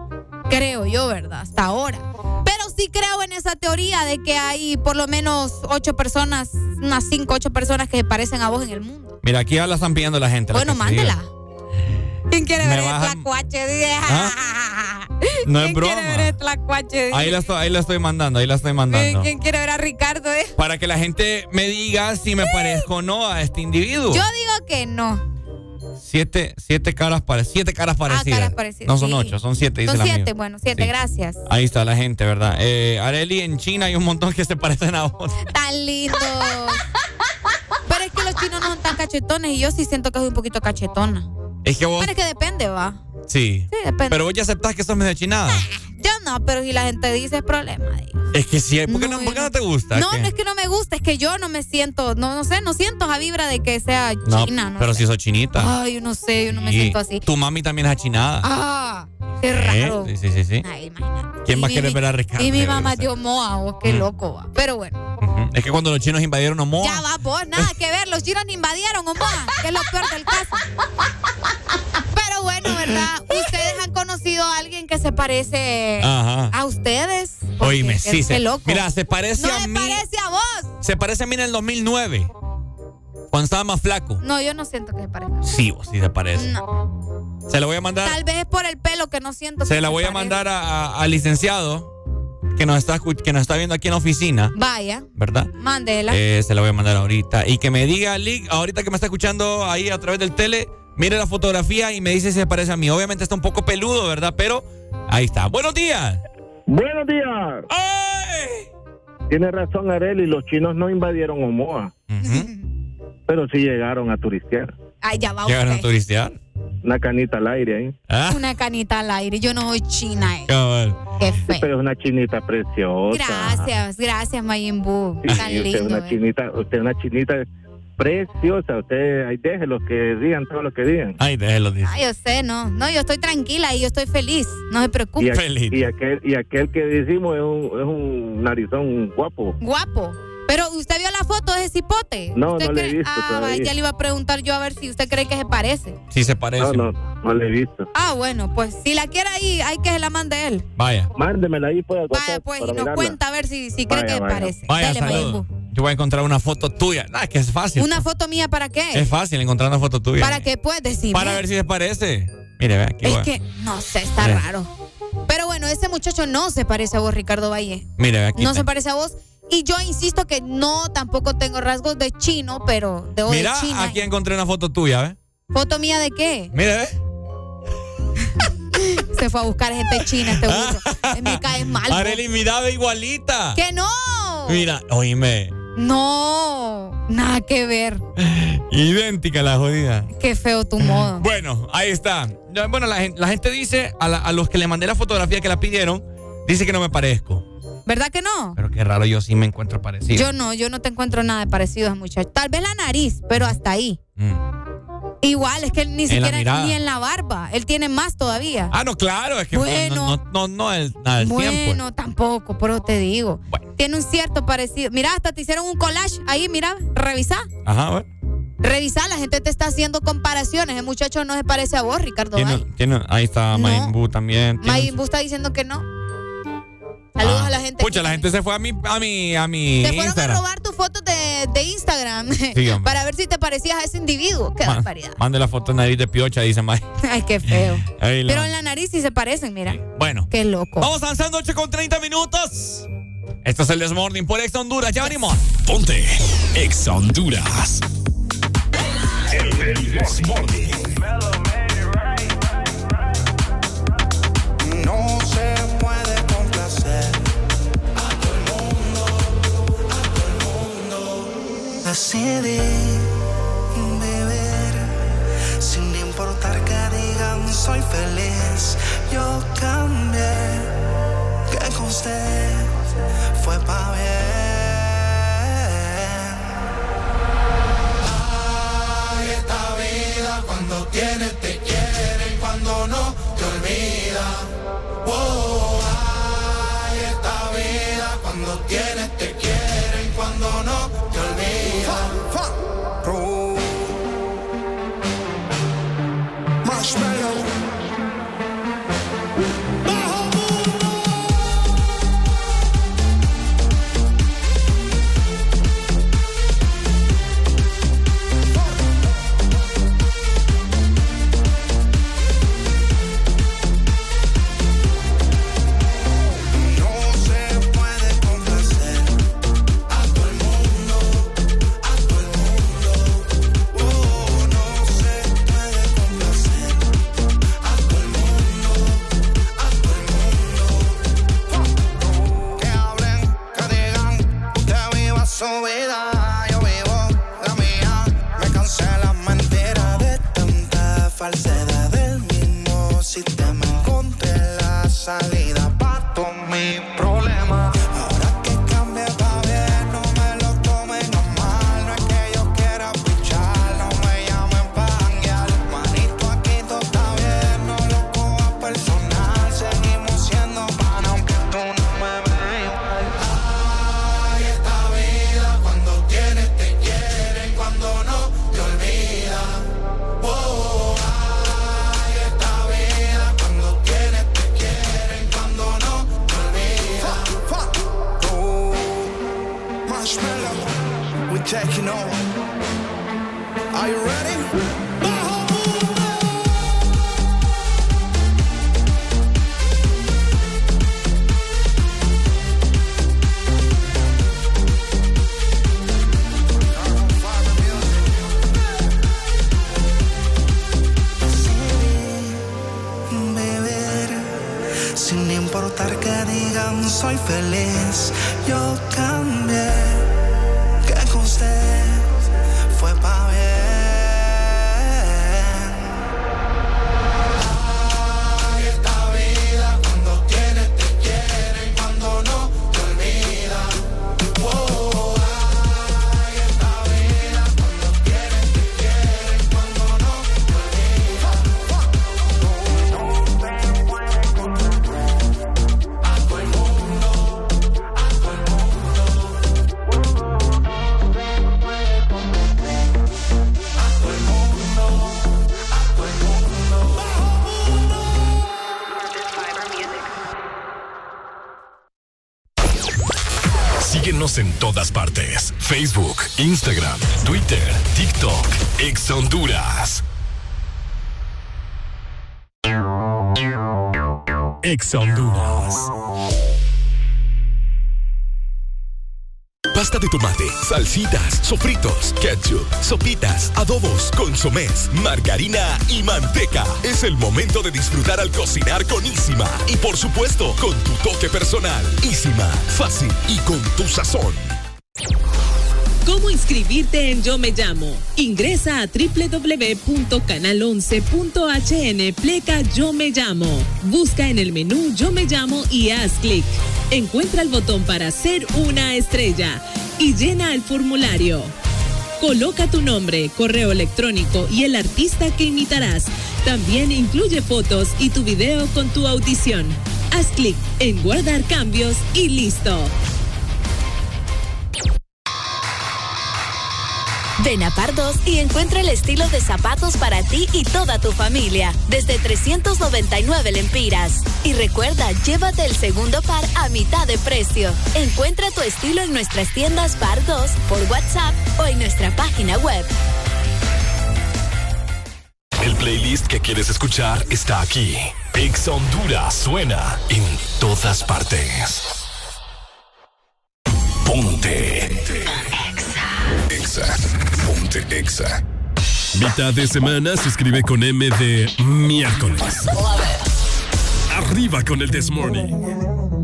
Creo yo, ¿verdad? Hasta ahora. Pero sí creo en esa teoría de que hay por lo menos ocho personas, unas cinco, ocho personas que se parecen a vos en el mundo. Mira, aquí ya la están pidiendo la gente. la Bueno, diga. mándela. ¿Quién quiere Me ver el bajan- tlacuache? ¿Ah? No es ¿Quién quiere ver broma. el tlacuache? Ahí la, estoy, ahí la estoy mandando, ahí la estoy mandando. ¿Quién quiere ver a Ricardo? eh? Para que la gente me diga si me parezco o no a este individuo. Yo digo que no. Siete, siete caras pare- siete caras parecidas. Ah, caras parecidas, No son sí. ocho, son siete, dice Son siete, bueno, siete, Sí. gracias. Ahí está la gente, ¿verdad? Eh, Areli, en China hay un montón que se parecen a vos. Tan lindo. Pero es que los chinos no son tan cachetones y yo sí siento que soy un poquito cachetona. Es que vos. Pero es que depende, va. Sí. Sí, depende. Pero vos ya aceptás que sos medio chinada. Yo no, pero si la gente dice es problema. Es que sí, ¿por qué no, ¿por qué no te gusta? No, ¿Qué? no es que no me gusta, es que yo no me siento, no, no sé, no siento esa vibra de que sea No, china, ¿no? pero si sos chinita. Ay, yo no sé, yo no me Sí. siento así. Tu mami también es achinada. Ah, qué ¿Eh? raro. Sí, sí, sí. sí. Ay, imagínate. ¿Quién va a Y querer mi- ver a Ricardo? Y mi mamá dio moa, oh, qué Mm. loco va. Pero bueno. Es que cuando los chinos invadieron Omoa. ya va vos, nada que ver, los chinos invadieron Omoa, que es lo peor del caso. Pero bueno, ¿verdad? ¿Ustedes han conocido a alguien que se parece A ustedes? Oíme, sí. se- loco. Mira, se parece no a mí. parece a vos. Se parece a mí en el 2009. Cuando estaba más flaco. No, yo no siento que se parezca. Sí, vos sí se parece. No. Se la voy a mandar. Tal vez es por el pelo que no siento. Se que la voy a parezca. mandar a- al licenciado que nos está que nos está viendo aquí en la oficina, Vaya, ¿verdad? mándela. Eh, se la voy a mandar ahorita. Y que me diga, Lick, ahorita que me está escuchando ahí a través del tele, mire la fotografía y me dice si se parece a mí. Obviamente está un poco peludo, ¿verdad? Pero ahí está. Buenos días. Buenos días. Tiene razón Areli, los chinos no invadieron Omoa, pero sí llegaron a turistear. Ay, ya va Llegaron a turistear. Una canita al aire ahí. Ah, Una canita al aire. Yo no soy china. eh. cabal. Qué feo. Pero es una chinita preciosa. Gracias, gracias, Mayimbu. Sí, Tan usted es lindo. una eh. chinita, usted es una chinita preciosa. Usted, ahí déjelo que digan todo lo que digan. Ay, déjelo, dice. Ay, yo sé, no. No, yo estoy tranquila y yo estoy feliz. No se Y, preocupe. aqu- y aquel, y aquel que decimos es un, es un narizón guapo. Guapo. Pero usted vio la foto de ese cipote. No, ¿Usted no le he cree- visto Ah, todavía. ya le iba a preguntar yo a ver si usted cree que se parece. Sí se parece. No, no, no le he visto. Ah, bueno, pues si la quiere ahí, hay que se la mande él. Vaya. Mándemela ahí pues, Vaya, pues, y nos mirarla. cuenta a ver si, si cree Vaya, que se parece. Vaya, Dale, saludos. Mayimbu. Yo voy a encontrar una foto tuya. Ah, es que es fácil. ¿Una foto mía para qué? Es fácil encontrar una foto tuya. ¿Para qué puedes decir? Para ver si se parece. Mire, ve aquí. Es voy. que, no sé, está raro. Pero bueno, ese muchacho no se parece a vos, Ricardo Valle. Mire, ve aquí. No está. se parece a vos. Y yo insisto que no, tampoco tengo rasgos de chino, pero de, de Mira, China. aquí encontré una foto tuya, ¿ves? ¿Foto mía de qué? Mire, ve. Se fue a buscar gente china este burro. Me caes mal. vos. Arely, mira, ve igualita. ¡Que no! Mira, oíme. No, nada que ver. Idéntica la jodida. Qué feo tu modo. Bueno, ahí está. Bueno, la gente, la gente dice, a, la- a los que le mandé la fotografía que la pidieron, dice que no me parezco. ¿Verdad que no? Pero qué raro, yo sí me encuentro parecido. Yo no, yo no te encuentro nada de parecido a. Tal vez la nariz, pero hasta ahí. Mm. Igual, es que él ni En siquiera ni en la barba. Él tiene más todavía. Ah, no, claro, es que Bueno. no, no, no, nada del bueno, tiempo. tampoco, pero te digo. Tiene un cierto parecido. Mira, hasta te hicieron un collage ahí, mira, revisa. Ajá, bueno. Revisa, la gente te está haciendo comparaciones. El muchacho no se parece a vos, Ricardo. Tiene, ahí está. Mayimbu también. Mayimbu está diciendo que no. Saludos Ah. a la gente. Pucha, la gente se fue a mi, a mi, a mi Te fueron a robar tus fotos de, Instagram para ver si te parecías a ese individuo. Qué Ma- barbaridad. Mande la foto de nariz de piocha, dice May. Ay, qué feo. La- Pero en la nariz sí se parecen, mira. Bueno. Qué loco. Vamos avanzando 8 con 30 minutos. Esto es el Desmorning por Ex Honduras. Ya venimos. Ponte Ex Honduras. El Desmorning. No Decidí vivir sin importar que digan soy feliz. Yo cambié, que con usted fue pa' bien. Ay, esta vida cuando tienes te quieren, cuando no te olvida. Oh, ay, esta vida cuando tienes Ex Honduras. Pasta de tomate, salsitas, sofritos, ketchup, sopitas, adobos, consomés, margarina y manteca. Es el momento de disfrutar al cocinar con Isima. Y por supuesto, con tu toque personal. Isima, fácil y con tu sazón. ¿Cómo inscribirte en Yo Me Llamo? Ingresa a www.canal11.hn pleca Yo Me Llamo. Busca en el menú Yo Me Llamo y haz clic. Encuentra el botón para ser una estrella y llena el formulario. Coloca tu nombre, correo electrónico y el artista que imitarás. También incluye fotos y tu video con tu audición. Haz clic en guardar cambios y listo. Ven a Pardos y encuentra el estilo de zapatos para ti y toda tu familia, desde 399 lempiras. Y recuerda, llévate el segundo par a mitad de precio. Encuentra tu estilo en nuestras tiendas Pardos, por WhatsApp o en nuestra página web. El playlist que quieres escuchar está aquí. Ex Honduras suena en todas partes. Ponte. Exa. Ponte Exa. Mitad de semana se escribe con M de miércoles. Arriba con el This Morning.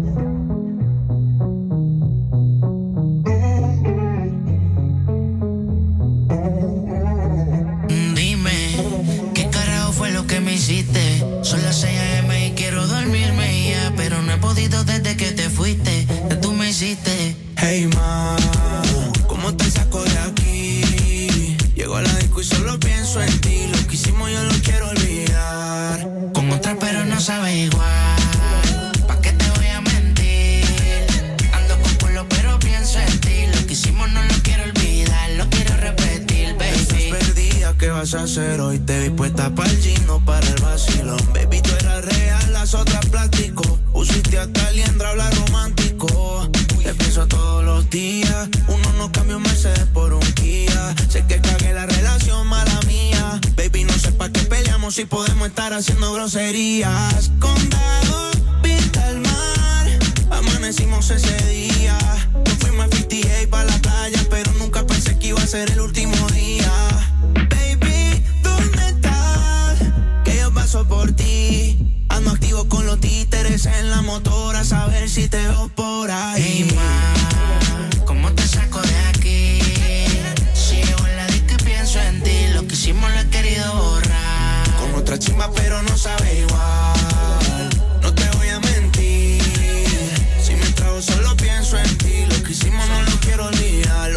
Vas a hacer hoy? Te vi puesta para el gino, para el vacilón. Baby, tú eras real, las otras plástico. Usiste hasta liendra, habla romántico. Te pienso todos los días. Uno no cambia un Mercedes por un Kia. Sé que cagué la relación, mala mía. Baby, no sé pa' qué peleamos si podemos estar haciendo groserías. Condado, pinta el mar. Amanecimos ese día. Nos fuimos a 58 para la playa, pero nunca pensé que iba a ser el último día. Baby, ¿dónde estás? Que yo paso por ti. Ando activo con los títeres en la motora, a saber si te veo por ahí. Hey, ¿cómo te saco de aquí? Si en la que pienso en ti, lo que hicimos lo he querido borrar. Con otra chimba, pero no sabe igual. No te voy a mentir. Si me trago, solo pienso en ti. Lo que hicimos no lo quiero olvidar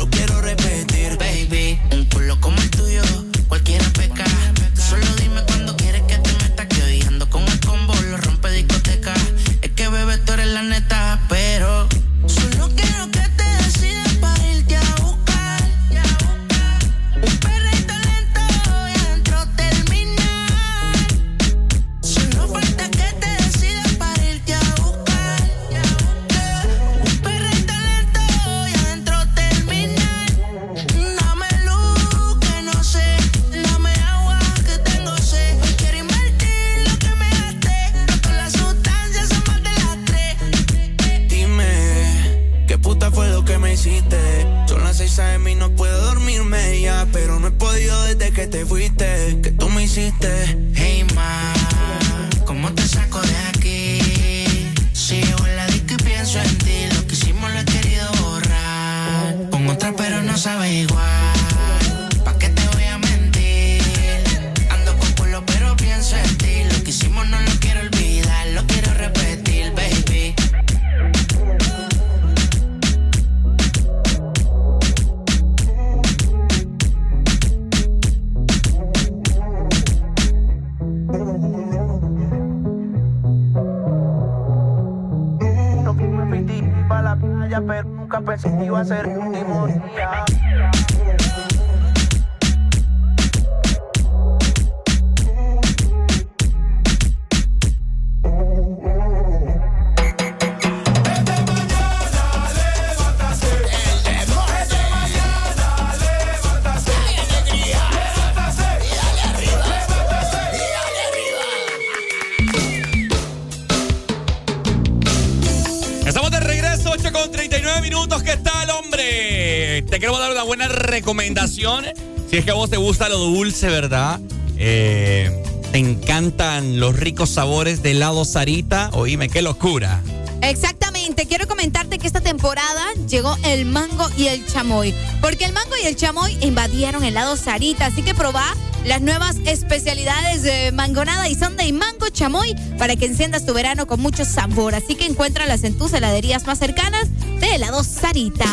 que a vos te gusta lo dulce, ¿verdad? Eh, te encantan los ricos sabores de helado Sarita. Oíme, qué locura. Exactamente, quiero comentarte que esta temporada llegó el mango y el chamoy, porque el mango y el chamoy invadieron el lado Sarita, así que probá las nuevas especialidades de mangonada y Sunday Mango Chamoy para que enciendas tu verano con mucho sabor, así que encuéntralas en tus heladerías más cercanas de helado Sarita.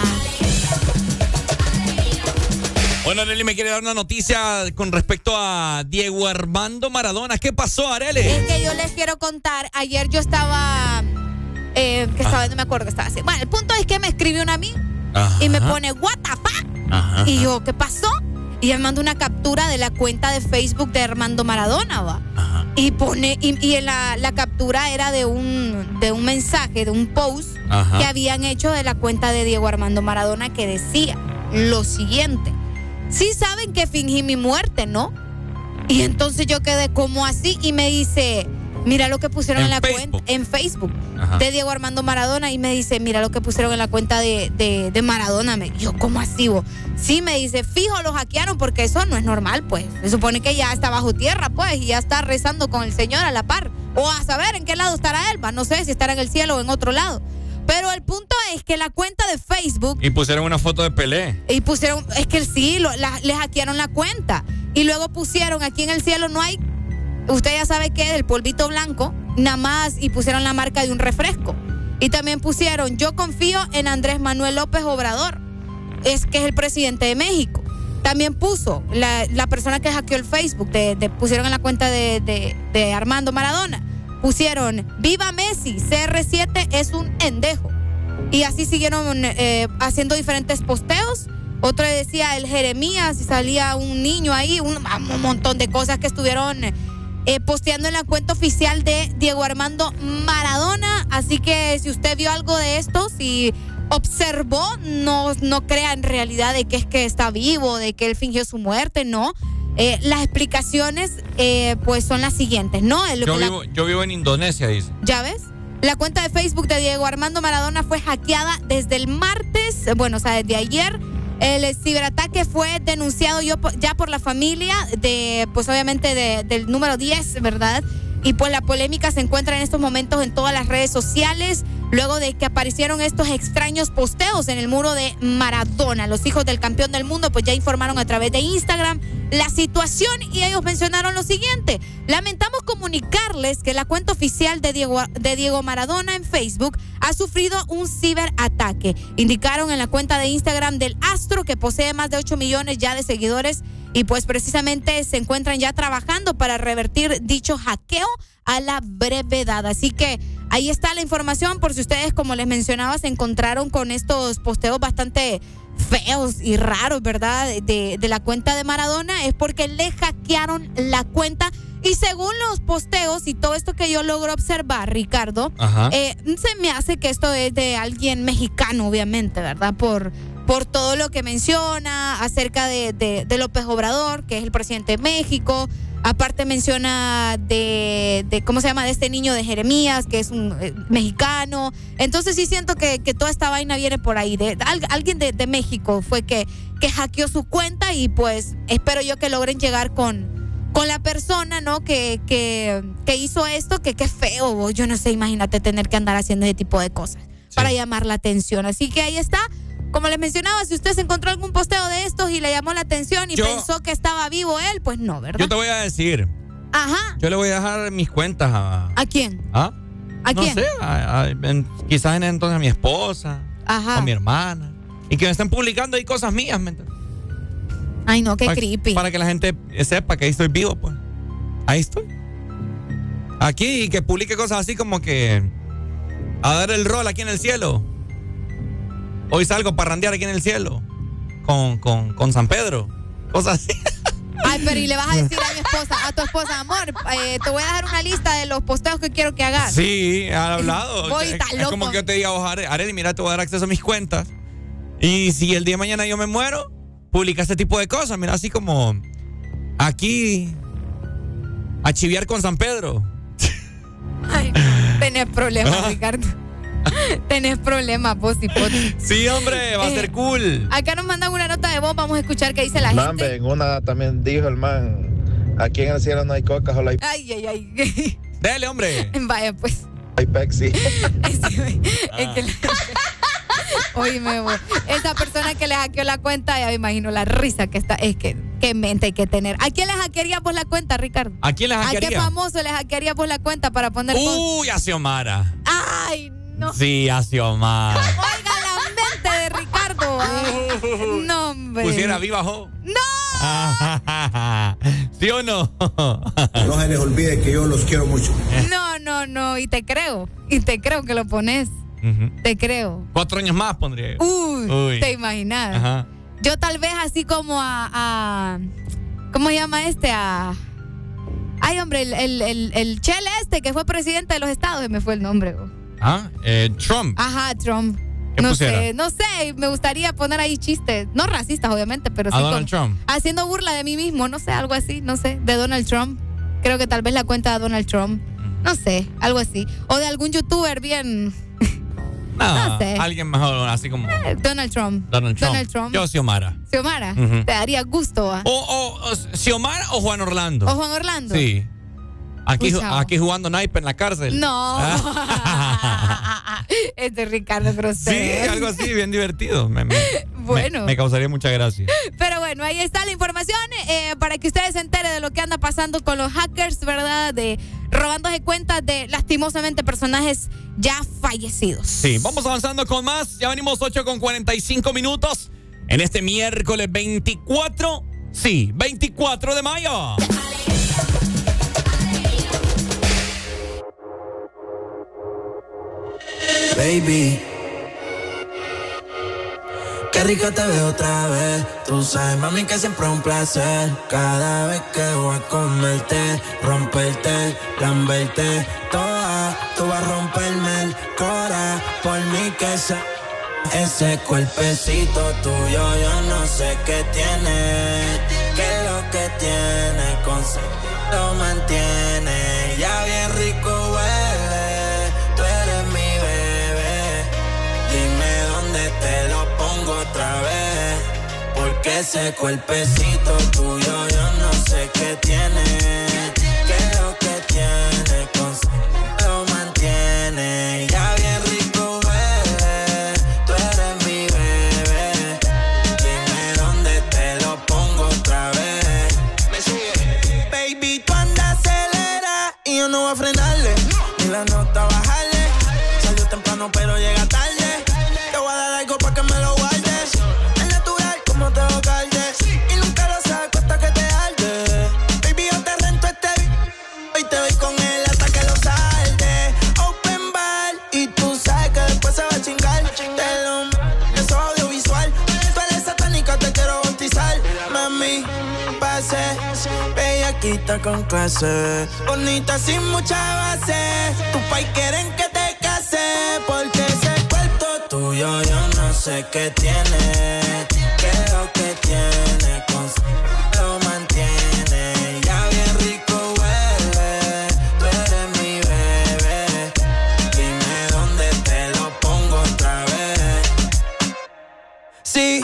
Bueno, Areli me quiere dar una noticia con respecto a Diego Armando Maradona. ¿Qué pasó, Areli? Es que yo les quiero contar, ayer yo estaba, eh, que estaba, no me acuerdo qué estaba haciendo. Bueno, el punto es que me escribió una a mí y me pone, what the fuck? Ajá, Y yo, ¿qué pasó? Y él manda una captura de la cuenta de Facebook de Armando Maradona, va. Y pone, y, y en la, la captura era de un, de un mensaje, de un post Ajá. que habían hecho de la cuenta de Diego Armando Maradona que decía lo siguiente. Sí saben que fingí mi muerte, ¿no? Y entonces yo quedé como así y me dice, mira lo que pusieron en, En la Facebook. cuenta, en Facebook Ajá. de Diego Armando Maradona y me dice, mira lo que pusieron en la cuenta de, de, de Maradona. Me, yo, ¿cómo así? vos? Sí, me dice, fijo, lo hackearon porque eso no es normal, pues. Se supone que ya está bajo tierra, pues, y ya está rezando con el Señor a la par. O a saber en qué lado estará él, va. No sé si estará en el cielo o en otro lado. Pero el punto es que la cuenta de Facebook Y pusieron una foto de Pelé. y pusieron, es que sí, lo, la- les hackearon la cuenta. Y luego pusieron, aquí en el cielo no hay, usted ya sabe que del polvito blanco, nada más, y pusieron la marca de un refresco. Y también pusieron, yo confío en Andrés Manuel López Obrador, es que es el presidente de México. También puso la, la persona que hackeó el Facebook, de, de- pusieron en la cuenta de- de Armando Maradona, pusieron, viva Messi, CR7 es un endejo. Y así siguieron eh, haciendo diferentes posteos. Otro decía el Jeremías y salía un niño ahí, un, montón de cosas que estuvieron eh, posteando en la cuenta oficial de Diego Armando Maradona. Así que si usted vio algo de esto, si observó, no, no crea en realidad de que es que está vivo, de que él fingió su muerte, no. Eh, las explicaciones eh, pues son las siguientes, ¿no? El- Yo vivo, yo vivo en Indonesia, dice. ¿Ya ves? La cuenta de Facebook de Diego Armando Maradona fue hackeada desde el martes, bueno, o sea, desde ayer. El ciberataque fue denunciado yo ya por la familia de, pues obviamente de- del número 10, ¿verdad? Y pues la polémica se encuentra en estos momentos en todas las redes sociales, luego de que aparecieron estos extraños posteos en el muro de Maradona. Los hijos del campeón del mundo pues ya informaron a través de Instagram la situación y ellos mencionaron lo siguiente. Lamentamos comunicarles que la cuenta oficial de Diego, de Diego Maradona en Facebook ha sufrido un ciberataque. Indicaron en la cuenta de Instagram del Astro que posee más de 8 millones ya de seguidores y pues precisamente se encuentran ya trabajando para revertir dicho hackeo a la brevedad. Así que ahí está la información por si ustedes, como les mencionaba, se encontraron con estos posteos bastante feos y raros, ¿verdad? De, de la cuenta de Maradona, es porque le hackearon la cuenta. Y según los posteos y todo esto que yo logro observar, Ricardo, eh, se me hace que esto es de alguien mexicano, obviamente, ¿verdad? Por, por todo lo que menciona acerca de, de- de López Obrador, que es el presidente de México. Aparte menciona de, de, ¿cómo se llama? De este niño de Jeremías, que es un eh, mexicano. Entonces sí siento que, que toda esta vaina viene por ahí. De, al- alguien de, México fue que, que hackeó su cuenta y pues espero yo que logren llegar con, con la persona, ¿no? Que, que, que hizo esto, que qué feo, yo no sé, imagínate tener que andar haciendo ese tipo de cosas para llamar la atención. Así que ahí está. Como les mencionaba, si usted se encontró algún posteo de estos y le llamó la atención y pensó que estaba vivo él, pues no, ¿verdad? Yo te voy a decir. Ajá. Yo le voy a dejar mis cuentas a. ¿A quién? ¿Ah? ¿A no quién? sé, a- a- en- quizás en entonces a mi esposa, Ajá. a mi hermana. Y que me estén publicando ahí cosas mías, ¿me entiendes? Ay, no, qué para, creepy. Para que la gente sepa que ahí estoy vivo, pues. Ahí estoy. Aquí y que publique cosas así como que. A dar el rol aquí en el cielo. Hoy salgo a parrandear aquí en el cielo. Con, con, con San Pedro. Cosas así. Ay, pero y le vas a decir a mi esposa, a tu esposa, amor, eh, te voy a dejar una lista de los posteos que quiero que hagas. Sí, ha hablado. Voy, es, es loco. como que yo te diga, oh, Are- Arely, mira, te voy a dar acceso a mis cuentas. Y si el día de mañana yo me muero, publica este tipo de cosas. Mira, así como aquí a chiviar con San Pedro. Ay, tenés problemas, Ricardo. tenés problemas, vos y vos. Sí, hombre, va a Eh, ser cool. Acá nos mandan una nota de voz, vamos a escuchar qué dice la gente. Mambe, en una también dijo el man, aquí en el cielo no hay coca, solo hay, Ay, ay, ay. Dele, hombre. Vaya, pues. hay Pepsi. Es que la- Oíme, vos. Esa persona que le hackeó la cuenta, ya me imagino la risa que está. Es que, qué mente hay que tener. ¿A quién le hackearía vos la cuenta, Ricardo? ¿A quién le ¿A qué hackearía? famoso le hackearía vos la cuenta para poner? Uy, a Xiomara. Ay, no. Sí, a Xiomara. Oiga la mente de Ricardo. No, hombre. Pusiera viva jo. ¡No! ¿Sí o no? No se les olvide que yo los quiero mucho. No, no, no. Y te creo. Y te creo que lo pones. Te creo. Cuatro años más pondría. Uy, Uy. te imaginas. Ajá. Yo tal vez así como a, a- ¿cómo se llama este? A Ay, hombre, el, el, el, el Chele este que fue presidente de los estados, se me fue el nombre. oh. Ah, eh, Trump. Ajá, Trump. ¿Qué no pusiera? sé, no sé, me gustaría poner ahí chistes, no racistas obviamente, pero sí A Donald con- Trump. haciendo burla de mí mismo, no sé, algo así, no sé, de Donald Trump. Creo que tal vez la cuenta de Donald Trump. No sé, algo así. O de algún youtuber bien No, no sé. Alguien mejor, así como eh, Donald Trump. Donald Trump. Donald Trump. Yo, Xiomara. Xiomara, te daría gusto. ¿ah? O, o, o Xiomara o Juan Orlando. ¿O Juan Orlando? Sí. Aquí, Pucha. aquí jugando naipe en la cárcel. No. este Ricardo Sí, Grosero. algo así, bien divertido. Me, me- Bueno. me- me causaría mucha gracia. Pero bueno, ahí está la información eh, para que ustedes se enteren de lo que anda pasando con los hackers, ¿verdad? De robándose cuentas de lastimosamente personajes ya fallecidos. Sí, vamos avanzando con más. Ya venimos 8 con 45 minutos en este miércoles 24. Sí, 24 de mayo. Baby. Qué rico te veo otra vez. Tú sabes, mami, que siempre es un placer. Cada vez que voy a comerte, romperte, lamberte, toda. Tú vas a romperme el cora. Por mí que se. Ese cuerpecito tuyo, yo no sé qué tiene. ¿Qué es lo que tiene? Con lo mantiene. Porque ese cuerpecito tuyo yo no sé qué tiene. ¿Qué es lo que tiene? Con lo mantiene. Ya bien rico huele. Tú eres mi bebé. Dime dónde te lo pongo otra vez. Baby, tú andas acelera y yo no voy a frenarle. Ni la nota bajarle. Salió temprano pero llega Bellaquita con clase. Bonita sin mucha base. Tu pai quieren que te case. Porque ese cuerpo tuyo yo no sé qué tiene. ¿Qué es lo que tiene? Con lo mantiene. Ya bien rico huele. Tú eres mi bebé. Dime dónde te lo pongo otra vez. Sí,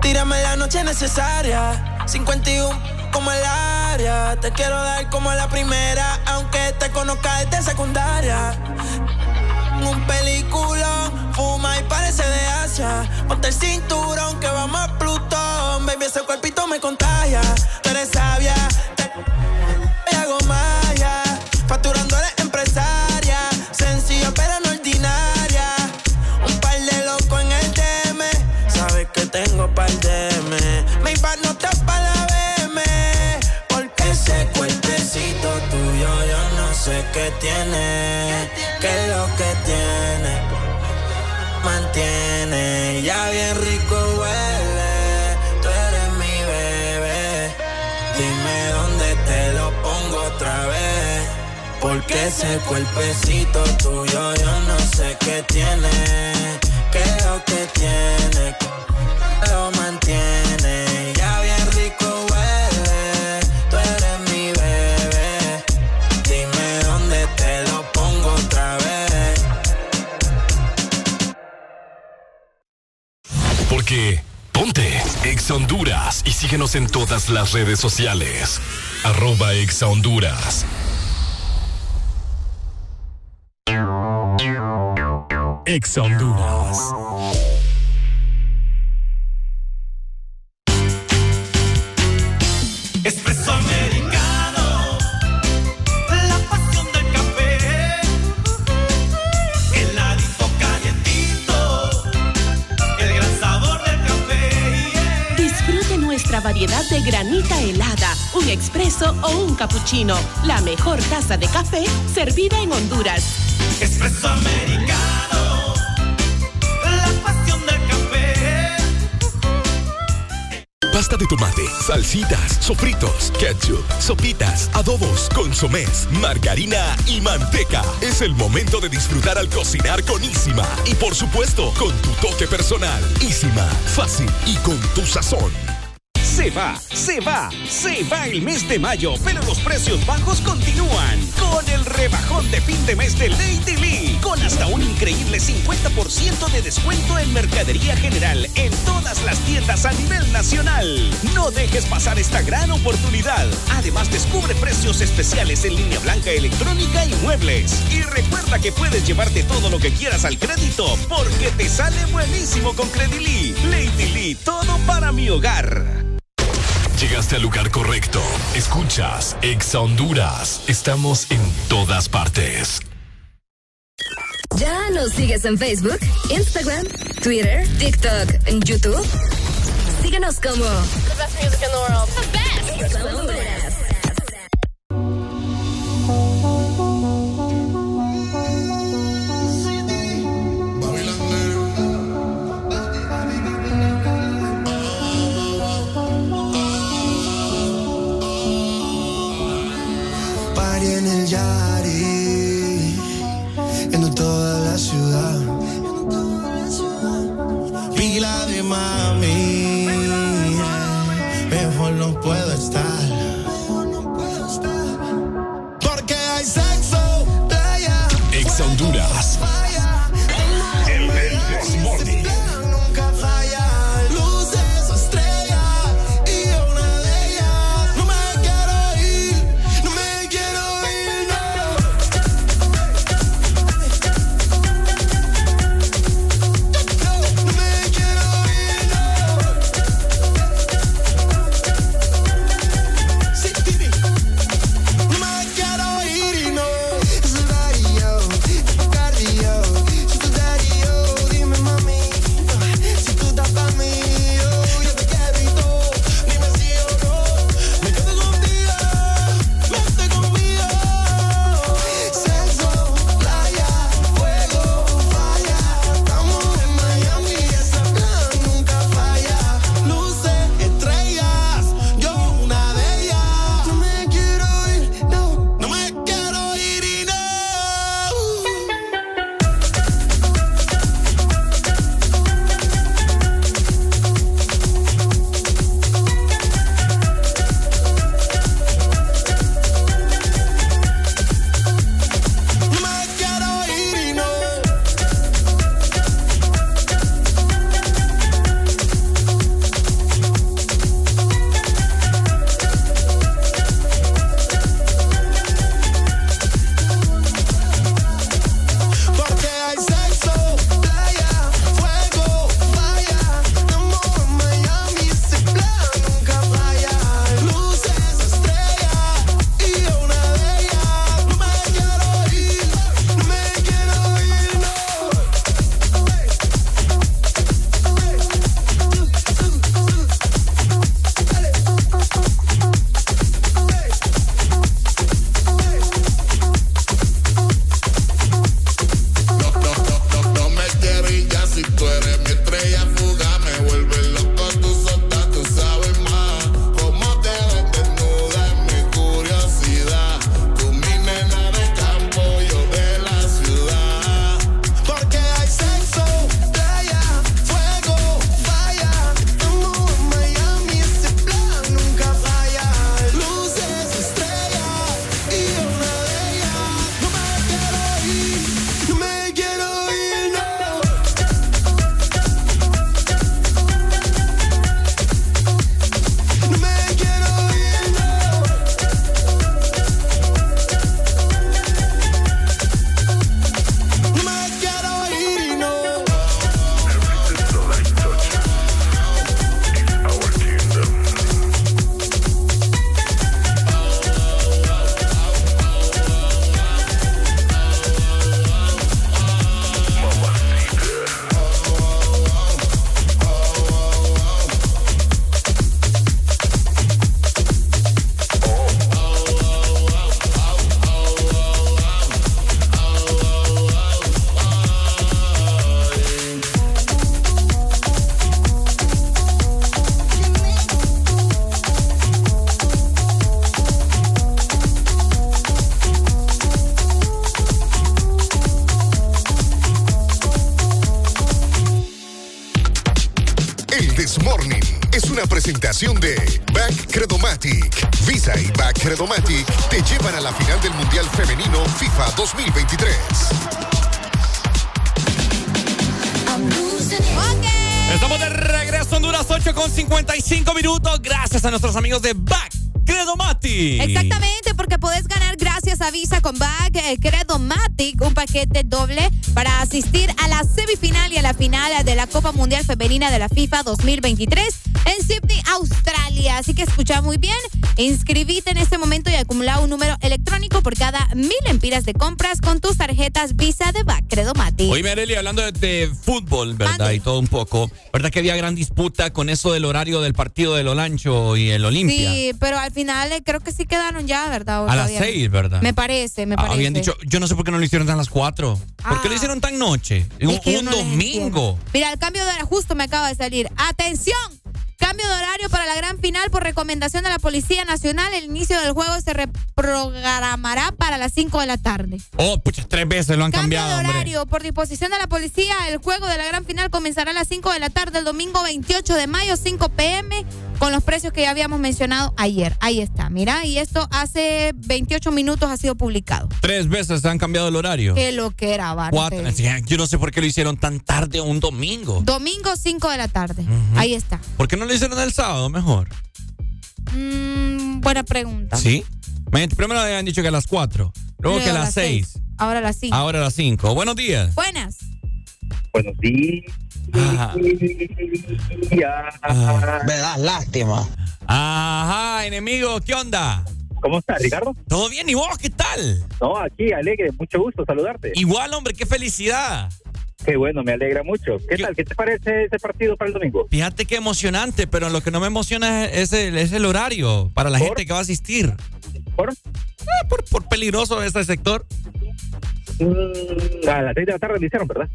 tírame necesaria. 51 como el área. Te quiero dar como la primera, aunque te conozca desde secundaria. Un peliculón, fuma y parece de Asia. Ponte el cinturón que vamos a Plutón. Baby, ese cuerpito me contagia. Tú eres sabia, qué tiene. ¿Qué es lo que tiene? Mantiene ya bien rico huele. Tú eres mi bebé. Dime dónde te lo pongo otra vez. Porque ese cuerpecito tuyo yo no sé qué tiene. ¿Qué lo que tiene? Porque ponte Exa Honduras y síguenos en todas las redes sociales. Arroba Exa Honduras. Exa Honduras. Granita helada, un expreso o un cappuccino. La mejor taza de café servida en Honduras. Espresso americano, la pasión del café. Pasta de tomate, salsitas, sofritos, ketchup, sopitas, adobos, consomés, margarina y manteca. Es el momento de disfrutar al cocinar con Isima. Y por supuesto, con tu toque personal. Isima, fácil y con tu sazón. Se va, se va, se va el mes de mayo, pero los precios bajos continúan. Con el rebajón de fin de mes de Lady Lee, con hasta un increíble 50% de descuento en mercadería general en todas las tiendas a nivel nacional. No dejes pasar esta gran oportunidad. Además, descubre precios especiales en línea blanca electrónica y muebles. Y recuerda que puedes llevarte todo lo que quieras al crédito, porque te sale buenísimo con Credilí. Lady Lee, todo para mi hogar. Llegaste al lugar correcto. Escuchas Exa Honduras. Estamos en todas partes. ¿Ya nos sigues en Facebook, Instagram, Twitter, TikTok, en YouTube? Síguenos como The best music in the world. The best. Copa Mundial Femenina de la FIFA 2023 en Sydney, Australia. Así que escucha muy bien, inscribite en este momento y acumula un número electrónico por cada mil empiras de compras con tus tarjetas Visa de Bag Credomatic. Oye, Arely, hablando de, de fútbol, ¿verdad? Y todo un poco. ¿Verdad que había gran disputa con eso del horario del partido del Olancho y el Olimpia? Sí, pero al final eh, creo que sí quedaron ya, ¿verdad? ¿O A las seis, ¿verdad? Me parece, me Ah, parece. Habían dicho, yo no sé por qué no lo hicieron tan a las cuatro. ¿Por qué lo hicieron tan noche? Un, no domingo. Mira, el cambio de horario justo me acaba de salir. ¡Atención! Cambio de horario para la gran final por recomendación de la Policía Nacional. El inicio del juego se reprogramará para las 5 de la tarde. Oh, pucha, tres veces lo han Cambio cambiado, de hombre. horario por disposición de la policía. El juego de la gran final comenzará a las 5 de la tarde el domingo 28 de mayo, 5 pm, con los precios que ya habíamos mencionado ayer. Ahí está, mira, y esto hace 28 minutos ha sido publicado. Tres veces han cambiado el horario. Qué lo que era. Cuatro. Que Yo no sé por qué lo hicieron tan tarde un domingo. Domingo 5 de la tarde. Ahí está. ¿Por qué no lo hicieron el sábado mejor? Mm, buena pregunta. ¿Sí? Primero habían dicho que a las cuatro, luego que a las seis, Ahora a las 5. ahora a las cinco. Buenos días. Buenas. Buenos días. Me das lástima. Ajá, enemigo, ¿qué onda? ¿Cómo estás, Ricardo? ¿Todo bien? ¿Y vos qué tal? No, aquí, alegre, mucho gusto saludarte. Igual, hombre, qué felicidad. Qué bueno, me alegra mucho. ¿Qué tal? ¿Qué te parece ese partido para el domingo? Fíjate qué emocionante, pero lo que no me emociona es el, es el horario para la gente que va a asistir. ¿Por? Ah, por, por peligroso este sector. Mm, a las 6 de la tarde lo hicieron, ¿verdad?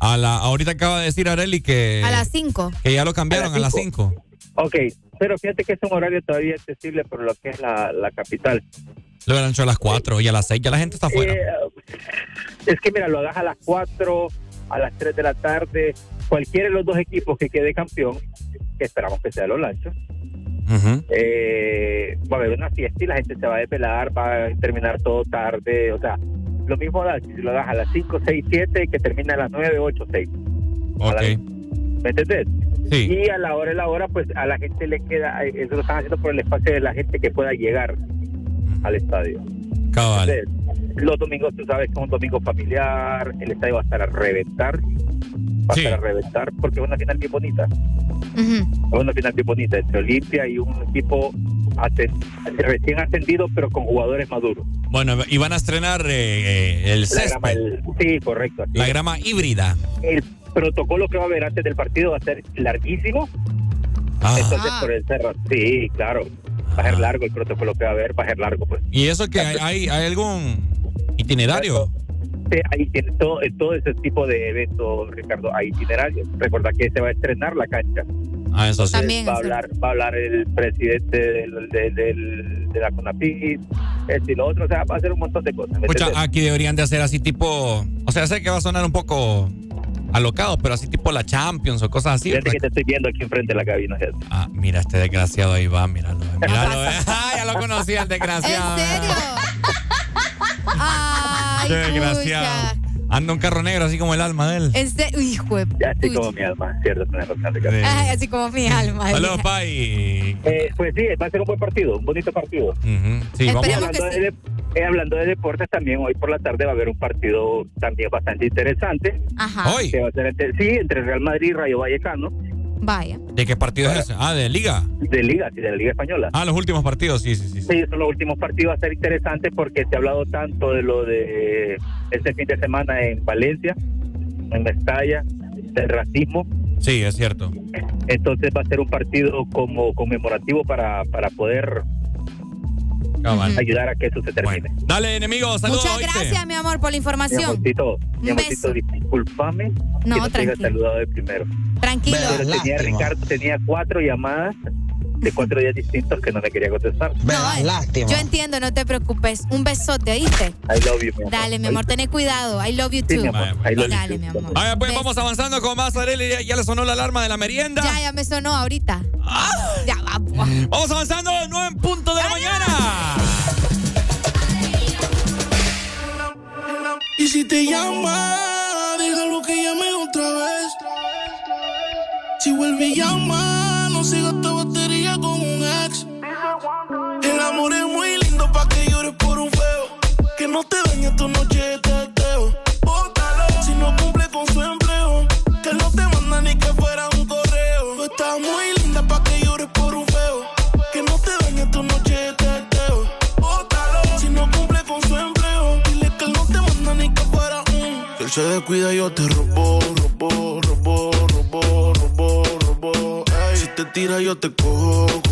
A la, ahorita acaba de decir Areli que, A las 5. que ya lo cambiaron a las cinco. 5. Ok, pero fíjate que es un horario todavía accesible por lo que es la, la capital. Lo hubieran hecho a las 4 y a las 6 ya la gente está afuera. Eh, es que mira, lo hagas a las 4, a las 3 de la tarde, cualquiera de los dos equipos que quede campeón, que esperamos que sea los lanchos, eh, va a haber una fiesta y la gente se va a desvelar, va a terminar todo tarde, o sea, lo mismo da si lo das a las 5, 6, 7, que termina a las 9, 8, 6. Ok. ¿Me entendés? Sí. Y a la hora de la hora, pues a la gente le queda, eh, eso lo están haciendo por el espacio de la gente que pueda llegar al estadio. Cabal. Entonces, los domingos, tú sabes que es un domingo familiar, el estadio va a estar a reventar, va a estar a reventar, porque es una final bien bonita. Es una final bien bonita entre Olimpia y un equipo recién ascendido, pero con jugadores maduros. Bueno, y van a estrenar eh, eh, el La césped, grama, el- sí, correcto. así la es. grama híbrida. El protocolo que va a haber antes del partido va a ser larguísimo. Ah. Entonces, por el cerro, sí, claro. Va a ser largo el protocolo que va a haber, va a ser largo, pues. ¿Y eso que hay, hay, hay algún itinerario? Sí, ahí tiene todo, todo ese tipo de eventos, Ricardo, hay itinerarios. Recuerda que se va a estrenar la cancha. Ah, eso sí. va a hablar, va a hablar el presidente del, del- del- de la CONAPID, este y lo otro, o sea, va a hacer un montón de cosas. ¿me Escucha, aquí deberían de hacer así tipo, o sea, sé que va a sonar un poco alocado, pero así tipo la Champions o cosas así. Fíjate que te estoy viendo aquí enfrente de la cabina. fíjate. Ah, mira, este desgraciado ahí va, míralo. Míralo, eh. Ah, ya lo conocía el desgraciado. ¿En serio? Ay, Qué desgraciado. Anda un carro negro así como el alma de él. Serio, hijo de... Ya así como mi alma, cierto, tenés razón, Ricardo. Ay, así como mi alma. Saludos, Pai. Eh, pues sí, va a ser un buen partido, un bonito partido. Sí, vamos. Hablando, de, eh, hablando de deportes, también hoy por la tarde va a haber un partido también bastante interesante. Ajá. Hoy. Que va a ser entre, sí, entre Real Madrid y Rayo Vallecano, Vaya. ¿De qué partido es ese? Ah, de Liga. de Liga, sí, de la Liga Española. Ah, los últimos partidos, sí, sí, sí. Sí, son los últimos partidos, va a ser interesante porque se ha hablado tanto de lo de este fin de semana en Valencia, en Mestalla, del racismo. Sí, es cierto. Entonces va a ser un partido como conmemorativo para, para poder. Ayudar a que eso se termine. Dale, enemigo, saludos. Muchas ¿oíste? gracias, mi amor, por la Mi información. amorcito, mi Un amorcito, discúlpame No, que no te haya saludado de primero. Tranquilo. Pero tenía, Ricardo, tenía cuatro llamadas de cuatro días distintos que no me quería contestar. No, lástima. Yo entiendo, no te preocupes. Un besote, ¿oíste? I love you, mi amor. Dale, mi amor, ten cuidado. I love you too. Dale, mi amor. Vaya, pues vamos avanzando con más, Arely. Ya, ya, le sonó la alarma de la merienda. Ya, ya me sonó ahorita. Ah. Ya vamos. Vamos avanzando, nueve en punto de la mañana. Y si te llama, déjalo que llame otra vez. Si vuelve y llama, no sigas esta El amor es muy lindo pa' que llores por un feo. Que no te dañe tu noche de teteo. Bótalo si no cumple con su empleo. Que no te manda ni que fuera un correo. Tú estás muy linda pa' que llores por un feo. Que no te dañe tu noche de teteo. Bótalo si no cumple con su empleo. Dile que él no te manda ni que fuera un. Si él se descuida, yo te robo, robo, robo, robo, robo, robo. Ey, si te tira, yo te cojo, cojo,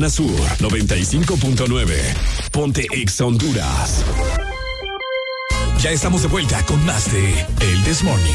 Zona Sur 95.9. Ponte Ex Honduras. Ya estamos de vuelta con más de El This Morning.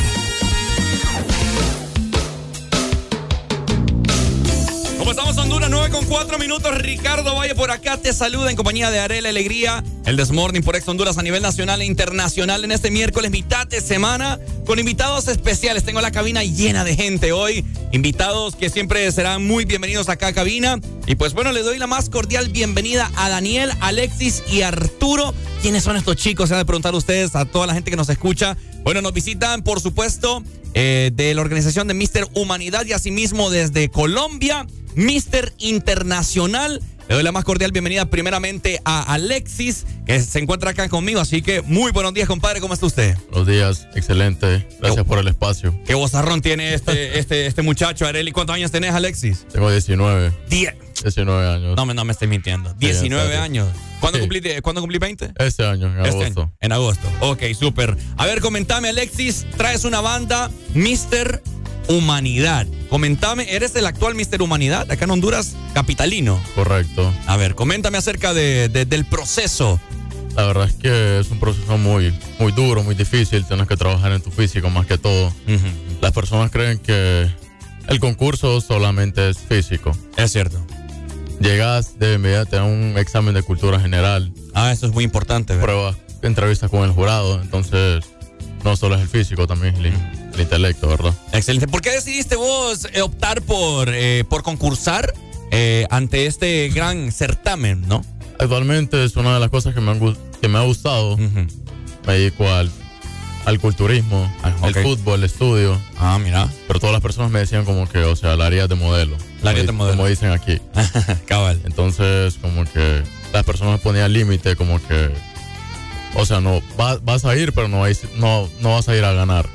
¿Cómo estamos, Honduras? 9 con 4 minutos. Ricardo Valle por acá te saluda en compañía de Arela Alegría. El Desmorning por Ex Honduras a nivel nacional e internacional en este miércoles, mitad de semana, con invitados especiales. Tengo la cabina llena de gente hoy. Invitados que siempre serán muy bienvenidos acá a cabina. Y pues bueno, le doy la más cordial bienvenida a Daniel, Alexis y Arturo. ¿Quiénes son estos chicos? Se han de preguntar ustedes, a toda la gente que nos escucha. Bueno, nos visitan, por supuesto, eh, de la organización de Mister Humanidad y asimismo desde Colombia, Mister Internacional Le doy la más cordial bienvenida primeramente a Alexis, que se encuentra acá conmigo. Así que muy buenos días, compadre. ¿Cómo está usted? Buenos días, excelente. Gracias por el espacio. Qué bozarrón tiene este, este, este muchacho, Areli. ¿Cuántos años tenés, Alexis? Tengo 19. 10. 19 años. No, no me estoy mintiendo. 19 años. ¿Cuándo, cumplí, ¿Cuándo cumplí 20? Este año, en Este agosto. año, en agosto. Ok, súper. A ver, comentame, Alexis. Traes una banda, Mr. Humanidad. Comentame, ¿eres el actual Mr. Humanidad acá en Honduras, capitalino? Correcto. A ver, coméntame acerca de, de- del proceso. La verdad es que es un proceso muy, muy duro, muy difícil. Tienes que trabajar en tu físico más que todo. Las personas creen que el concurso solamente es físico. Es cierto. Llegas de inmediato a un examen de cultura general. Ah, eso es muy importante. ¿verdad? Pruebas, entrevistas con el jurado. Entonces, no solo es el físico, también es el, el intelecto, ¿verdad? Excelente. ¿Por qué decidiste vos eh, optar por, eh, por concursar eh, ante este gran certamen, no? Actualmente es una de las cosas que me, han que me ha gustado. Me dedico al, al culturismo, ok. el fútbol, el estudio. Ah, mira. Pero todas las personas me decían como que, o sea, la área de modelo. La área de modelo. Como dicen aquí. Cabal. Entonces, como que las personas ponían límite, como que, o sea, no, va- vas a ir, pero no, no, no vas a ir a ganar.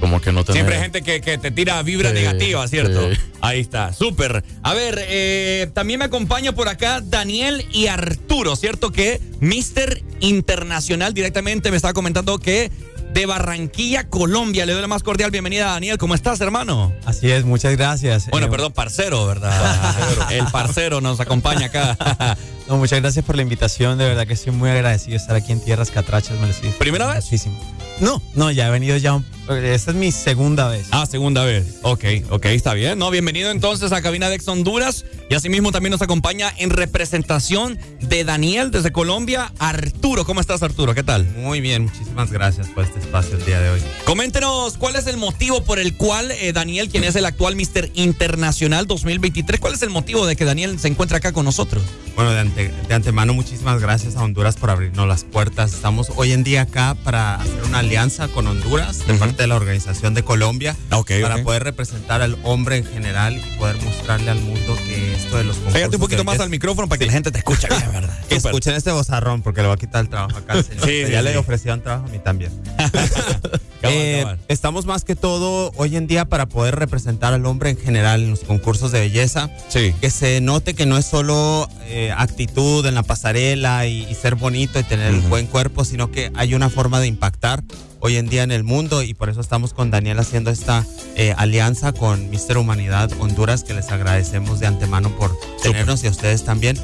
Como que no tenés... Siempre hay gente que, que te tira vibra Sí, negativa, ¿cierto? sí. Ahí está, súper. A ver, eh, también me acompaña por acá Daniel y Arturo, ¿cierto? Que Mr. Internacional directamente me estaba comentando que de Barranquilla, Colombia. Le doy la más cordial bienvenida a Daniel. ¿Cómo estás, hermano? Así es, muchas gracias. Bueno, Eh, perdón, parcero, ¿verdad? El parcero nos acompaña acá. No, muchas gracias por la invitación, de verdad que estoy muy agradecido de estar aquí en Tierras Catrachas, me lo estoy ¿Primera vez? Muchísimo. No, no, ya he venido ya, un- esta es mi segunda vez. Ah, segunda vez. Ok, ok, está bien. No, bienvenido entonces a Cabina de Ex Honduras. Y asimismo también nos acompaña en representación de Daniel desde Colombia, Arturo. ¿Cómo estás, Arturo? ¿Qué tal? Muy bien, muchísimas gracias por este espacio el día de hoy. Coméntenos cuál es el motivo por el cual eh, Daniel, quien es el actual Mr. Internacional 2023, cuál es el motivo de que Daniel se encuentra acá con nosotros. Bueno, de, de antemano, muchísimas gracias a Honduras por abrirnos las puertas. Estamos hoy en día acá para hacer una alianza con Honduras de parte de la Organización de Colombia para poder representar al hombre en general y poder mostrarle al mundo que esto de los concursos Pégate un poquito más al micrófono para que la gente te escuche bien, ¿verdad? Que escuchen este bozarrón porque le va a quitar el trabajo acá al señor. Sí, sí, ya sí. le ofrecieron trabajo a mí también. Eh, Estamos más que todo hoy en día para poder representar al hombre en general en los concursos de belleza. Que se note que no es solo eh, actitud en la pasarela y, y ser bonito y tener el buen cuerpo, sino que hay una forma de impactar hoy en día en el mundo y por eso estamos con Daniel haciendo esta eh, alianza con Mister Humanidad Honduras que les agradecemos de antemano por tenernos y a ustedes también.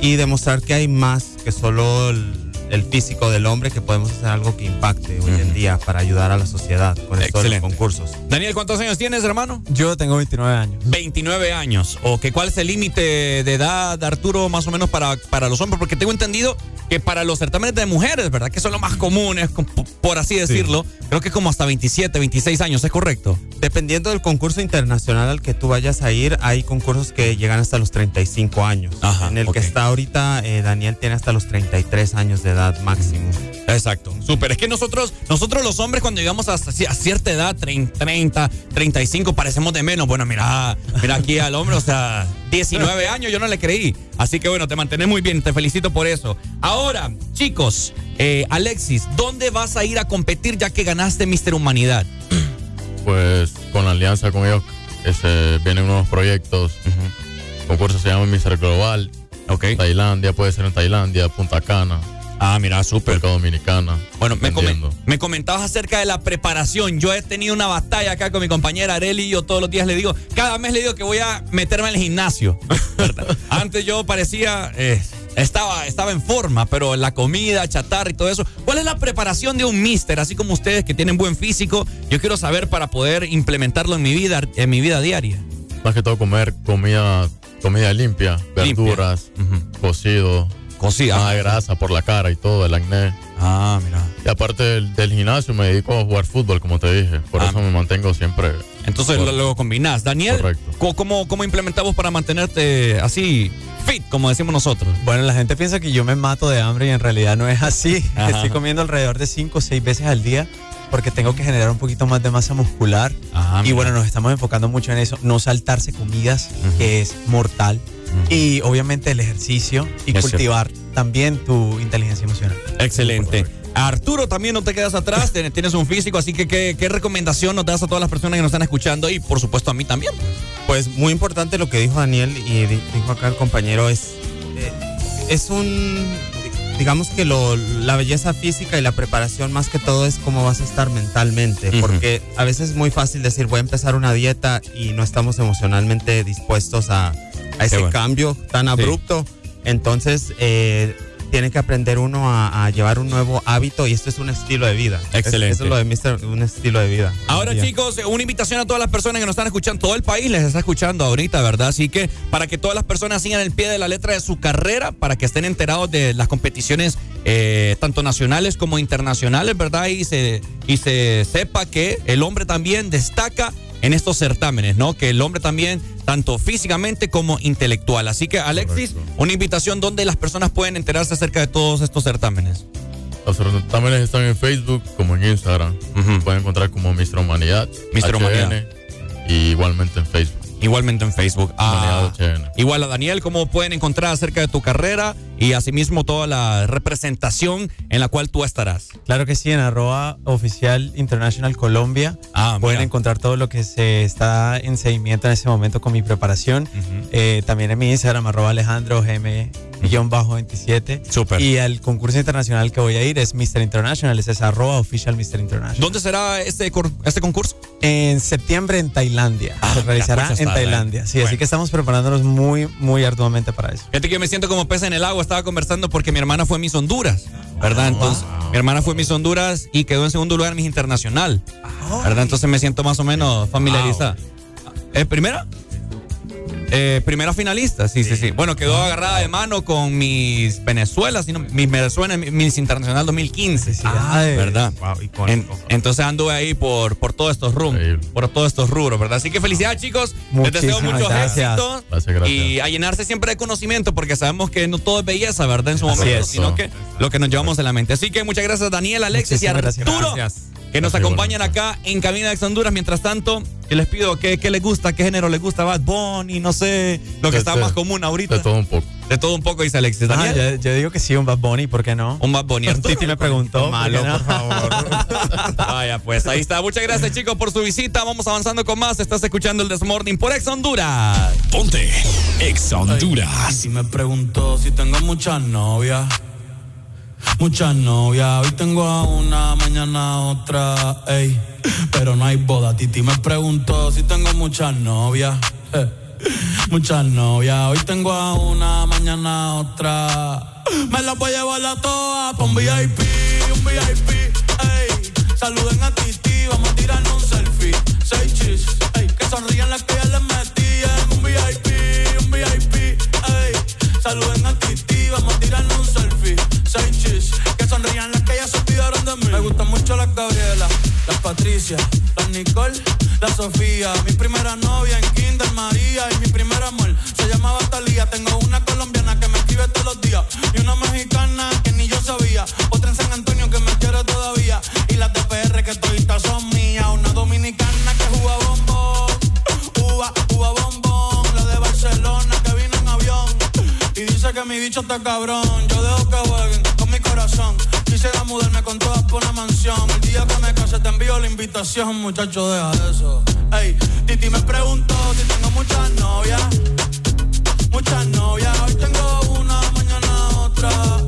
Y demostrar que hay más que solo el, el físico del hombre, que podemos hacer algo que impacte hoy en día para ayudar a la sociedad con esto de los Excelente. concursos. Daniel, ¿cuántos años tienes, hermano? Yo tengo 29 años. 29 años. ¿O que cuál es el límite de edad, Arturo, más o menos para, para los hombres? Porque tengo entendido que para los certámenes de mujeres, ¿verdad? Que son los más comunes, com- por así decirlo, creo que como hasta 27, 26 años, ¿es correcto? Dependiendo del concurso internacional al que tú vayas a ir, hay concursos que llegan hasta los 35 años. en el que está ahorita, eh, Daniel tiene hasta los 33 años de edad máximo. Exacto, súper. Es que nosotros, nosotros los hombres cuando llegamos a, a cierta edad, 30, 30, 35, parecemos de menos. Bueno, mira, mira aquí al hombre, o sea, 19 años yo no le creí. Así que bueno, te mantenés muy bien, te felicito por eso. Ahora, chicos, eh, Alexis, ¿dónde vas a ir a competir ya que ganaste Mister Humanidad? Pues con la alianza con ellos ese, vienen unos proyectos. Concurso se llama Mister Global. Tailandia, puede ser en Tailandia, Punta Cana. Ah, mira, súper. Dominicana. Bueno, me, me comentabas acerca de la preparación. Yo he tenido una batalla acá con mi compañera Areli y yo todos los días le digo, cada mes le digo que voy a meterme en el gimnasio. Antes yo parecía, eh, estaba, estaba en forma, pero la comida, chatarra y todo eso. ¿Cuál es la preparación de un mister? Así como ustedes que tienen buen físico, yo quiero saber para poder implementarlo en mi vida, en mi vida diaria. Más que todo comer comida, comida limpia, verduras. Cocido. Nada de grasa por la cara y todo, el acné. Ah, mira. Y aparte del, del gimnasio me dedico a jugar fútbol, como te dije. Por eso me mantengo siempre. Entonces por- lo, lo combinás. Daniel, ¿cómo, cómo, cómo implementamos para mantenerte así fit, como decimos nosotros? Bueno, la gente piensa que yo me mato de hambre y en realidad no es así. Ajá. Estoy comiendo alrededor de 5 o 6 veces al día porque tengo que generar un poquito más de masa muscular. y mira. bueno, nos estamos enfocando mucho en eso, no saltarse comidas, que es mortal. Y obviamente el ejercicio y cultivar también tu inteligencia emocional. Excelente. Arturo, también no te quedas atrás, tienes un físico, así que ¿qué, recomendación nos das a todas las personas que nos están escuchando y por supuesto a mí también? Pues muy importante lo que dijo Daniel y dijo acá el compañero, es, eh, es un, digamos que lo, la belleza física y la preparación más que todo es cómo vas a estar mentalmente, porque a veces es muy fácil decir voy a empezar una dieta y no estamos emocionalmente dispuestos a, ese cambio tan abrupto. Entonces, eh, tiene que aprender uno a, llevar un nuevo hábito y esto es un estilo de vida. Excelente. eso es lo de Mister, un estilo de vida. Ahora, chicos, una invitación a todas las personas que nos están escuchando. Todo el país les está escuchando ahorita, ¿verdad? Así que para que todas las personas sigan el pie de la letra de su carrera, para que estén enterados de las competiciones eh, tanto nacionales como internacionales, ¿verdad? Y se, y se sepa que el hombre también destaca en estos certámenes, ¿no? Que el hombre también, tanto físicamente como intelectual. Así que, Alexis, una invitación donde las personas pueden enterarse acerca de todos estos certámenes. Los certámenes están en Facebook como en Instagram. Pueden encontrar como Mr. Humanidad. Mr. Humanidad. Y igualmente en Facebook. Igualmente en Facebook. Ah, igual a Daniel, ¿cómo pueden encontrar acerca de tu carrera y asimismo toda la representación en la cual tú estarás? Claro que sí, en arroba oficial International Colombia. Ah, pueden encontrar todo lo que se está en seguimiento en ese momento con mi preparación. Eh, también en mi Instagram, arroba Alejandro GM 27. Súper. Y el concurso internacional que voy a ir es Mr. International, es arroba oficial Mr. International. ¿Dónde será este, este concurso? En septiembre en Tailandia. Ah, se realizará pues en Tailandia. Sí, así que estamos preparándonos muy, muy arduamente para eso. Fíjate que yo me siento como pez en el agua. Estaba conversando porque mi hermana fue Miss Honduras, ¿verdad? Ah, Entonces, mi hermana fue Miss Honduras y quedó en segundo lugar en Miss Internacional, ¿verdad? Entonces me siento más o menos familiarizada. ¿Es primera? Eh, primera finalista, sí, sí, sí, Bueno, quedó ah. agarrada de mano con mis Venezuela, sino mis Venezuela, mis Internacional 2015, sí, ¿verdad? entonces anduve ahí por, por todos estos rubros, por todos estos rubros, ¿verdad? Así que felicidades, chicos. Les deseo mucho éxito y a llenarse siempre de conocimiento, porque sabemos que no todo es belleza, ¿verdad? En su momento, sino que lo que nos llevamos de la mente. Así que muchas gracias, Daniel, Alexis y Arturo. Gracias que nos acompañan acá en Cabina de Honduras. Mientras tanto, que les pido qué, les gusta, qué género les gusta, Bad Bunny, no sé, lo que está más común ahorita. De todo un poco. De todo un poco, dice Alexis. Ah, yo, digo que sí, un Bad Bunny, ¿por qué no? Un Bad Bunny. Titi me preguntó. Malo, por favor. Vaya, pues ahí está. Muchas gracias, chicos, por su visita. Vamos avanzando con más. Estás escuchando el Desmorning por Ex Honduras. Ponte Ex Honduras. Si me preguntó si tengo muchas novias muchas novias. Hoy tengo a una, mañana otra, ey. Pero no hay boda. Titi me preguntó si tengo muchas novias. Muchas novias. Hoy tengo a una, mañana otra. Me las voy a llevar a todas pa' un VIP, un VIP, ey. Saluden a Titi, vamos a tirarnos un selfie. Seis chis, ey. Que sonrían las que ya les metí en un VIP, un VIP. Saluden a Titi, vamos a tirarnos un selfie que sonrían las que ya se olvidaron de mí. Me gustan mucho las Gabriela, las Patricia, las Nicole, la Sofía. Mi primera novia en Kinder María y mi primer amor se llamaba Talía. Tengo una colombiana que me escribe todos los días y una mexicana que ni yo sabía. Otra en San Antonio que me quiere todavía y las de PR que todavía son que mi bicho está cabrón. Yo dejo que jueguen corazón. Quisiera mudarme con todas por una mansión. El día que me case te envío la invitación, muchacho, deja eso. Ey, Titi me preguntó si tengo muchas novias. Muchas novias, hoy tengo una, mañana otra.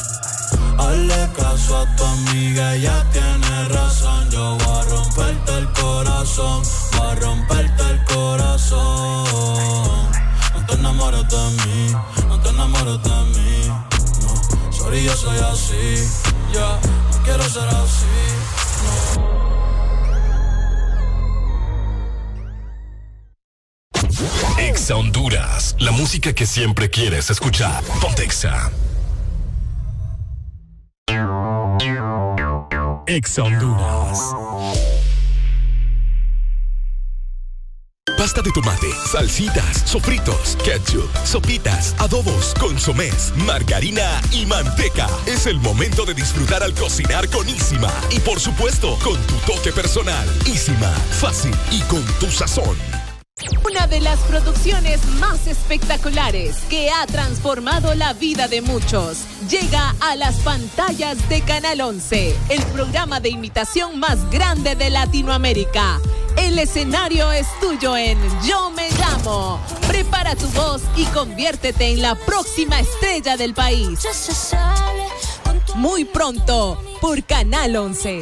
Hazle caso a tu amiga, ella tiene razón. Yo voy a romperte el corazón, voy a romperte el corazón. No te enamores de mí, no te enamores de mí. No, sorry, yo soy así. Ya, no quiero ser así. Exa Honduras, la música que siempre quieres escuchar. Pontexa. Exa Honduras. Pasta de tomate, salsitas, sofritos, ketchup, sopitas, adobos, consomés, margarina y manteca. Es el momento de disfrutar al cocinar con Isima. Y por supuesto, con tu toque personal. Isima, fácil y con tu sazón. Una de las producciones más espectaculares que ha transformado la vida de muchos llega a las pantallas de Canal 11, el programa de imitación más grande de Latinoamérica. El escenario es tuyo en Yo Me Llamo. Prepara tu voz y conviértete en la próxima estrella del país. Muy pronto por Canal 11.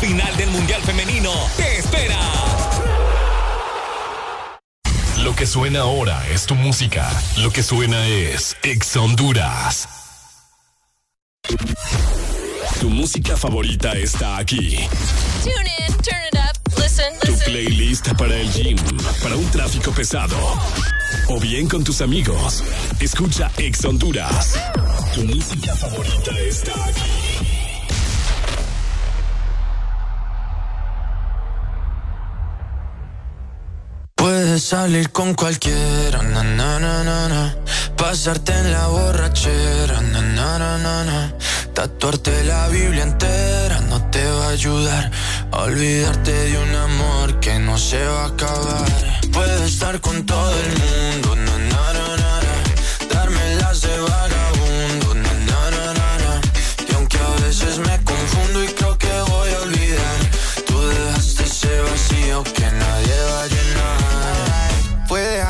final del Mundial Femenino te espera. Lo que suena ahora es tu música. Lo que suena es Exa Honduras. Tu música favorita está aquí. Tune in, turn it up, listen, Tu listen. playlist para el gym, para un tráfico pesado. O bien con tus amigos. Escucha Ex Honduras. Tu música favorita está aquí. Puedes salir con cualquiera, na, na, na, na, pasarte en la borrachera, na, na, na, na, tatuarte la Biblia entera no te va a ayudar olvidarte de un amor que no se va a acabar. Puedes estar con todo el mundo, na, na, na. darme las de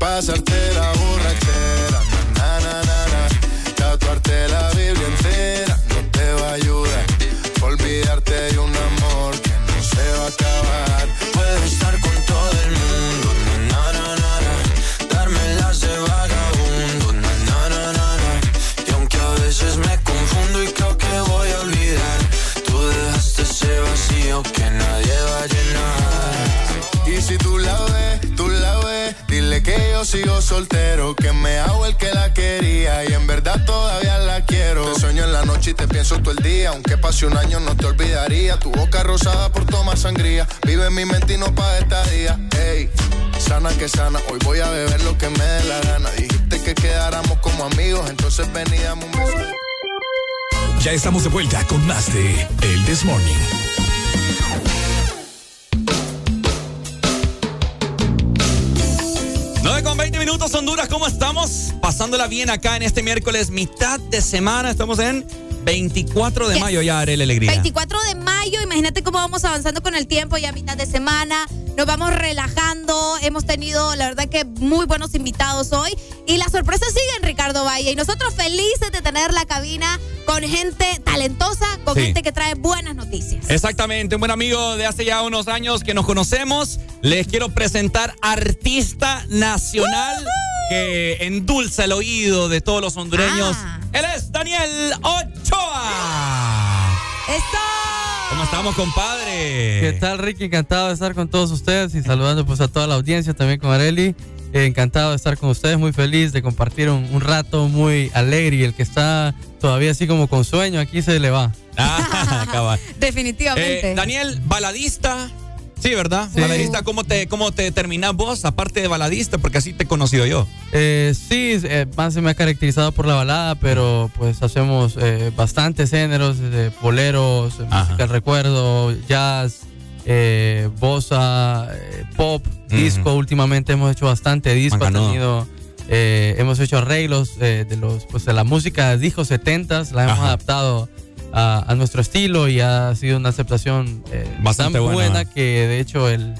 na, sigo soltero, que me hago el que la quería y en verdad todavía la quiero. Te sueño en la noche y te pienso todo el día. Aunque pase un año no te olvidaría. Tu boca rosada por tomar sangría. Vive en mi mente y no pa' esta día. Ey, sana que sana. Hoy voy a beber lo que me dé la gana. Dijiste que quedáramos como amigos, entonces veníamos un beso. Ya estamos de vuelta con más de El This Morning. Minutos, Honduras, ¿cómo estamos? Pasándola bien acá en este miércoles, mitad de semana. Estamos en 24 de mayo ya, haré la alegría. 24 de mayo, imagínate cómo vamos avanzando con el tiempo, ya mitad de semana, nos vamos relajando, hemos tenido la verdad que muy buenos invitados hoy y las sorpresas siguen, Ricardo Valle, y nosotros felices de tener la cabina con gente talentosa, con gente que trae buenas noticias. Exactamente, un buen amigo de hace ya unos años que nos conocemos, les quiero presentar artista nacional que endulza el oído de todos los hondureños. Ah. Él es Daniel Ochoa. ¡Eso! ¿Cómo estamos, compadre? ¿Qué tal, Ricky? Encantado de estar con todos ustedes y saludando pues a toda la audiencia, también con Areli. Eh, encantado de estar con ustedes, muy feliz de compartir un, un rato muy alegre y el que está todavía así como con sueño, aquí se le va. Ah, cabal. Definitivamente. Eh, Daniel, baladista. Sí, ¿verdad? Baladista, ¿cómo te, ¿cómo te terminás vos, aparte de baladista? Porque así te he conocido yo. Eh, sí, eh, más se me ha caracterizado por la balada, pero pues hacemos eh, bastantes géneros, desde boleros, música del recuerdo, jazz, eh, bossa, eh, pop, disco. Últimamente hemos hecho bastante disco, tenido, eh, hemos hecho arreglos eh, de los, pues de la música de discos 70s, la hemos adaptado a, a nuestro estilo y ha sido una aceptación eh, Bastante tan buena, buena que de hecho el,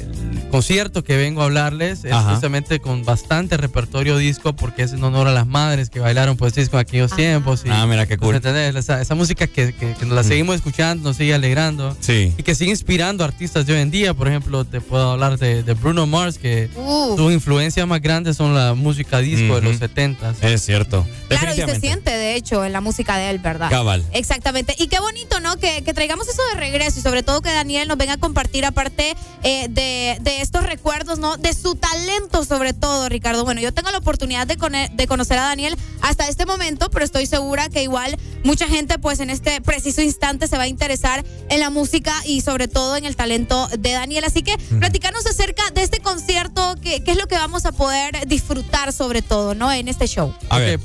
el concierto que vengo a hablarles es Ajá. justamente con bastante repertorio disco porque es en honor a las madres que bailaron pues disco en aquellos tiempos. Y, Ah, mira, qué cool. pues, ¿entendés? Esa, esa música que, que- que nos la Mm. seguimos escuchando, nos sigue alegrando Sí. y que sigue inspirando a artistas de hoy en día. Por ejemplo, te puedo hablar de, de Bruno Mars, que Uh. sus influencias más grandes son la música disco de los 70s. Es cierto. Claro, y se siente, de hecho, en la música de él, ¿verdad? Cabal. Exactamente. Y qué bonito, ¿no? Que, que traigamos eso de regreso y sobre todo que Daniel nos venga a compartir, aparte eh, de, de estos recuerdos, ¿no? De su talento, sobre todo, Ricardo. Bueno, yo tengo la oportunidad de, cone- de conocer a Daniel hasta este momento, pero estoy segura que igual mucha gente, pues en este preciso instante, se va a interesar en la música y sobre todo en el talento de Daniel. Así que platicarnos acerca de este concierto, qué, qué es lo que vamos a poder disfrutar, sobre todo, ¿no? En este show. Ok,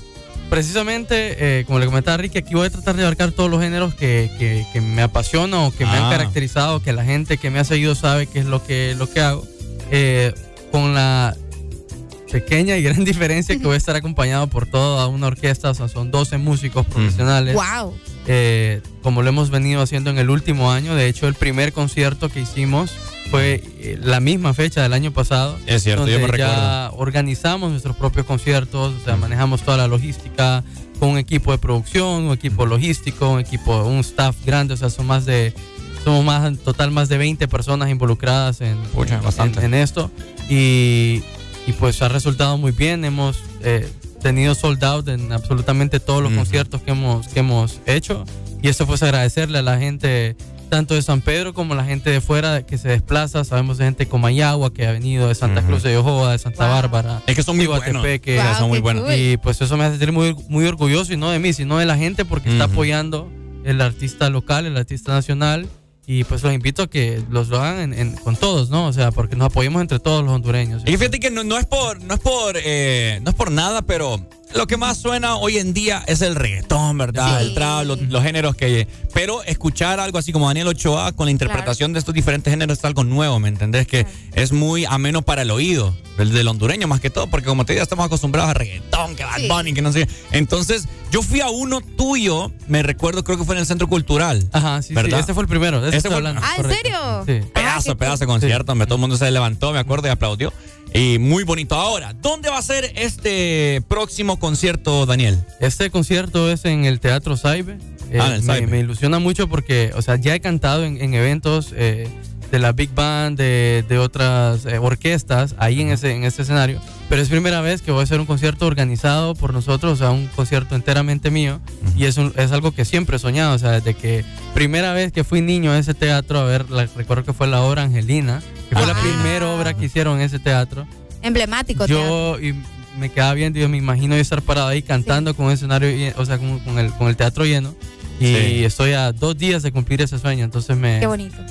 Precisamente, eh, como le comentaba Ricky, aquí voy a tratar de abarcar todos los géneros que, que- que me apasionan o que me Ah. han caracterizado, que la gente que me ha seguido sabe que es lo que, lo que hago. Eh, con la pequeña y gran diferencia que voy a estar acompañado por toda una orquesta, o sea, son 12 músicos profesionales. ¡Wow! Eh, como lo hemos venido haciendo en el último año. De hecho, el primer concierto que hicimos fue eh, la misma fecha del año pasado. Es cierto, yo donde me ya organizamos nuestros propios conciertos, o sea, manejamos toda la logística con un equipo de producción, un equipo logístico, un equipo, un staff grande, o sea, son más de somos más en total más de 20 personas involucradas en, Pucha, en- en esto y, y pues ha resultado muy bien. Hemos eh, tenido sold out en absolutamente todos los Ujú. conciertos que hemos, que hemos hecho. Y esto pues agradecerle a la gente tanto de San Pedro como la gente de fuera que se desplaza. Sabemos de gente como Mayagua que ha venido de Santa. Cruz de Yohoa, de Santa Bárbara. Es que son muy buenos. Guatepeque. Wow, son muy qué buenos. cool. Y pues eso me hace sentir muy, muy orgulloso y no de mí, sino de la gente porque está apoyando el artista local, el artista nacional. Y pues los invito a que los lo hagan en- en- con todos, ¿no? O sea, porque nos apoyemos entre todos los hondureños. Y fíjate que no, no es por, no es por, eh, no es por nada, pero lo que más suena hoy en día es el reggaetón, ¿verdad? Sí. El trap, los, los géneros que. Pero escuchar algo así como Daniel Ochoa con la interpretación de estos diferentes géneros es algo nuevo, ¿me entendés? Que es muy ameno para el oído, del, del hondureño más que todo, porque como te digo, estamos acostumbrados a reggaetón, que Bad Sí. Bunny, que no sé. Entonces, yo fui a uno tuyo, me recuerdo, creo que fue en el Centro Cultural. Ajá, sí, ¿verdad? sí. Este fue el primero. ese Ese fue-. Ah, ¿en correcto. serio? Sí. Pedazo, pedazo de concierto, hombre, todo el mundo se levantó, me acuerdo, y aplaudió. Y muy bonito. Ahora, ¿dónde va a ser este próximo concierto, Daniel? Este concierto es en el Teatro Saibe. Eh, Ah, el me, Saibe. me ilusiona mucho porque, o sea, ya he cantado en, en eventos eh, de la Big Band, de, de otras eh, orquestas, ahí en ese, en ese escenario. Pero es primera vez que voy a hacer un concierto organizado por nosotros, o sea, un concierto enteramente mío. Y es, un- es algo que siempre he soñado, o sea, desde que primera vez que fui niño a ese teatro a ver, la- recuerdo que fue la obra Angelina, que fue la Ah. primera obra que hicieron en ese teatro. Emblemático. teatro. Yo y me quedaba viendo y yo me imagino yo estar parado ahí cantando con un escenario, o sea, con, con, el, con el teatro lleno. Y estoy a dos días de cumplir ese sueño, entonces me,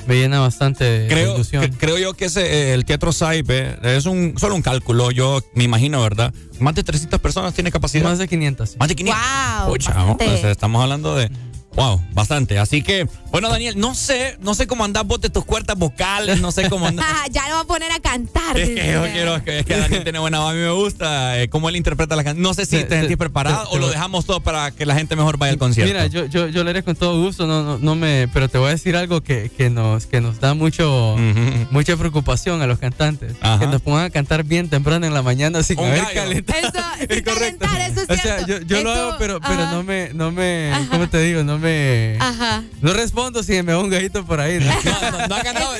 me llena bastante creo, ilusión. creo yo que ese, eh, el Teatro Saipe es un solo un cálculo, yo me imagino, ¿verdad? Más de 300 personas tiene capacidad. Más de 500. Más de 500. Wow, Pucha, estamos hablando de Wow, bastante. Así que, bueno, Daniel, no sé, no sé cómo andas vos de tus cuerdas vocales, no sé cómo andas. ya lo va a poner a cantar. Es que yo quiero, es que, Daniel tiene buena voz, a mí me gusta eh, cómo él interpreta la canción. No sé si te, sentís preparado o lo dejamos todo para que la gente mejor vaya al concierto. Mira, yo, yo, yo lo haré con todo gusto, no, no, no me, pero te voy a decir algo que, que nos, que nos da mucho, mucha preocupación a los cantantes. Que nos pongan a cantar bien temprano en la mañana sin haber calentado. Eso, sin calentar, eso es cierto. O sea, yo, yo lo hago, pero, pero no me, no me, ¿cómo te digo? No me... Ajá. No respondo si me va un gallito por ahí. ¿no? No, ha cantado,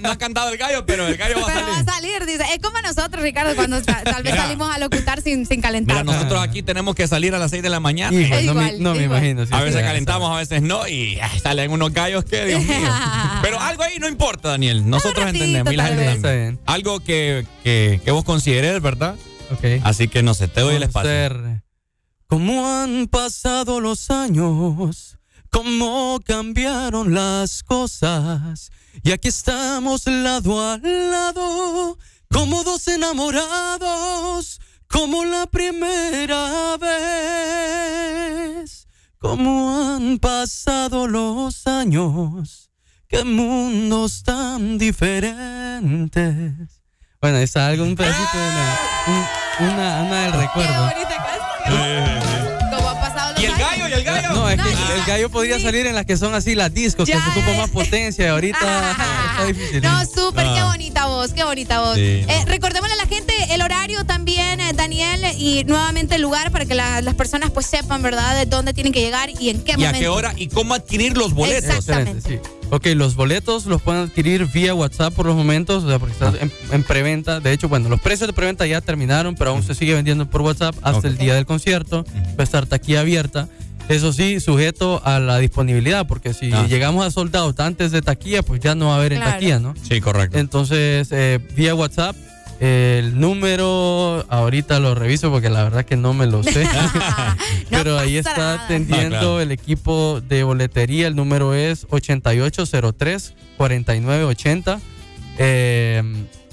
no, ha cantado, el gallo, pero el gallo va a salir. va a salir, dice. Es como nosotros, Ricardo, cuando tal vez salimos a locutar sin, sin calentar. Mira, nosotros aquí tenemos que salir a las 6 de la mañana. no, me, imagino. a veces calentamos, a veces no, y salen unos gallos que, Dios mío. pero algo ahí no importa, Daniel. Nosotros entendemos. Y la gente Algo que, que, que, vos consideres, ¿verdad? Ok. Así que no sé, te doy el espacio. ¿Cómo han pasado los años? Cómo cambiaron las cosas. Y aquí estamos lado a lado, como dos enamorados, como la primera vez. Cómo han pasado los años, qué mundos tan diferentes. Bueno, está algo, un pedacito de una, una, del recuerdo. ¿Y No, es que el, gallo podría salir en las que son así las discos, que se ocupa más potencia. Ahorita está difícil. No, súper, qué ah. bonita voz, qué bonita voz. Eh, recordémosle a la gente el horario también, eh, Daniel, y nuevamente el lugar para que las personas pues sepan, ¿verdad?, de dónde tienen que llegar y en qué momento. Y a qué hora y cómo adquirir los boletos. Exactamente. Sí. Ok, los boletos los pueden adquirir vía WhatsApp por los momentos, o sea, porque están ah. en, preventa. De hecho, bueno, los precios de preventa ya terminaron, pero aún se sigue vendiendo por WhatsApp hasta el día del concierto. Va a estar taquilla abierta. Eso sí, sujeto a la disponibilidad, porque si ah. llegamos a soldados antes de taquilla, pues ya no va a haber en taquilla, ¿no? Sí, correcto. Entonces, eh, vía WhatsApp, el número, ahorita lo reviso porque la verdad que no me lo sé. Pero ahí está atendiendo el equipo de boletería. El número es 8803-4980. Eh,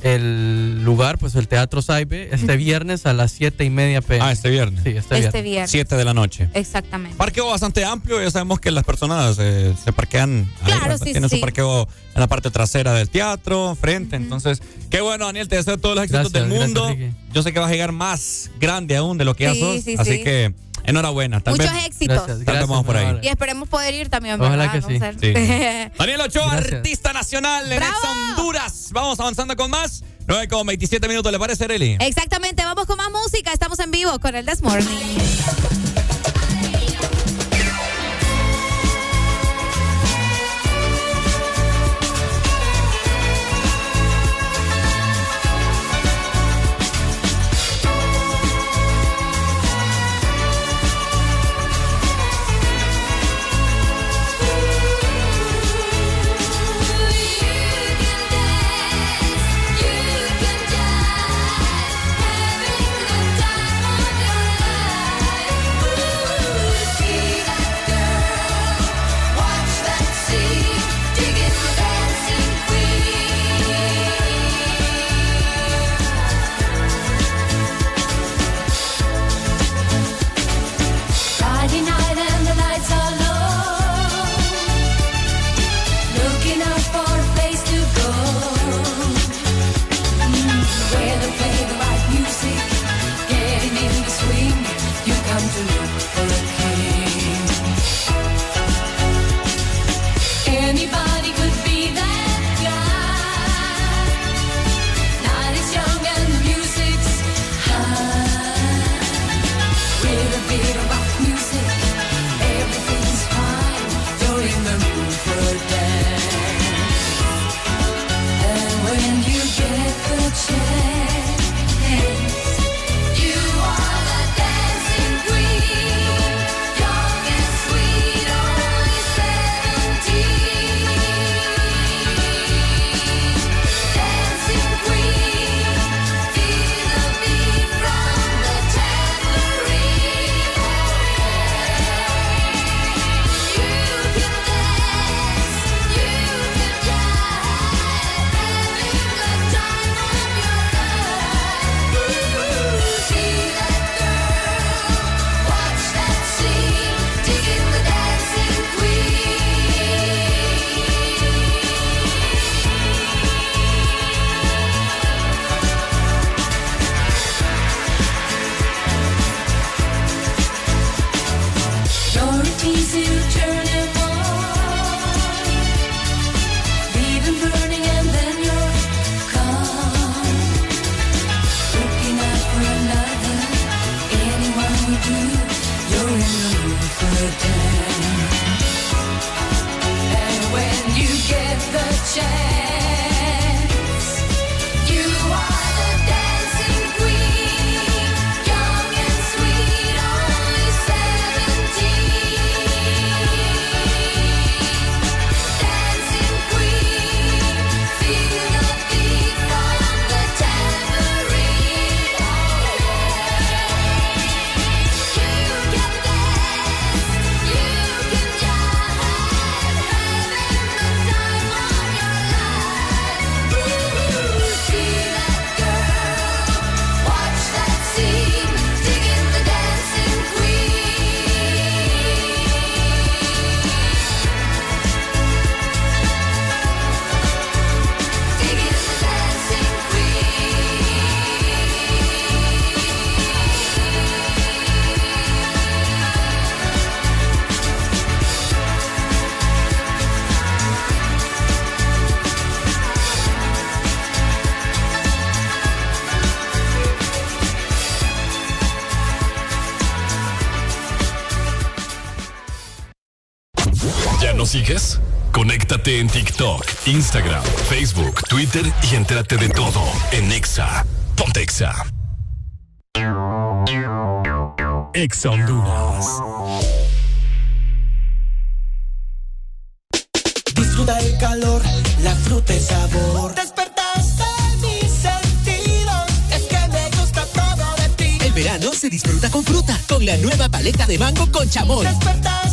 el lugar, pues el Teatro Saipe, este viernes a las 7 y media pm. Ah, este viernes. Sí, este, este viernes. 7 de la noche. Exactamente. Parqueo bastante amplio, ya sabemos que las personas eh, se parquean. Claro, sí, Tienen su parqueo en la parte trasera del teatro, frente. Entonces, qué bueno, Daniel, te deseo todos los éxitos del mundo. Yo sé que vas a llegar más grande aún de lo que ya sos. así que Enhorabuena. Muchos éxitos. vamos por ahí. Y esperemos poder ir también. Ojalá que sí. Daniel Ochoa, artista nacional en Honduras. Vamos avanzando con más. 9 con 27 minutos, ¿le parece, Reli? Exactamente, vamos con más música. Estamos en vivo con el Desmorning. ¿Ya Instagram, Facebook, Twitter y entérate de todo en Exa. Ponte Exa. Exa Honduras. Disfruta el calor, la fruta y sabor. Despertaste mis sentidos, es que me gusta todo de ti. El verano se disfruta con fruta, con la nueva paleta de mango con chamoy. Despertaste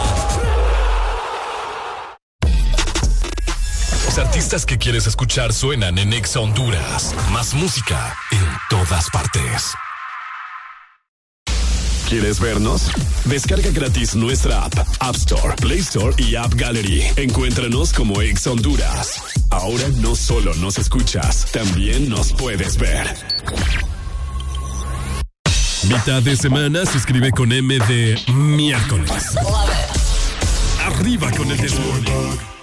Los artistas que quieres escuchar suenan en Exa Honduras. Más música en todas partes. ¿Quieres vernos? Descarga gratis nuestra app, App Store, Play Store y App Gallery. Encuéntranos como Exa Honduras. Ahora no solo nos escuchas, también nos puedes ver. Mitad de semana se escribe con M de miércoles. Arriba con el desmorning.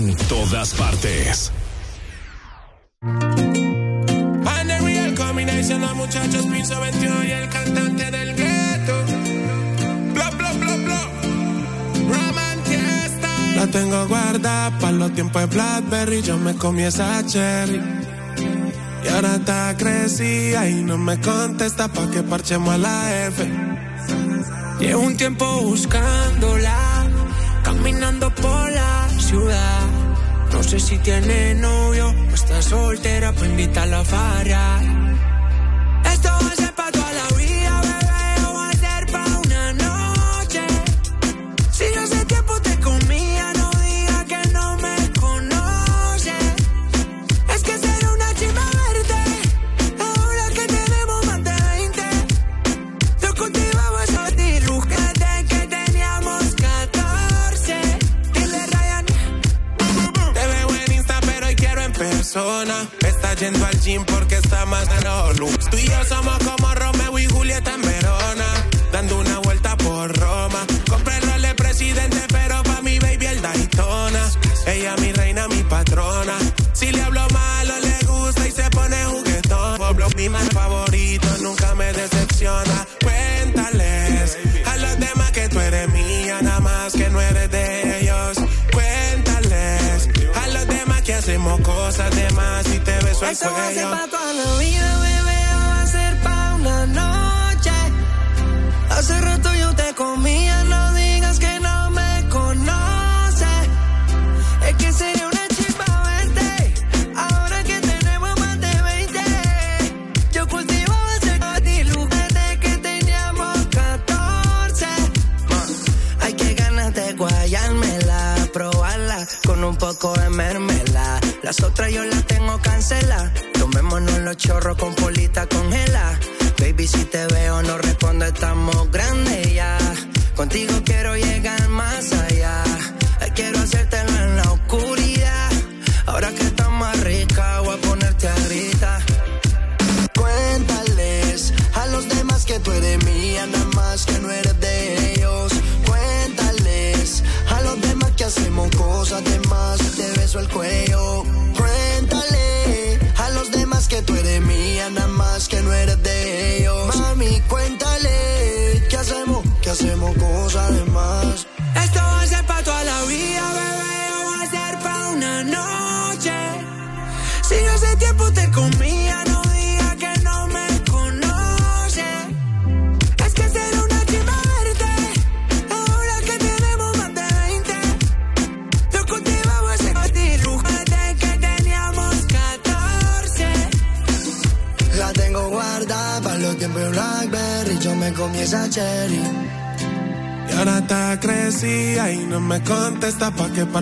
en todas partes. Real Combination, los muchachos Pinzo 21 y el cantante del gueto. Bla, bla, bla, bla. La tengo guardada para los tiempos de Blackberry. Yo me comí esa cherry. Y ahora está crecida y no me contesta pa' que parchemos a la F. Llevo un tiempo buscándola, caminando por la ciudad no sé si tiene novio o está soltera, pues invita a la farra.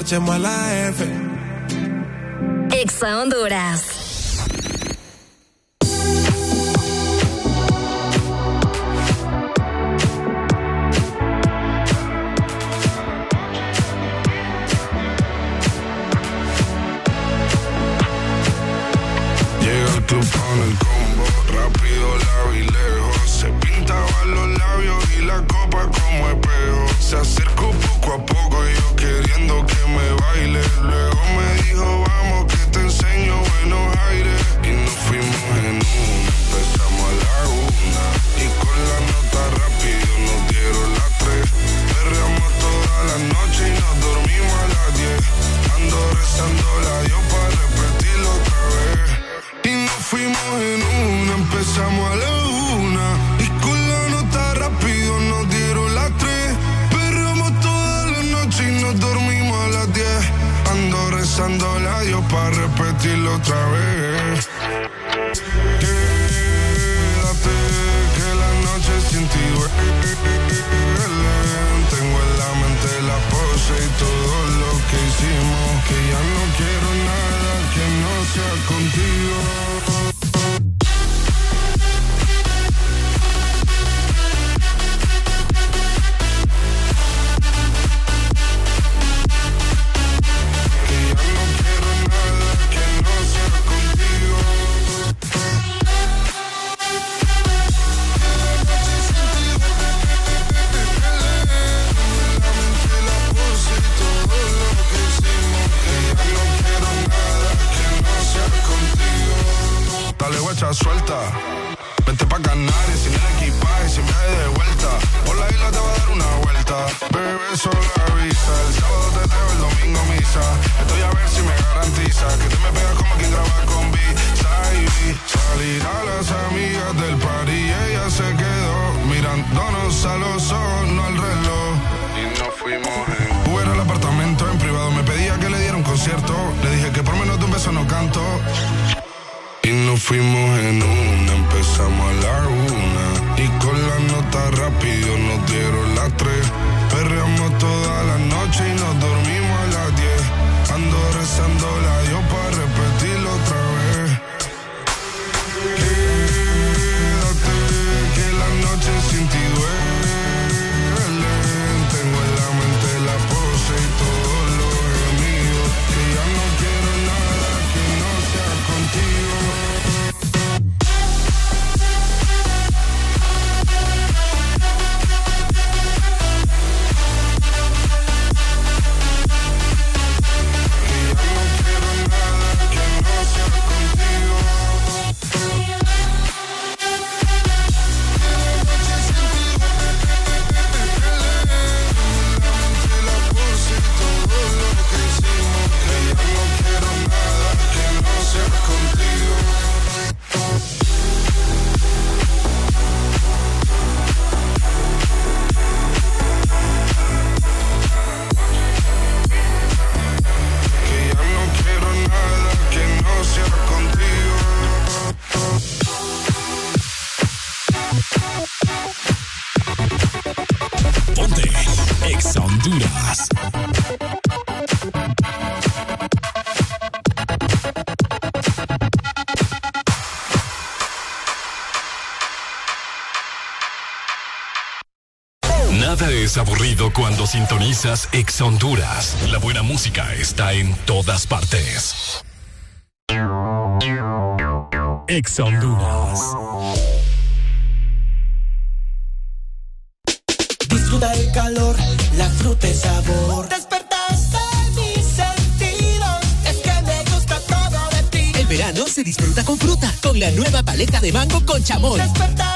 echemos a Exa Honduras. La buena música está en todas partes. Exa Honduras. Disfruta el calor, la fruta y sabor. Despertaste mis sentidos, es que me gusta todo de ti. El verano se disfruta con fruta, con la nueva paleta de mango con chamón. Despertaste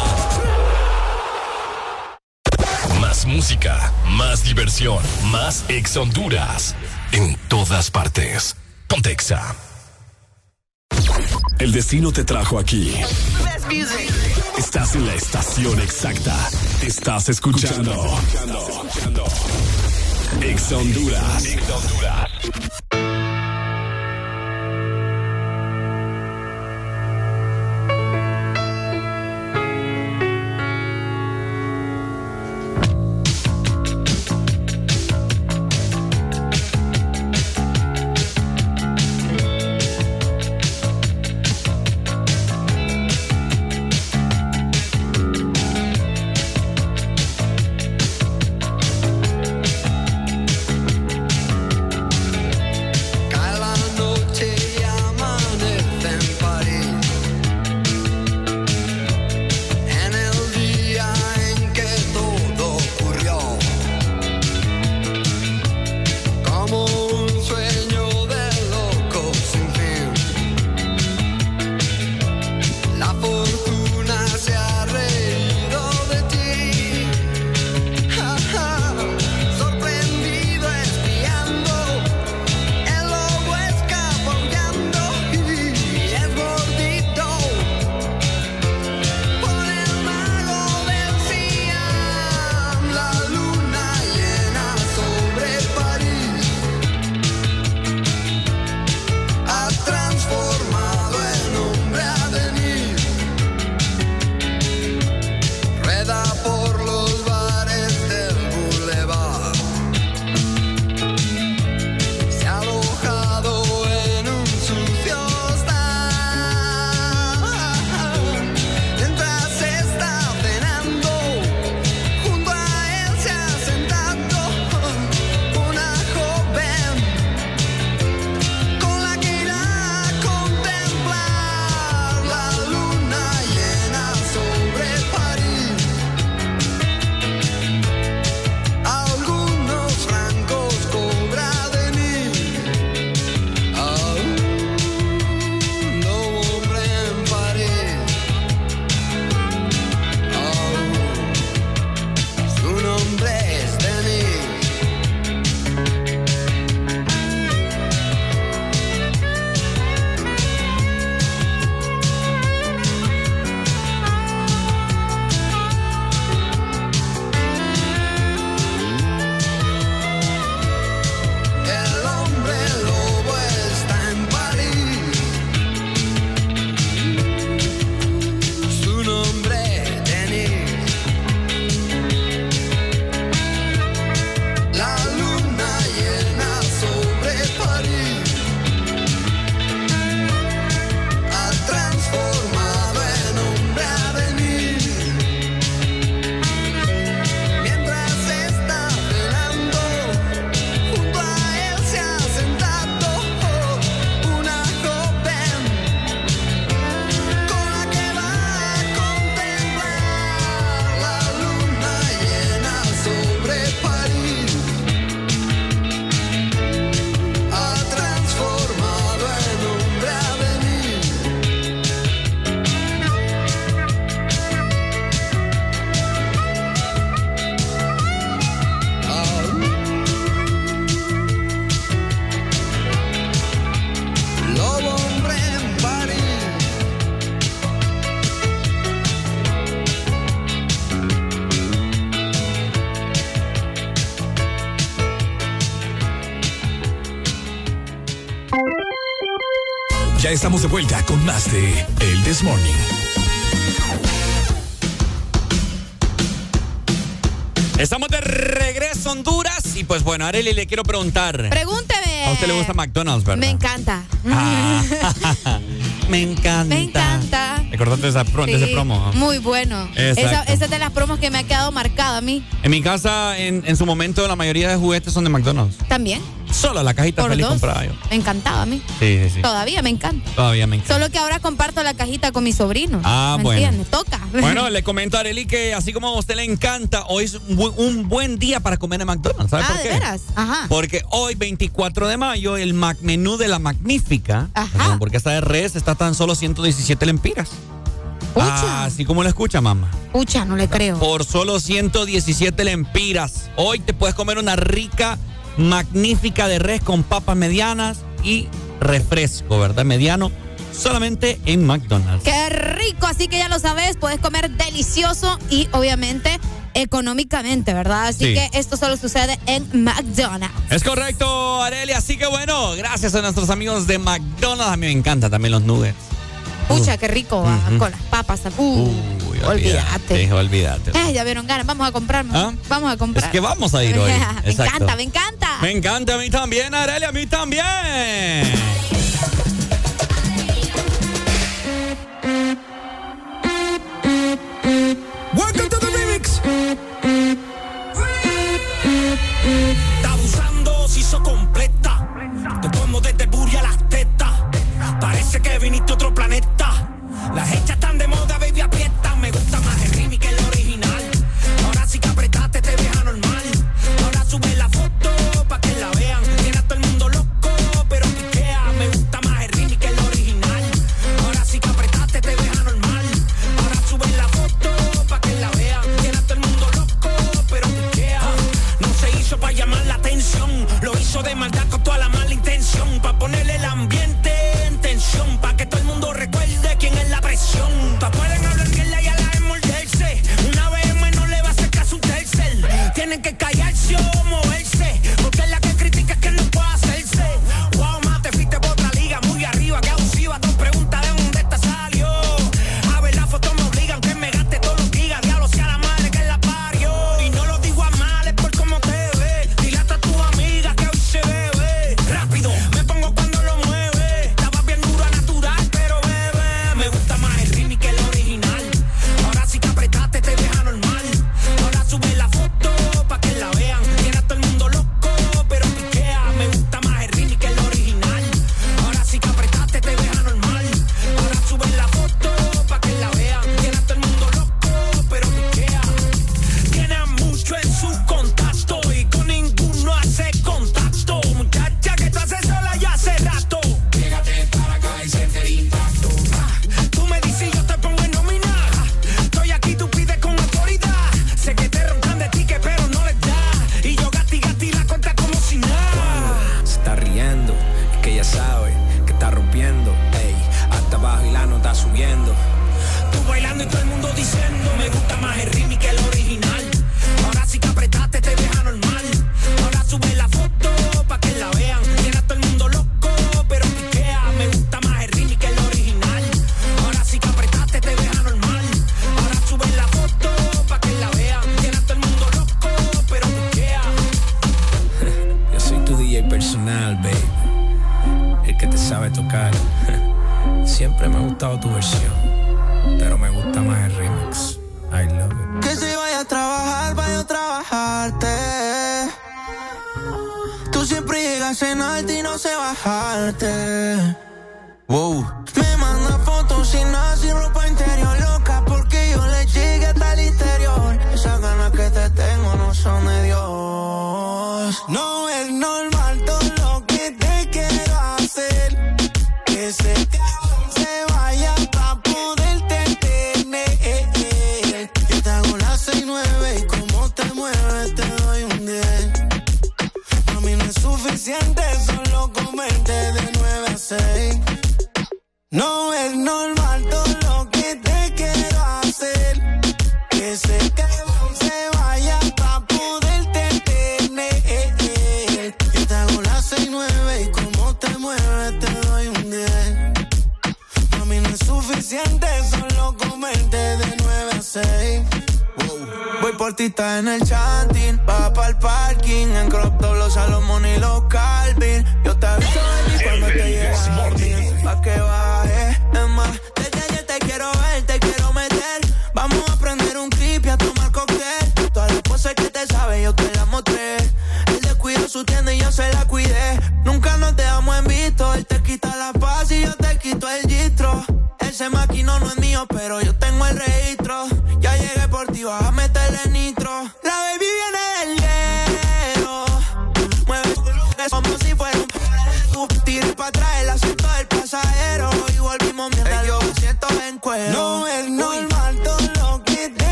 Más música, más diversión, más Exa Honduras. En todas partes. Ponte Exa. El destino te trajo aquí. Estás en la estación exacta. Estás escuchando. Exa Honduras. estamos de vuelta con más de El This Morning. Estamos de regreso Honduras y pues bueno, Areli le quiero preguntar. Pregúnteme. ¿A usted le gusta McDonald's, verdad? Me encanta. Ah. Me encanta. Me encanta. Recordate esa pro, ese promo. Muy bueno. Esa, esa, es de las promos que me ha quedado marcada a mí. En mi casa, en, en su momento, la mayoría de juguetes son de McDonald's. También sola la cajita feliz dos. compraba yo. Me encantaba a mí. Sí, sí, sí. Todavía me encanta. Todavía me encanta. Solo que ahora comparto la cajita con mi sobrino. Ah, bueno. Entiendes? Toca. Bueno, le comento a Areli que así como a usted le encanta, hoy es un buen, día para comer en McDonald's. ¿Sabe ah, por qué? ¿de veras? Ajá. Porque hoy, 24 de mayo, el McMenú de la Magnífica, Ajá. porque esta de res está tan solo 117 lempiras. Ah, así como lo escucha, mamá. Pucha, no le creo. Por solo 117 lempiras. Hoy te puedes comer una rica magnífica de res con papas medianas y refresco, ¿verdad? Mediano. Solamente en McDonald's. ¡Qué rico! Así que ya lo sabes, puedes comer delicioso y obviamente económicamente, ¿verdad? Así que esto solo sucede en McDonald's. Es correcto, Areli. Así que bueno, gracias a nuestros amigos de McDonald's. A mí me encantan también los nuggets. Pucha, uh. qué rico, con las papas. Uy, olvídate. Olvídate. Eh, ya vieron ganas, vamos a comprarnos. ¿Ah? Vamos a comprar. Es que vamos a ir hoy. me encanta, me encanta. Me encanta a mí también, Arelia, a mí también.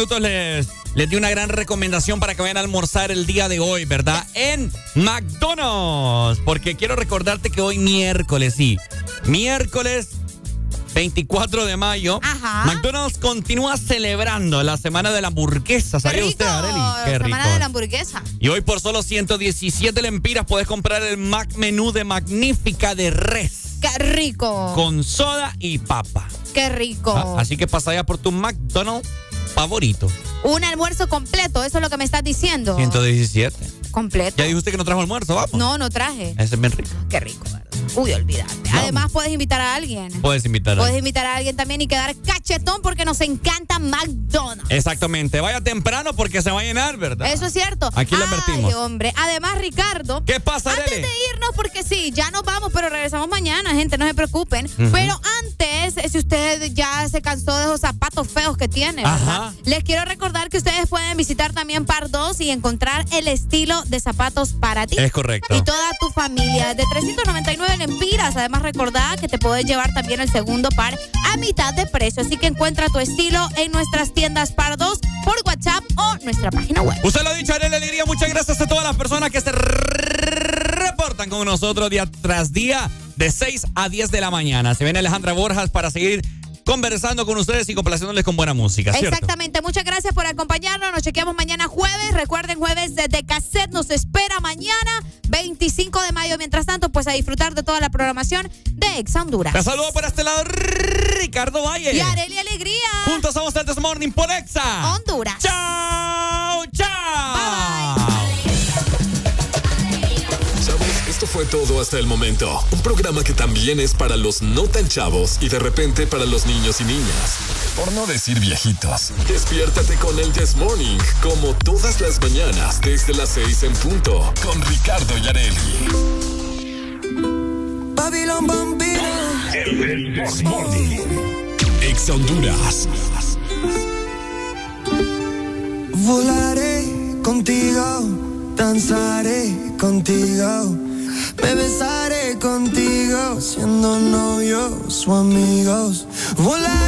Minutos les, les di una gran recomendación para que vayan a almorzar el día de hoy, ¿verdad? En McDonald's. Porque quiero recordarte que hoy miércoles, sí. Miércoles 24 de mayo. McDonald's continúa celebrando la semana de la hamburguesa. ¿Sabía usted, Areli? Qué rico. Semana de la hamburguesa. Y hoy por solo 117 lempiras puedes comprar el Mac menú de Magnífica de res. Qué rico. Con soda y papa. Qué rico. Ah, así que pasa allá por tu McDonald's favorito. Un almuerzo completo, eso es lo que me estás diciendo. 117. Completo. Ya dijo usted que no trajo almuerzo, vamos. No, no traje. Ese es bien rico. Qué rico, ¿verdad? Uy, olvídate. Además, puedes invitar a alguien. Puedes invitar a Puedes invitar a alguien también y quedar cachetón porque nos encanta McDonald's. Exactamente. Vaya temprano porque se va a llenar, ¿verdad? Eso es cierto. Aquí lo Ay, advertimos. hombre. Además, Ricardo. ¿Qué pasa, Antes de irnos, porque sí, ya nos vamos, pero regresamos mañana, gente, no se preocupen. Pero antes, si usted ya se cansó de esos feos que tiene. Ajá. les quiero recordar que ustedes pueden visitar también Par 2 y encontrar el estilo de zapatos para ti. Es correcto. Y toda tu familia. De 399 lempiras. Además, recordá que te puedes llevar también el segundo par a mitad de precio. Así que encuentra tu estilo en nuestras tiendas Par 2 por WhatsApp o nuestra página web. Usted lo ha dicho, Arely Alegría. Muchas gracias a todas las personas que se reportan con nosotros día tras día de 6 a 10 de la mañana. Se viene Alejandra Borjas para seguir conversando con ustedes y complaciéndoles con buena música, ¿cierto? Exactamente, muchas gracias por acompañarnos. Nos chequeamos mañana jueves. Recuerden, jueves desde cassette nos espera mañana, 25 de mayo. Mientras tanto, pues a disfrutar de toda la programación de Ex Honduras. Te saludo por este lado, Ricardo Valle. Y Areli Alegría. Juntos somos el This Morning por Exa. Honduras. Chao, chao. Bye bye. Esto fue todo hasta el momento. Un programa que también es para los no tan chavos y de repente para los niños y niñas. Por no decir viejitos. Despiértate con el This Morning, como todas las mañanas desde las 6 en punto, con Ricardo Yareli. Babylon Bambino. El This Morning. Ex Honduras. Volaré contigo, danzaré contigo, me besaré contigo, siendo novios o amigos. Volaré